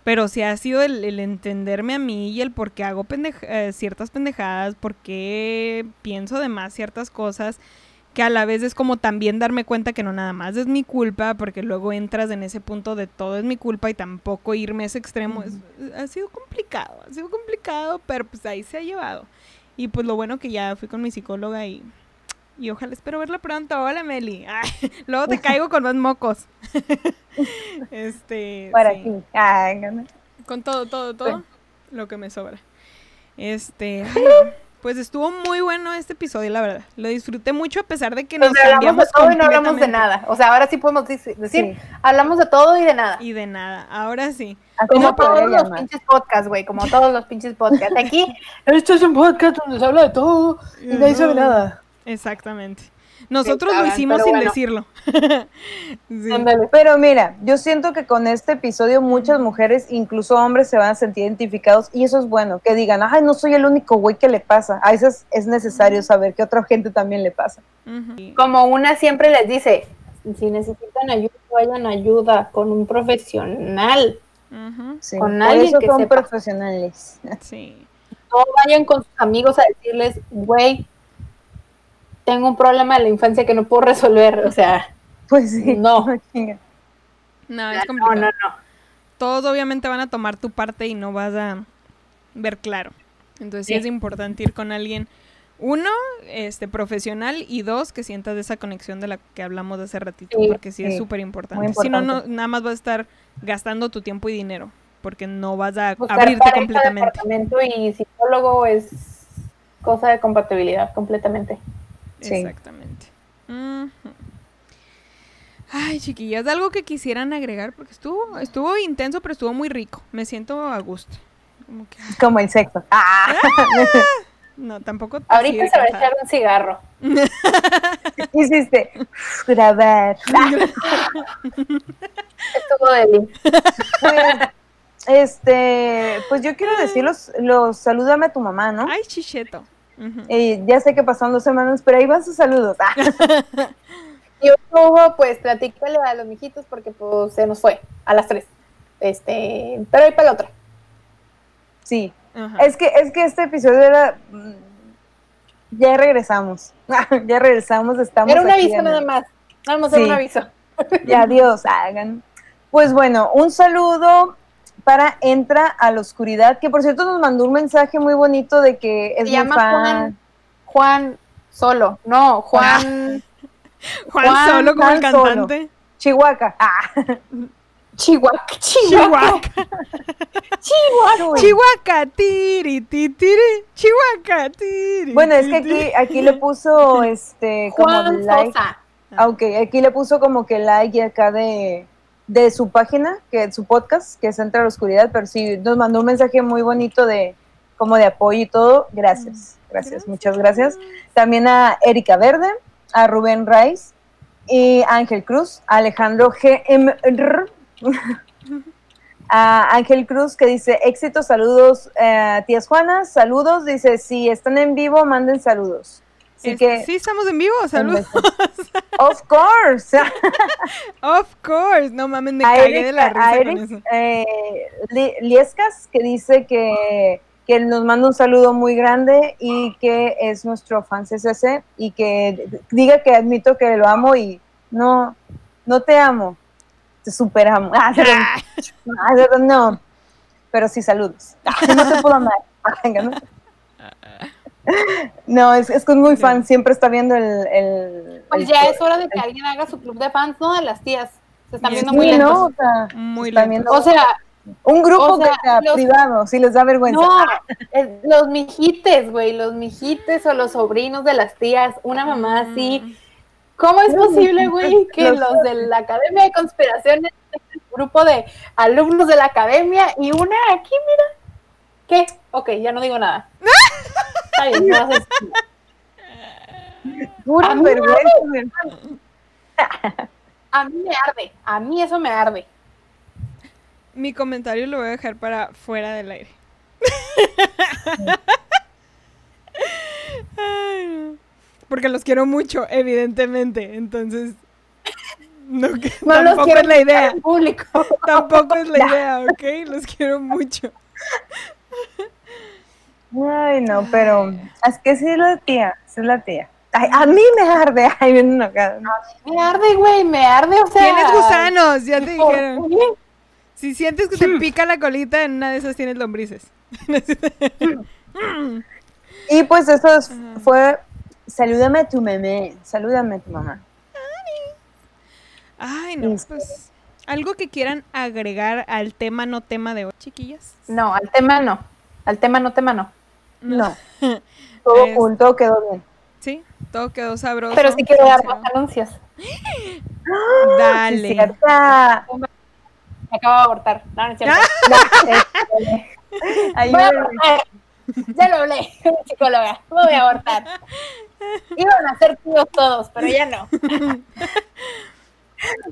S1: pero sí ha sido el, el entenderme a mí y el por qué hago pendej- eh, ciertas pendejadas, por qué pienso de más ciertas cosas, que a la vez es como también darme cuenta que no nada más es mi culpa, porque luego entras en ese punto de todo es mi culpa y tampoco irme a ese extremo. es- ha sido complicado, ha sido complicado, pero pues ahí se ha llevado. Y pues lo bueno que ya fui con mi psicóloga y, y ojalá espero verla pronto. Hola Meli. Ay, luego te caigo con más mocos. este.
S3: Para
S1: sí.
S3: ti. Ay, no.
S1: Con todo, todo, todo.
S3: Sí.
S1: Lo que me sobra. Este. ay, no. Pues estuvo muy bueno este episodio, la verdad. Lo disfruté mucho a pesar de que nos
S2: Pues hablamos de todo y no hablamos de nada. O sea, ahora sí podemos decir,
S3: Sí.
S2: hablamos de todo y de nada.
S1: Y de nada. Ahora sí.
S2: Como
S3: podría
S2: todos los
S3: llamar.
S2: pinches podcasts, güey, como todos los pinches podcasts. Aquí, esto es un podcast donde se habla de todo y nadie sabe
S1: No.
S2: nada.
S1: Exactamente. Nosotros lo hicimos sin
S2: bueno.
S1: decirlo. Sí.
S3: Pero mira, yo siento que con este episodio muchas mujeres, incluso hombres, se van a sentir identificados y eso es bueno, que digan, ay, no soy el único güey que le pasa. A veces es necesario saber que a otra gente también le pasa.
S2: Como una siempre les dice, si necesitan ayuda, vayan ayuda con un profesional.
S3: Sí,
S2: Con
S3: por
S2: alguien
S3: eso
S2: que
S3: son
S2: sepa.
S3: profesionales.
S1: Sí.
S2: No vayan con sus amigos a decirles, güey, tengo un problema de la infancia que no puedo resolver. O sea,
S3: Pues sí.
S2: No.
S1: No, es
S2: no,
S1: complicado.
S2: no, no.
S1: Todos obviamente van a tomar tu parte y no vas a ver claro. Entonces sí,
S2: Sí.
S1: es importante ir con alguien, uno, este, profesional y dos, que sientas esa conexión de la que hablamos de hace ratito,
S2: Sí,
S1: porque sí, es súper importante. Si no, no, nada más vas a estar gastando tu tiempo y dinero, porque no vas a
S2: Buscar
S1: abrirte completamente.
S2: departamento y psicólogo es cosa de compatibilidad completamente.
S3: Sí.
S1: Exactamente. Ay, chiquillas, algo que quisieran agregar, porque estuvo, estuvo intenso, pero estuvo muy rico. Me siento a gusto. Como que,
S3: Como el sexo. Ah,
S1: no, tampoco.
S2: Ahorita se va a echar un cigarro.
S3: hiciste grabar.
S2: Estuvo de
S3: Pues, este, pues yo quiero decir los, los salúdame a tu mamá, ¿no?
S1: Ay, chicheto.
S3: Eh, ya sé que pasaron dos semanas, pero ahí van sus saludos. Ah,
S2: Y Hugo, pues platícale a los mijitos porque pues se nos fue a las tres. Este, pero ahí para la otra.
S3: sí, es que, es que este episodio era... mm, Ya regresamos. ya regresamos, estamos
S2: Era un
S3: aquí
S2: aviso nada más. Vamos a hacer
S3: Sí.
S2: un aviso.
S3: Ya, adiós, hagan. Pues bueno, un saludo para Entra a la Oscuridad, que por cierto nos mandó un mensaje muy bonito de que es
S2: Se
S3: muy
S2: llama
S3: fan.
S2: Juan. Juan solo. No, Juan
S1: Juan,
S2: Juan
S1: Solo como el
S3: Juan Solo.
S1: cantante.
S3: Chihuahua. Ah,
S2: Chihuahua. Chihuahua.
S1: Chihuahua. Chihuahua. Tiri, ti, tiri. Chihuahua. Tiri.
S3: Bueno, es que
S1: tiri.
S3: aquí, aquí le puso este como
S2: Juan
S3: like.
S2: Sosa.
S3: Ah, Ok, aquí le puso como que like acá de, de su página, que su podcast, que es Entra a la Oscuridad, pero sí nos mandó un mensaje muy bonito de como de apoyo y todo. Gracias, gracias, muchas gracias. También a Erika Verde, a Rubén Raiz y a Ángel Cruz, a Alejandro GMR, a Ángel Cruz que dice éxitos, saludos, eh, tías Juanas, saludos, dice si están en vivo manden saludos. Así que
S1: Sí, estamos en vivo. Saludos.
S3: Of course.
S1: Of course. No mames, me
S3: a
S1: cagué de la
S3: a
S1: risa con eso.
S3: eh, Li- Liescas, que dice que, que nos manda un saludo muy grande y que es nuestro fan CCC y que diga que admito que lo amo y no, no te amo, te superamo. Ah, ah, pero no, pero sí saludos. No te puedo amar. Ah, ¿no? Es, es que es muy fan, siempre está viendo el... el
S2: Pues
S3: el-
S2: ya es hora de que alguien haga su club de fans, ¿no? De las tías. Se están viendo
S3: Sí,
S2: muy lentos.
S3: ¿no? O sea,
S1: Muy
S3: están
S1: lento.
S3: viendo-
S2: O sea,
S3: un grupo
S2: o sea,
S3: que sea
S2: los-
S3: privado, si les da vergüenza.
S2: no, es- los mijites, güey, los mijites o los sobrinos de las tías, una mamá así. ¿Cómo es posible, güey, que
S3: los-
S2: los de la Academia de Conspiraciones, el grupo de alumnos de la Academia y una aquí, mira? ¿Qué? Ok, ya no digo nada. Está bien, no haces-
S3: Pura
S2: a mí
S3: vergüenza.
S2: A mí me arde, a mí eso me arde.
S1: Mi comentario lo voy a dejar para fuera del aire. Ay, no. Porque los quiero mucho, evidentemente. Entonces, no, que-
S2: No los
S1: tampoco
S2: quiero
S1: es la idea.
S2: público.
S1: Tampoco es la idea, ¿ok? Los quiero mucho.
S3: Ay, no, pero es que sí es la tía, sí es la tía. Ay, a mí me arde. Ay, bien enojada.
S2: Me arde, güey, me arde, o sea.
S1: Tienes gusanos, ya te
S2: ¿por
S1: dijeron.
S2: qué?
S1: Si sientes que te pica la colita, en una de esas tienes lombrices.
S3: Y pues eso
S1: Ajá.
S3: fue, salúdame a tu mamá, salúdame a tu mamá.
S1: Ay, no,
S3: Listo.
S1: pues. Algo que quieran agregar al tema no tema de hoy, chiquillas.
S2: No, al tema no. Al tema no, tema no.
S3: No, todo
S1: Es-
S3: cool, todo quedó bien.
S1: Sí, todo quedó sabroso.
S2: Pero sí quiero dar más anuncios.
S3: Sí,
S1: Dale.
S3: cierta.
S2: Me acabo de abortar. No, no es cierto.
S3: Ahí
S2: Voy a
S3: me-
S2: abortar. Ya lo hablé con psicóloga. Me voy a abortar. Iban a ser tíos todos, pero ya no.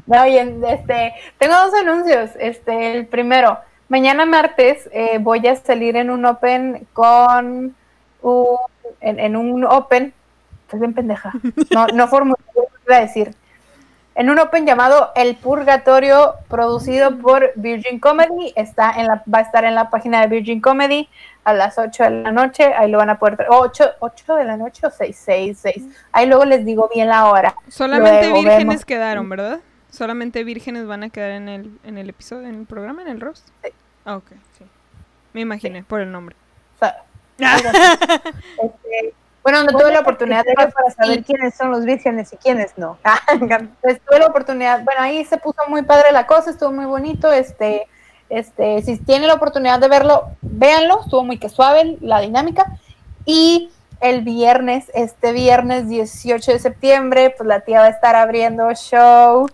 S2: No, oye, este, tengo dos anuncios. Este, el primero, mañana martes eh, voy a salir en un Open con un, en, en un Open, estoy bien pendeja, no, no formulé iba a decir. En un Open llamado El Purgatorio, producido por Virgin Comedy, está en la, va a estar en la página de Virgin Comedy a las 8 de la noche, ahí lo van a poder, 8, 8 de la noche o 6, 6, 6, ahí luego les digo bien la hora.
S1: Solamente
S2: Luego
S1: vírgenes
S2: vemos.
S1: quedaron, ¿verdad? Solamente vírgenes van a quedar en el, en el episodio, en el programa, en el roast.
S2: Sí.
S1: Ah, ok, sí. Me imaginé por el nombre.
S2: O sea, así. Este, bueno, donde tuve la oportunidad de
S3: para saber quiénes son los vírgenes y quiénes no.
S2: pues tuve la oportunidad, bueno, ahí se puso muy padre la cosa, estuvo muy bonito, este, este, si tienen la oportunidad de verlo, véanlo, estuvo muy que suave la dinámica, y el viernes, este viernes 18 de septiembre, pues la tía va a estar abriendo show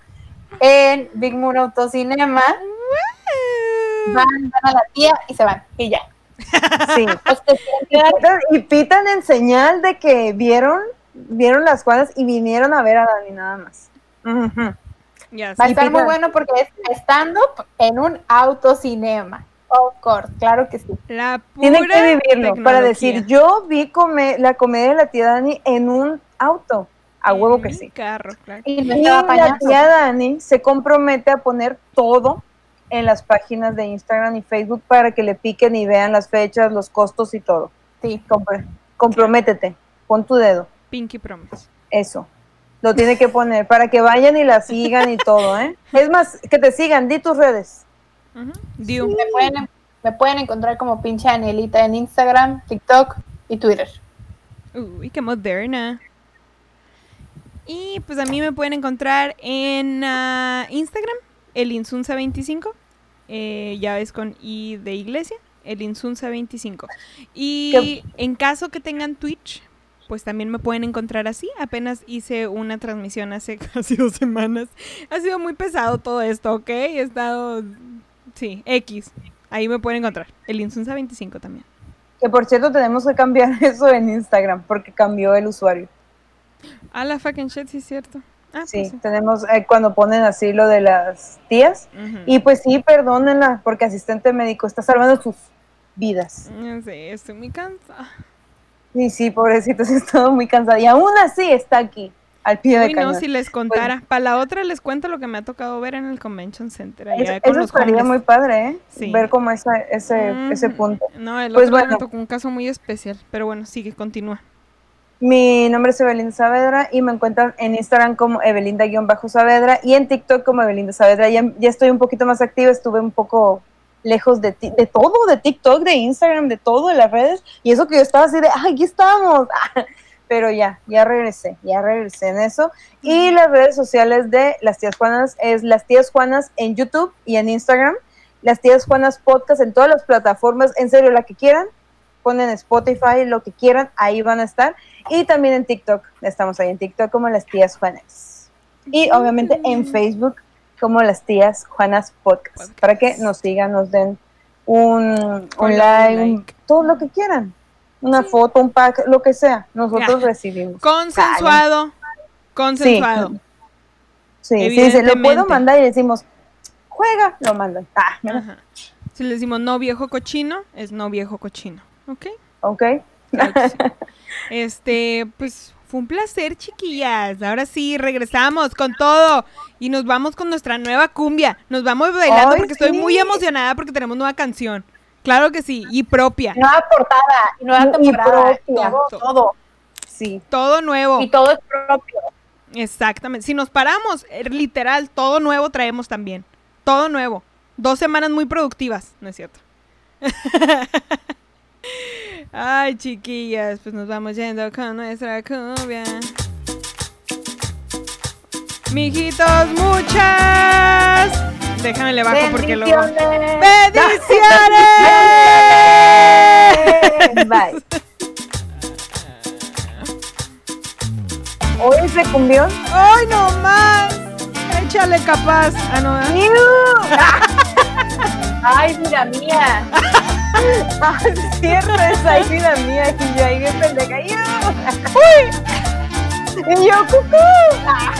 S2: en Big Moon Autocinema, van, van a la tía y se van, y ya.
S3: Sí. Y pitan, y pitan en señal de que vieron, vieron las Juanas y vinieron a ver a Dani nada más.
S2: Va a estar muy bueno porque es stand-up en un autocinema. Of course, claro que sí.
S1: La
S3: Tienen que vivirlo para decir, yo vi come- la comedia de la tía Dani en un auto. A huevo que sí.
S1: un Carro, claro.
S2: Y
S3: la tía Dani se compromete a poner todo en las páginas de Instagram y Facebook para que le piquen y vean las fechas, los costos y todo.
S2: Sí.
S3: Comprométete, pon tu dedo,
S1: Pinky Promise.
S3: eso. Lo tiene que poner para que vayan y la sigan y todo, ¿eh? Es más, que te sigan, di tus redes.
S2: Me pueden, me pueden encontrar como pinche Anelita en Instagram, TikTok y Twitter.
S1: Uy, qué moderna. Y pues a mí me pueden encontrar en ah, Instagram, el Insunza25. eh, ya es con I de iglesia, el Insunza25. Y en caso que tengan Twitch, pues también me pueden encontrar así. Apenas hice una transmisión hace casi dos semanas. Ha sido muy pesado todo esto, ¿ok? He estado... Sí, X. Ahí me pueden encontrar. El Insunza25 también.
S3: Que por cierto tenemos que cambiar eso en Instagram porque cambió el usuario.
S1: Ah, la fucking shit, sí es cierto. Ah,
S3: Sí,
S1: pues sí.
S3: tenemos eh, cuando ponen así lo de las tías.
S1: Ujú.
S3: Y pues sí, perdónenla porque asistente médico está salvando sus vidas.
S1: Ya sé, estoy muy cansada.
S3: Y sí, pobrecito, sí, estado muy cansada. Y aún así está aquí, al pie de
S1: Uy, no,
S3: cañón.
S1: si les contara. Para la otra les cuento lo que me ha tocado ver en el Convention Center.
S3: Eso,
S1: Allá con
S3: eso
S1: los
S3: estaría
S1: hombres.
S3: muy padre, ¿eh?
S1: Sí.
S3: Ver como esa, ese, ese punto.
S1: No, el
S3: Pues
S1: otro
S3: bueno.
S1: me tocó un caso muy especial. Pero bueno, sigue, continúa.
S3: Mi nombre es Evelinda Saavedra y me encuentran en Instagram como Evelinda-Saavedra y en TikTok como Evelinda Saavedra. Ya, ya estoy un poquito más activa, estuve un poco lejos de, ti- de todo, de TikTok, de Instagram, de todo, de las redes. Y eso que yo estaba así de, "Ah, aquí estamos. Pero ya, ya regresé, ya regresé en eso. Y las redes sociales de Las Tías Juanas es Las Tías Juanas en YouTube y en Instagram. Las Tías Juanas Podcast en todas las plataformas, en serio, la que quieran. Ponen Spotify, lo que quieran, ahí van a estar. Y también en TikTok, estamos ahí en TikTok como Las Tías Juanas. Y obviamente en Facebook como Las Tías Juanas Podcast,
S1: Podcast.
S3: para que nos sigan, nos den un, un like, un- todo lo que quieran. Una foto, un pack, lo que sea, nosotros
S1: Ya.
S3: recibimos.
S1: Consensuado. Consensuado.
S3: Sí, sí, sí, se lo puedo mandar y decimos, juega, lo mandan. Ah.
S1: Si le decimos no viejo cochino, es no viejo cochino. ¿Ok?
S3: ok.
S1: Claro que sí. Este, pues fue un placer, chiquillas. Ahora sí, regresamos con todo y nos vamos con nuestra nueva cumbia. Nos vamos bailando
S3: Ay,
S1: porque estoy muy emocionada porque tenemos nueva canción. Claro que sí, y propia.
S2: Nueva portada y nueva
S3: Y
S2: temporada.
S3: propia.
S2: Todo, todo.
S3: Sí.
S1: Todo nuevo.
S2: Y todo es propio.
S1: Exactamente. Si nos paramos, eh, literal, todo nuevo traemos también. Todo nuevo. Dos semanas muy productivas, ¿no es cierto? Ay, chiquillas, pues nos vamos yendo con nuestra cumbia. Mijitos, muchas. Déjame le bajo porque luego. Bendiciones.
S3: Bye. Hoy ese cumbión.
S1: ¡Ay, no más! Échale capaz. Ah, no. ¿eh?
S2: Ay, mira mía.
S3: Ah, es cierto, es ahí vida mía. Y yo ahí bien pendeja. ¡Yo! Y yo, cucú. Ah,